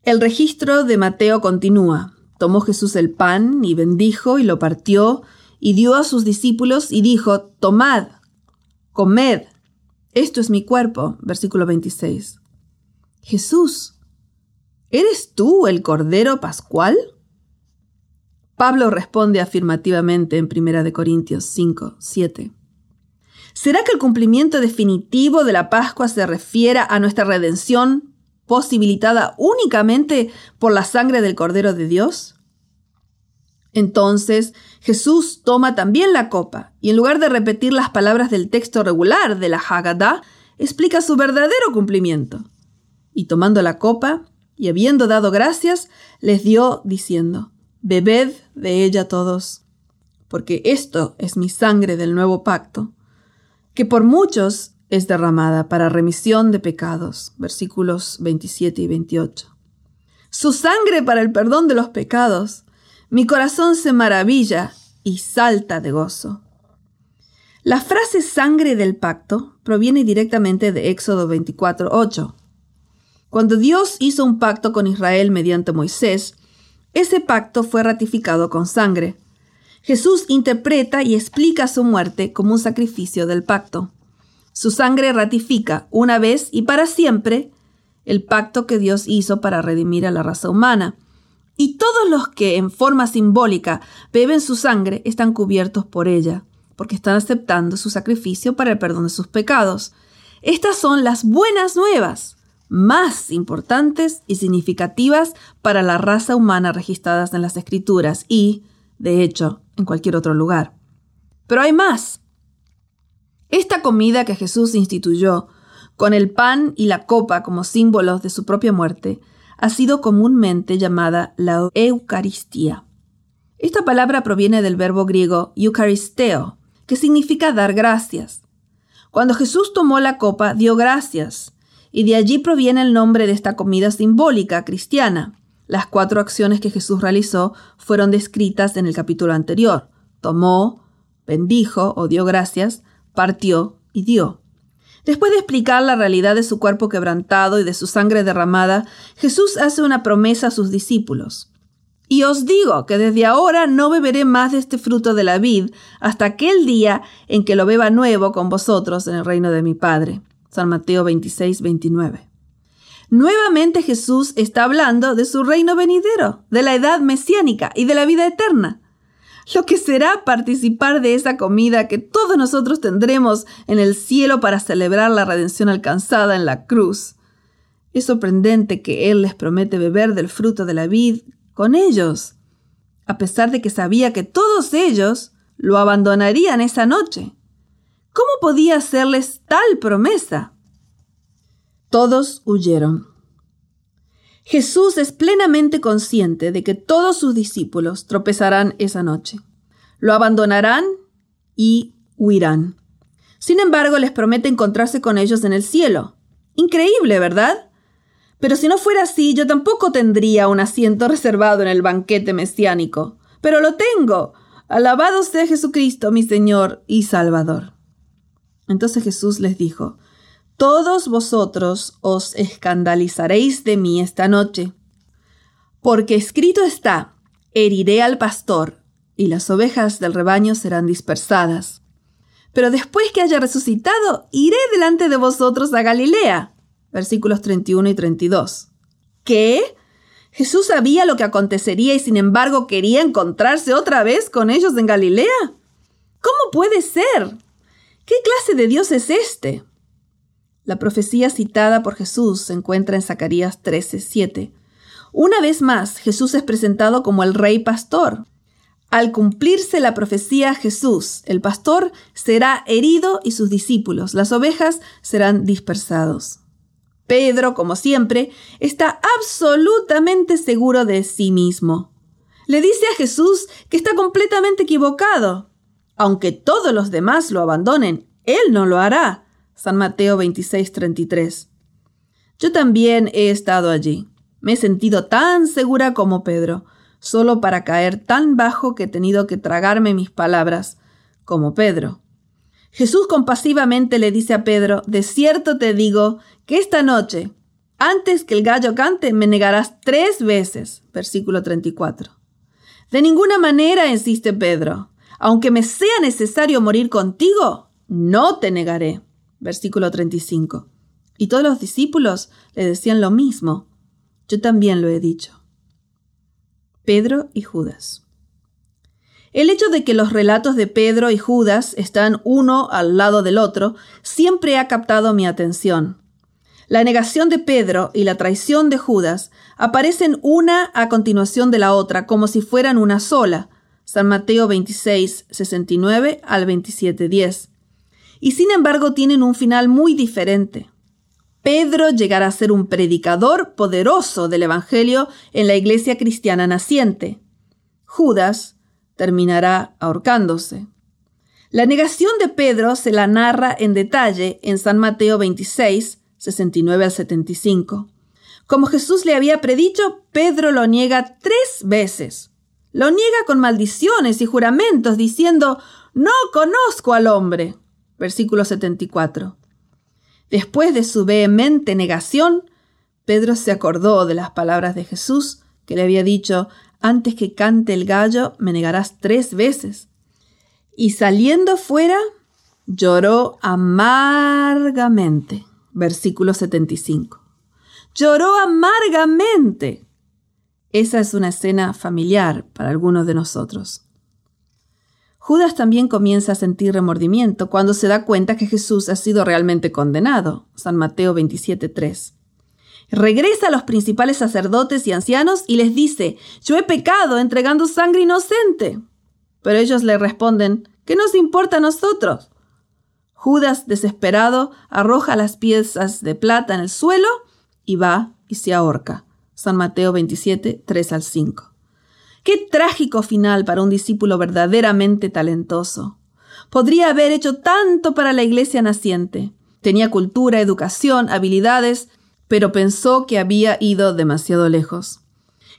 El registro de Mateo continúa. Tomó Jesús el pan y bendijo y lo partió y dio a sus discípulos y dijo, Tomad, comed, esto es mi cuerpo. Versículo 26. Jesús, ¿eres tú el Cordero Pascual? Pablo responde afirmativamente en 1 Corintios 5, 7. ¿Será que el cumplimiento definitivo de la Pascua se refiera a nuestra redención posibilitada únicamente por la sangre del Cordero de Dios? Entonces Jesús toma también la copa y en lugar de repetir las palabras del texto regular de la Haggadah, explica su verdadero cumplimiento. Y tomando la copa y habiendo dado gracias, les dio diciendo, Bebed de ella todos, porque esto es mi sangre del nuevo pacto, que por muchos es derramada para remisión de pecados. Versículos 27 y 28. Su sangre para el perdón de los pecados. Mi corazón se maravilla y salta de gozo. La frase sangre del pacto proviene directamente de Éxodo 24, 8. Cuando Dios hizo un pacto con Israel mediante Moisés, ese pacto fue ratificado con sangre. Jesús interpreta y explica su muerte como un sacrificio del pacto. Su sangre ratifica una vez y para siempre el pacto que Dios hizo para redimir a la raza humana. Y todos los que en forma simbólica beben su sangre están cubiertos por ella, porque están aceptando su sacrificio para el perdón de sus pecados. Estas son las buenas nuevas, más importantes y significativas para la raza humana registradas en las Escrituras y, de hecho, en cualquier otro lugar. Pero hay más. Esta comida que Jesús instituyó, con el pan y la copa como símbolos de su propia muerte, ha sido comúnmente llamada la Eucaristía. Esta palabra proviene del verbo griego eucaristeo, que significa dar gracias. Cuando Jesús tomó la copa, dio gracias, y de allí proviene el nombre de esta comida simbólica cristiana. Las cuatro acciones que Jesús realizó fueron descritas en el capítulo anterior. Tomó, bendijo o dio gracias, partió y dio. Después de explicar la realidad de su cuerpo quebrantado y de su sangre derramada, Jesús hace una promesa a sus discípulos. Y os digo que desde ahora no beberé más de este fruto de la vid hasta aquel día en que lo beba nuevo con vosotros en el reino de mi Padre. San Mateo 26, 29. Nuevamente Jesús está hablando de su reino venidero, de la edad mesiánica y de la vida eterna. Lo que será participar de esa comida que todos nosotros tendremos en el cielo para celebrar la redención alcanzada en la cruz. Es sorprendente que Él les promete beber del fruto de la vid con ellos, a pesar de que sabía que todos ellos lo abandonarían esa noche. ¿Cómo podía hacerles tal promesa? Todos huyeron. Jesús es plenamente consciente de que todos sus discípulos tropezarán esa noche. Lo abandonarán y huirán. Sin embargo, les promete encontrarse con ellos en el cielo. Increíble, ¿verdad? Pero si no fuera así, yo tampoco tendría un asiento reservado en el banquete mesiánico. Pero lo tengo. Alabado sea Jesucristo, mi Señor y Salvador. Entonces Jesús les dijo, Todos vosotros os escandalizaréis de mí esta noche, porque escrito está, heriré al pastor, y las ovejas del rebaño serán dispersadas. Pero después que haya resucitado, iré delante de vosotros a Galilea versículos 31 y 32. ¿Qué? ¿Jesús sabía lo que acontecería y sin embargo quería encontrarse otra vez con ellos en Galilea? ¿Cómo puede ser? ¿Qué clase de Dios es este? La profecía citada por Jesús se encuentra en Zacarías 13, 7. Una vez más, Jesús es presentado como el rey pastor. Al cumplirse la profecía, Jesús, el pastor, será herido y sus discípulos, las ovejas, serán dispersados. Pedro, como siempre, está absolutamente seguro de sí mismo. Le dice a Jesús que está completamente equivocado. Aunque todos los demás lo abandonen, él no lo hará. San Mateo 26:33. Yo también he estado allí. Me he sentido tan segura como Pedro, solo para caer tan bajo que he tenido que tragarme mis palabras, como Pedro. Jesús compasivamente le dice a Pedro, de cierto te digo que esta noche, antes que el gallo cante, me negarás tres veces. Versículo 34. De ninguna manera, insiste Pedro, aunque me sea necesario morir contigo, no te negaré. Versículo 35. Y todos los discípulos le decían lo mismo. Yo también lo he dicho. Pedro y Judas. El hecho de que los relatos de Pedro y Judas están uno al lado del otro siempre ha captado mi atención. La negación de Pedro y la traición de Judas aparecen una a continuación de la otra como si fueran una sola. San Mateo 26, 69 al 27, 10. Y sin embargo tienen un final muy diferente. Pedro llegará a ser un predicador poderoso del Evangelio en la iglesia cristiana naciente. Judas terminará ahorcándose. La negación de Pedro se la narra en detalle en San Mateo 26, 69 al 75. Como Jesús le había predicho, Pedro lo niega tres veces. Lo niega con maldiciones y juramentos, diciendo, No conozco al hombre. Versículo 74. Después de su vehemente negación, Pedro se acordó de las palabras de Jesús que le había dicho, antes que cante el gallo, me negarás tres veces. Y saliendo fuera, lloró amargamente. Versículo 75. Lloró amargamente. Esa es una escena familiar para algunos de nosotros. Judas también comienza a sentir remordimiento cuando se da cuenta que Jesús ha sido realmente condenado. San Mateo 27.3. regresa a los principales sacerdotes y ancianos y les dice, yo he pecado entregando sangre inocente. Pero ellos le responden, ¿qué nos importa a nosotros? Judas, desesperado, arroja las piezas de plata en el suelo y va y se ahorca. San Mateo 27, 3 al 5. Qué trágico final para un discípulo verdaderamente talentoso. Podría haber hecho tanto para la iglesia naciente. Tenía cultura, educación, habilidades, pero pensó que había ido demasiado lejos,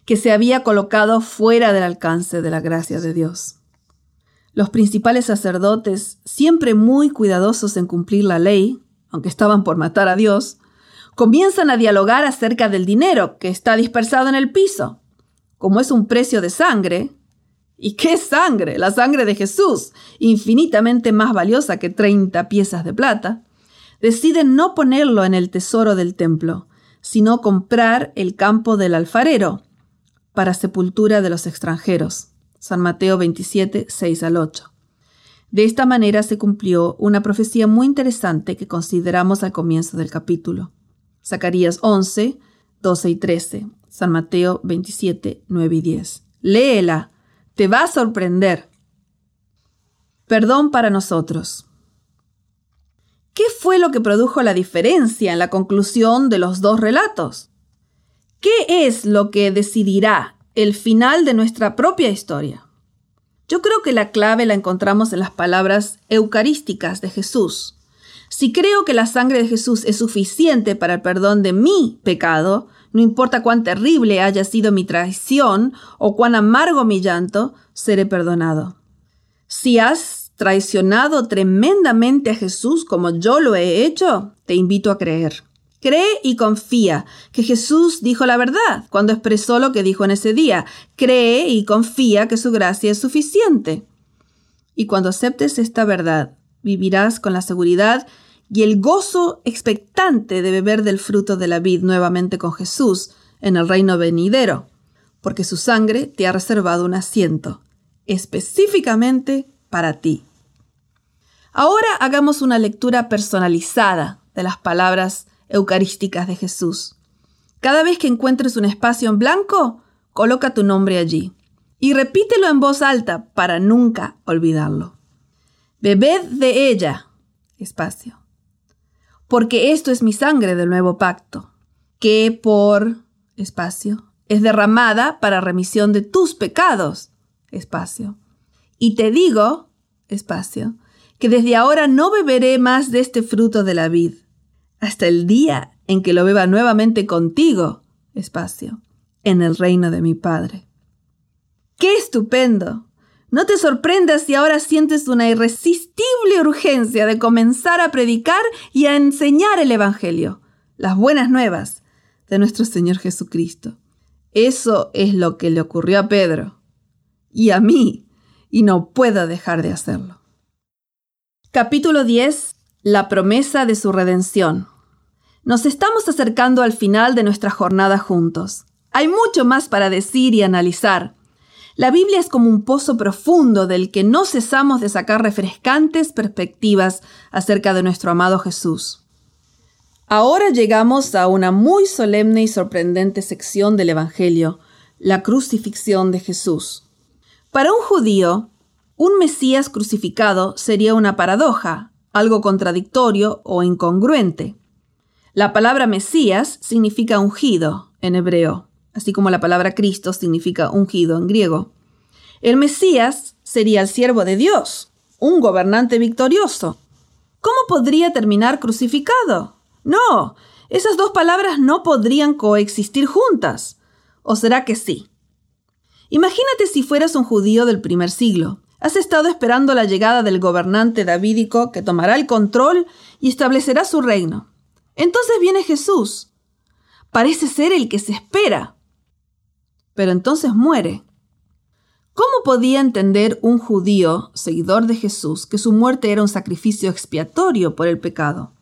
que se había colocado fuera del alcance de la gracia de Dios. Los principales sacerdotes, siempre muy cuidadosos en cumplir la ley, aunque estaban por matar a Dios, comienzan a dialogar acerca del dinero que está dispersado en el piso. Como es un precio de sangre, ¿y qué sangre? La sangre de Jesús, infinitamente más valiosa que 30 piezas de plata, deciden no ponerlo en el tesoro del templo, sino comprar el campo del alfarero para sepultura de los extranjeros. San Mateo 27, 6 al 8. De esta manera se cumplió una profecía muy interesante que consideramos al comienzo del capítulo. Zacarías 11, 12 y 13. San Mateo 27, 9 y 10. Léela, te va a sorprender. Perdón para nosotros. ¿Qué fue lo que produjo la diferencia en la conclusión de los dos relatos? ¿Qué es lo que decidirá el final de nuestra propia historia? Yo creo que la clave la encontramos en las palabras eucarísticas de Jesús. Si creo que la sangre de Jesús es suficiente para el perdón de mi pecado, no importa cuán terrible haya sido mi traición o cuán amargo mi llanto, seré perdonado. Si has traicionado tremendamente a Jesús como yo lo he hecho, te invito a creer. Cree y confía que Jesús dijo la verdad cuando expresó lo que dijo en ese día. Cree y confía que su gracia es suficiente. Y cuando aceptes esta verdad, vivirás con la seguridad y el gozo expectante de beber del fruto de la vid nuevamente con Jesús en el reino venidero, porque su sangre te ha reservado un asiento, específicamente para ti. Ahora hagamos una lectura personalizada de las palabras eucarísticas de Jesús. Cada vez que encuentres un espacio en blanco, coloca tu nombre allí y repítelo en voz alta para nunca olvidarlo. Bebed de ella, espacio porque esto es mi sangre del nuevo pacto, que por espacio es derramada para remisión de tus pecados, espacio. Y te digo, espacio, que desde ahora no beberé más de este fruto de la vid, hasta el día en que lo beba nuevamente contigo, espacio, en el reino de mi Padre. ¡Qué estupendo! No te sorprendas si ahora sientes una irresistible urgencia de comenzar a predicar y a enseñar el Evangelio, las buenas nuevas de nuestro Señor Jesucristo. Eso es lo que le ocurrió a Pedro y a mí, y no puedo dejar de hacerlo. Capítulo 10. La promesa de su redención. Nos estamos acercando al final de nuestra jornada juntos. Hay mucho más para decir y analizar la Biblia es como un pozo profundo del que no cesamos de sacar refrescantes perspectivas acerca de nuestro amado Jesús. Ahora llegamos a una muy solemne y sorprendente sección del Evangelio, la crucifixión de Jesús. Para un judío, un Mesías crucificado sería una paradoja, algo contradictorio o incongruente. La palabra Mesías significa ungido en hebreo así como la palabra Cristo significa ungido en griego. El Mesías sería el siervo de Dios, un gobernante victorioso. ¿Cómo podría terminar crucificado? No, esas dos palabras no podrían coexistir juntas. ¿O será que sí? Imagínate si fueras un judío del primer siglo. Has estado esperando la llegada del gobernante davídico que tomará el control y establecerá su reino. Entonces viene Jesús. Parece ser el que se espera pero entonces muere. ¿Cómo podía entender un judío, seguidor de Jesús, que su muerte era un sacrificio expiatorio por el pecado?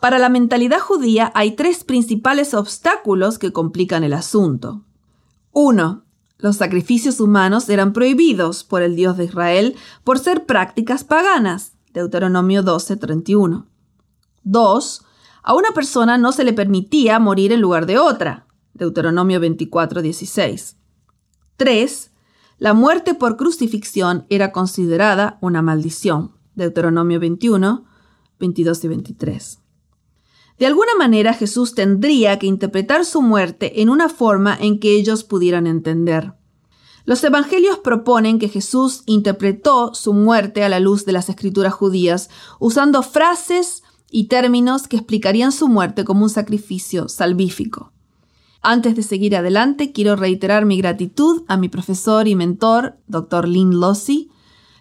Para la mentalidad judía hay tres principales obstáculos que complican el asunto. 1. Los sacrificios humanos eran prohibidos por el Dios de Israel por ser prácticas paganas. Deuteronomio 12:31. 2. A una persona no se le permitía morir en lugar de otra. Deuteronomio 24, 16. 3. La muerte por crucifixión era considerada una maldición. Deuteronomio 21, 22 y 23. De alguna manera Jesús tendría que interpretar su muerte en una forma en que ellos pudieran entender. Los evangelios proponen que Jesús interpretó su muerte a la luz de las escrituras judías, usando frases y términos que explicarían su muerte como un sacrificio salvífico. Antes de seguir adelante, quiero reiterar mi gratitud a mi profesor y mentor, Dr. Lynn Lossi.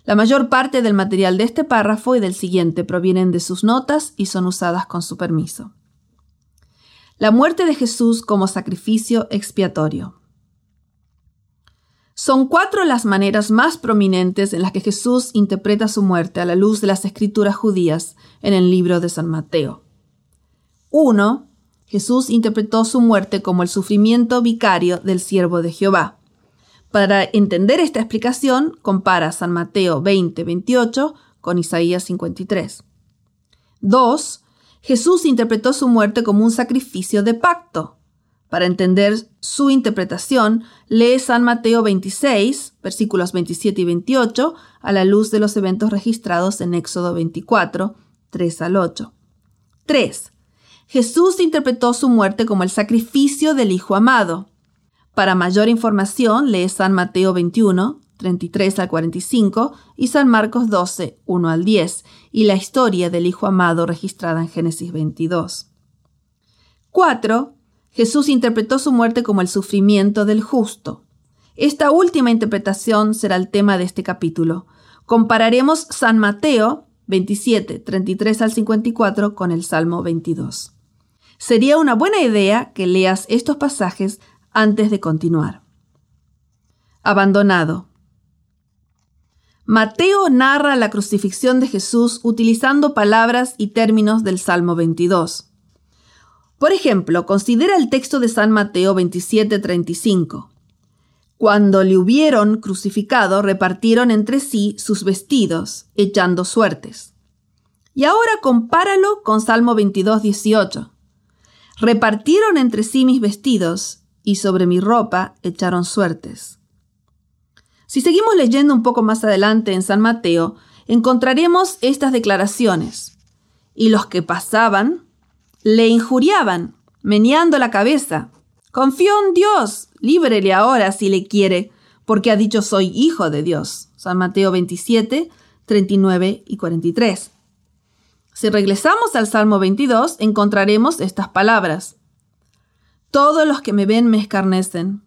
La mayor parte del material de este párrafo y del siguiente provienen de sus notas y son usadas con su permiso. La muerte de Jesús como sacrificio expiatorio. Son cuatro las maneras más prominentes en las que Jesús interpreta su muerte a la luz de las escrituras judías en el libro de San Mateo. 1. Jesús interpretó su muerte como el sufrimiento vicario del siervo de Jehová. Para entender esta explicación, compara San Mateo 20, 28 con Isaías 53. 2. Jesús interpretó su muerte como un sacrificio de pacto. Para entender su interpretación, lee San Mateo 26, versículos 27 y 28, a la luz de los eventos registrados en Éxodo 24, 3 al 8. 3. Jesús interpretó su muerte como el sacrificio del Hijo amado. Para mayor información, lee San Mateo 21, 33 al 45 y San Marcos 12, 1 al 10, y la historia del Hijo amado registrada en Génesis 22. 4. Jesús interpretó su muerte como el sufrimiento del justo. Esta última interpretación será el tema de este capítulo. Compararemos San Mateo 27, 33 al 54 con el Salmo 22. Sería una buena idea que leas estos pasajes antes de continuar. Abandonado. Mateo narra la crucifixión de Jesús utilizando palabras y términos del Salmo 22. Por ejemplo, considera el texto de San Mateo 27:35. Cuando le hubieron crucificado, repartieron entre sí sus vestidos, echando suertes. Y ahora compáralo con Salmo 22:18. Repartieron entre sí mis vestidos, y sobre mi ropa echaron suertes. Si seguimos leyendo un poco más adelante en San Mateo, encontraremos estas declaraciones. Y los que pasaban le injuriaban, meneando la cabeza. Confió en Dios, líbrele ahora si le quiere, porque ha dicho soy hijo de Dios. San Mateo 27, 39 y 43. Si regresamos al Salmo 22, encontraremos estas palabras. Todos los que me ven me escarnecen.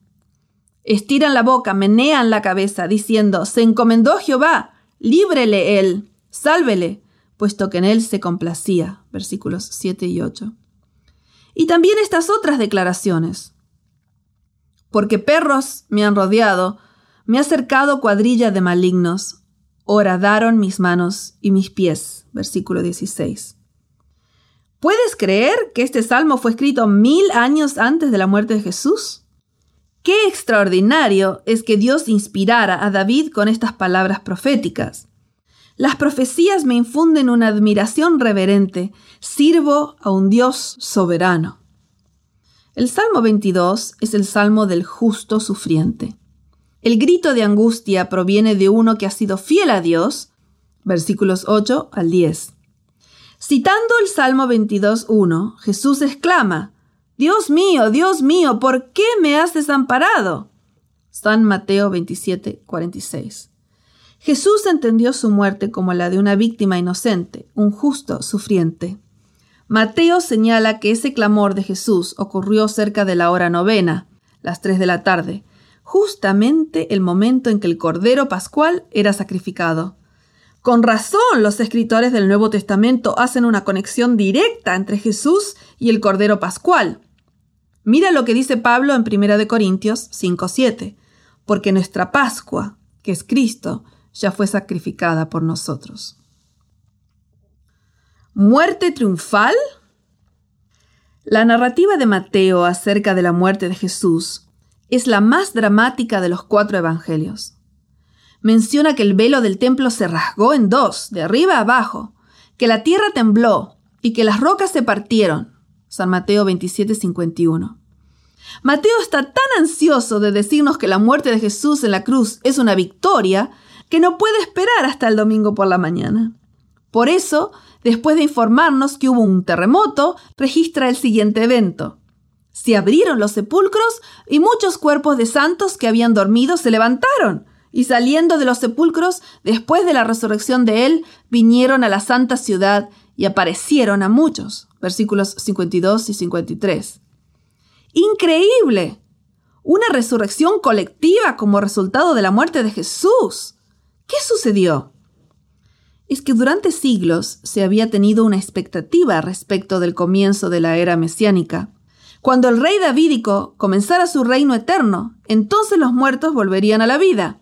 Estiran la boca, menean la cabeza, diciendo, se encomendó Jehová, líbrele él, sálvele, puesto que en él se complacía. Versículos 7 y 8. Y también estas otras declaraciones. Porque perros me han rodeado, me ha cercado cuadrilla de malignos, horadaron mis manos y mis pies. Versículo 16. ¿Puedes creer que este salmo fue escrito mil años antes de la muerte de Jesús? Qué extraordinario es que Dios inspirara a David con estas palabras proféticas. Las profecías me infunden una admiración reverente. Sirvo a un Dios soberano. El Salmo 22 es el Salmo del justo sufriente. El grito de angustia proviene de uno que ha sido fiel a Dios, versículos 8 al 10. Citando el Salmo 22.1, Jesús exclama, Dios mío, Dios mío, ¿por qué me has desamparado? San Mateo 27.46. Jesús entendió su muerte como la de una víctima inocente, un justo sufriente. Mateo señala que ese clamor de Jesús ocurrió cerca de la hora novena, las tres de la tarde, justamente el momento en que el Cordero Pascual era sacrificado. Con razón los escritores del Nuevo Testamento hacen una conexión directa entre Jesús y el Cordero Pascual. Mira lo que dice Pablo en 1 Corintios 5:7, porque nuestra Pascua, que es Cristo, ya fue sacrificada por nosotros. ¿Muerte triunfal? La narrativa de Mateo acerca de la muerte de Jesús es la más dramática de los cuatro evangelios. Menciona que el velo del templo se rasgó en dos, de arriba a abajo, que la tierra tembló, y que las rocas se partieron. San Mateo 27, 51. Mateo está tan ansioso de decirnos que la muerte de Jesús en la cruz es una victoria que no puede esperar hasta el domingo por la mañana. Por eso, después de informarnos que hubo un terremoto, registra el siguiente evento. Se abrieron los sepulcros y muchos cuerpos de santos que habían dormido se levantaron y saliendo de los sepulcros, después de la resurrección de él, vinieron a la santa ciudad y aparecieron a muchos. Versículos 52 y 53. Increíble. Una resurrección colectiva como resultado de la muerte de Jesús. ¿Qué sucedió? Es que durante siglos se había tenido una expectativa respecto del comienzo de la era mesiánica. Cuando el rey davídico comenzara su reino eterno, entonces los muertos volverían a la vida.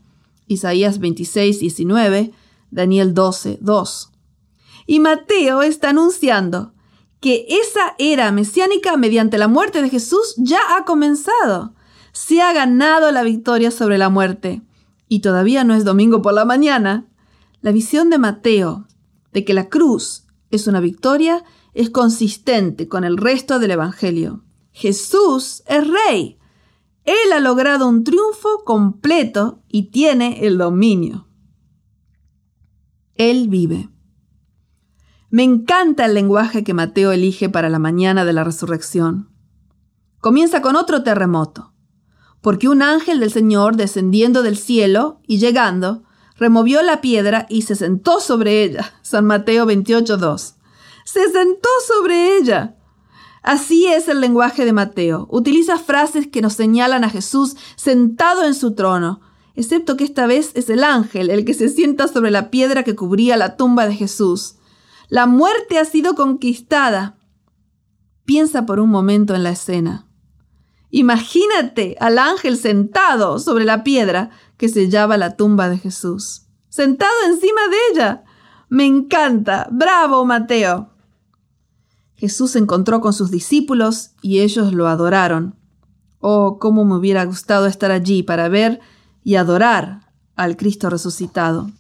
Isaías 26, 19, Daniel 12, 2. Y Mateo está anunciando que esa era mesiánica mediante la muerte de Jesús ya ha comenzado. Se ha ganado la victoria sobre la muerte. Y todavía no es domingo por la mañana. La visión de Mateo de que la cruz es una victoria es consistente con el resto del Evangelio. Jesús es rey. Él ha logrado un triunfo completo y tiene el dominio. Él vive. Me encanta el lenguaje que Mateo elige para la mañana de la resurrección. Comienza con otro terremoto, porque un ángel del Señor descendiendo del cielo y llegando, removió la piedra y se sentó sobre ella. San Mateo 28.2. Se sentó sobre ella. Así es el lenguaje de Mateo. Utiliza frases que nos señalan a Jesús sentado en su trono, excepto que esta vez es el ángel el que se sienta sobre la piedra que cubría la tumba de Jesús. La muerte ha sido conquistada. Piensa por un momento en la escena. Imagínate al ángel sentado sobre la piedra que sellaba la tumba de Jesús. Sentado encima de ella. Me encanta. Bravo, Mateo. Jesús se encontró con sus discípulos y ellos lo adoraron. Oh, cómo me hubiera gustado estar allí para ver y adorar al Cristo resucitado.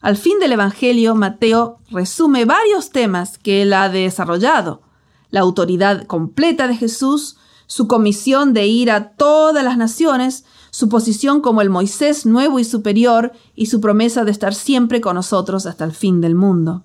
Al fin del Evangelio, Mateo resume varios temas que él ha desarrollado. La autoridad completa de Jesús, su comisión de ir a todas las naciones, su posición como el Moisés nuevo y superior y su promesa de estar siempre con nosotros hasta el fin del mundo.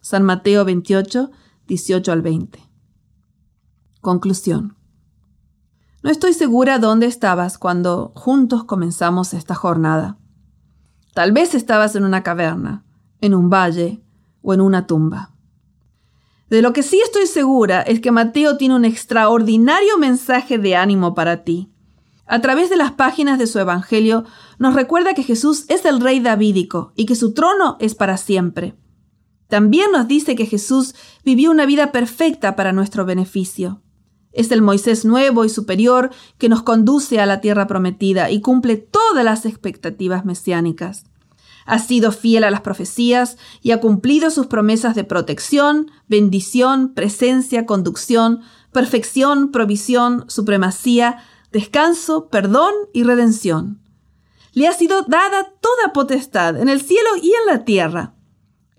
San Mateo 28, 18 al 20. Conclusión. No estoy segura dónde estabas cuando juntos comenzamos esta jornada. Tal vez estabas en una caverna, en un valle o en una tumba. De lo que sí estoy segura es que Mateo tiene un extraordinario mensaje de ánimo para ti. A través de las páginas de su Evangelio nos recuerda que Jesús es el Rey Davídico y que su trono es para siempre. También nos dice que Jesús vivió una vida perfecta para nuestro beneficio. Es el Moisés nuevo y superior que nos conduce a la tierra prometida y cumple todas las expectativas mesiánicas. Ha sido fiel a las profecías y ha cumplido sus promesas de protección, bendición, presencia, conducción, perfección, provisión, supremacía, descanso, perdón y redención. Le ha sido dada toda potestad en el cielo y en la tierra.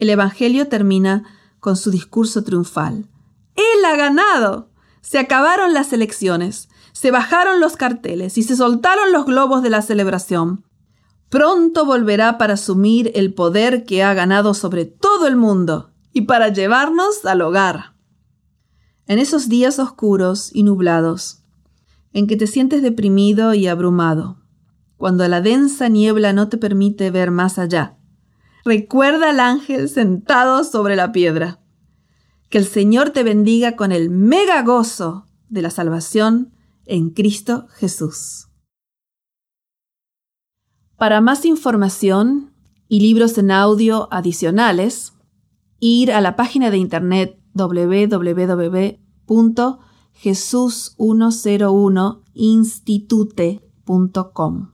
El Evangelio termina con su discurso triunfal. Él ha ganado. Se acabaron las elecciones, se bajaron los carteles y se soltaron los globos de la celebración. Pronto volverá para asumir el poder que ha ganado sobre todo el mundo y para llevarnos al hogar. En esos días oscuros y nublados, en que te sientes deprimido y abrumado, cuando la densa niebla no te permite ver más allá, Recuerda al ángel sentado sobre la piedra. Que el Señor te bendiga con el mega gozo de la salvación en Cristo Jesús. Para más información y libros en audio adicionales, ir a la página de internet www.jesus101institute.com.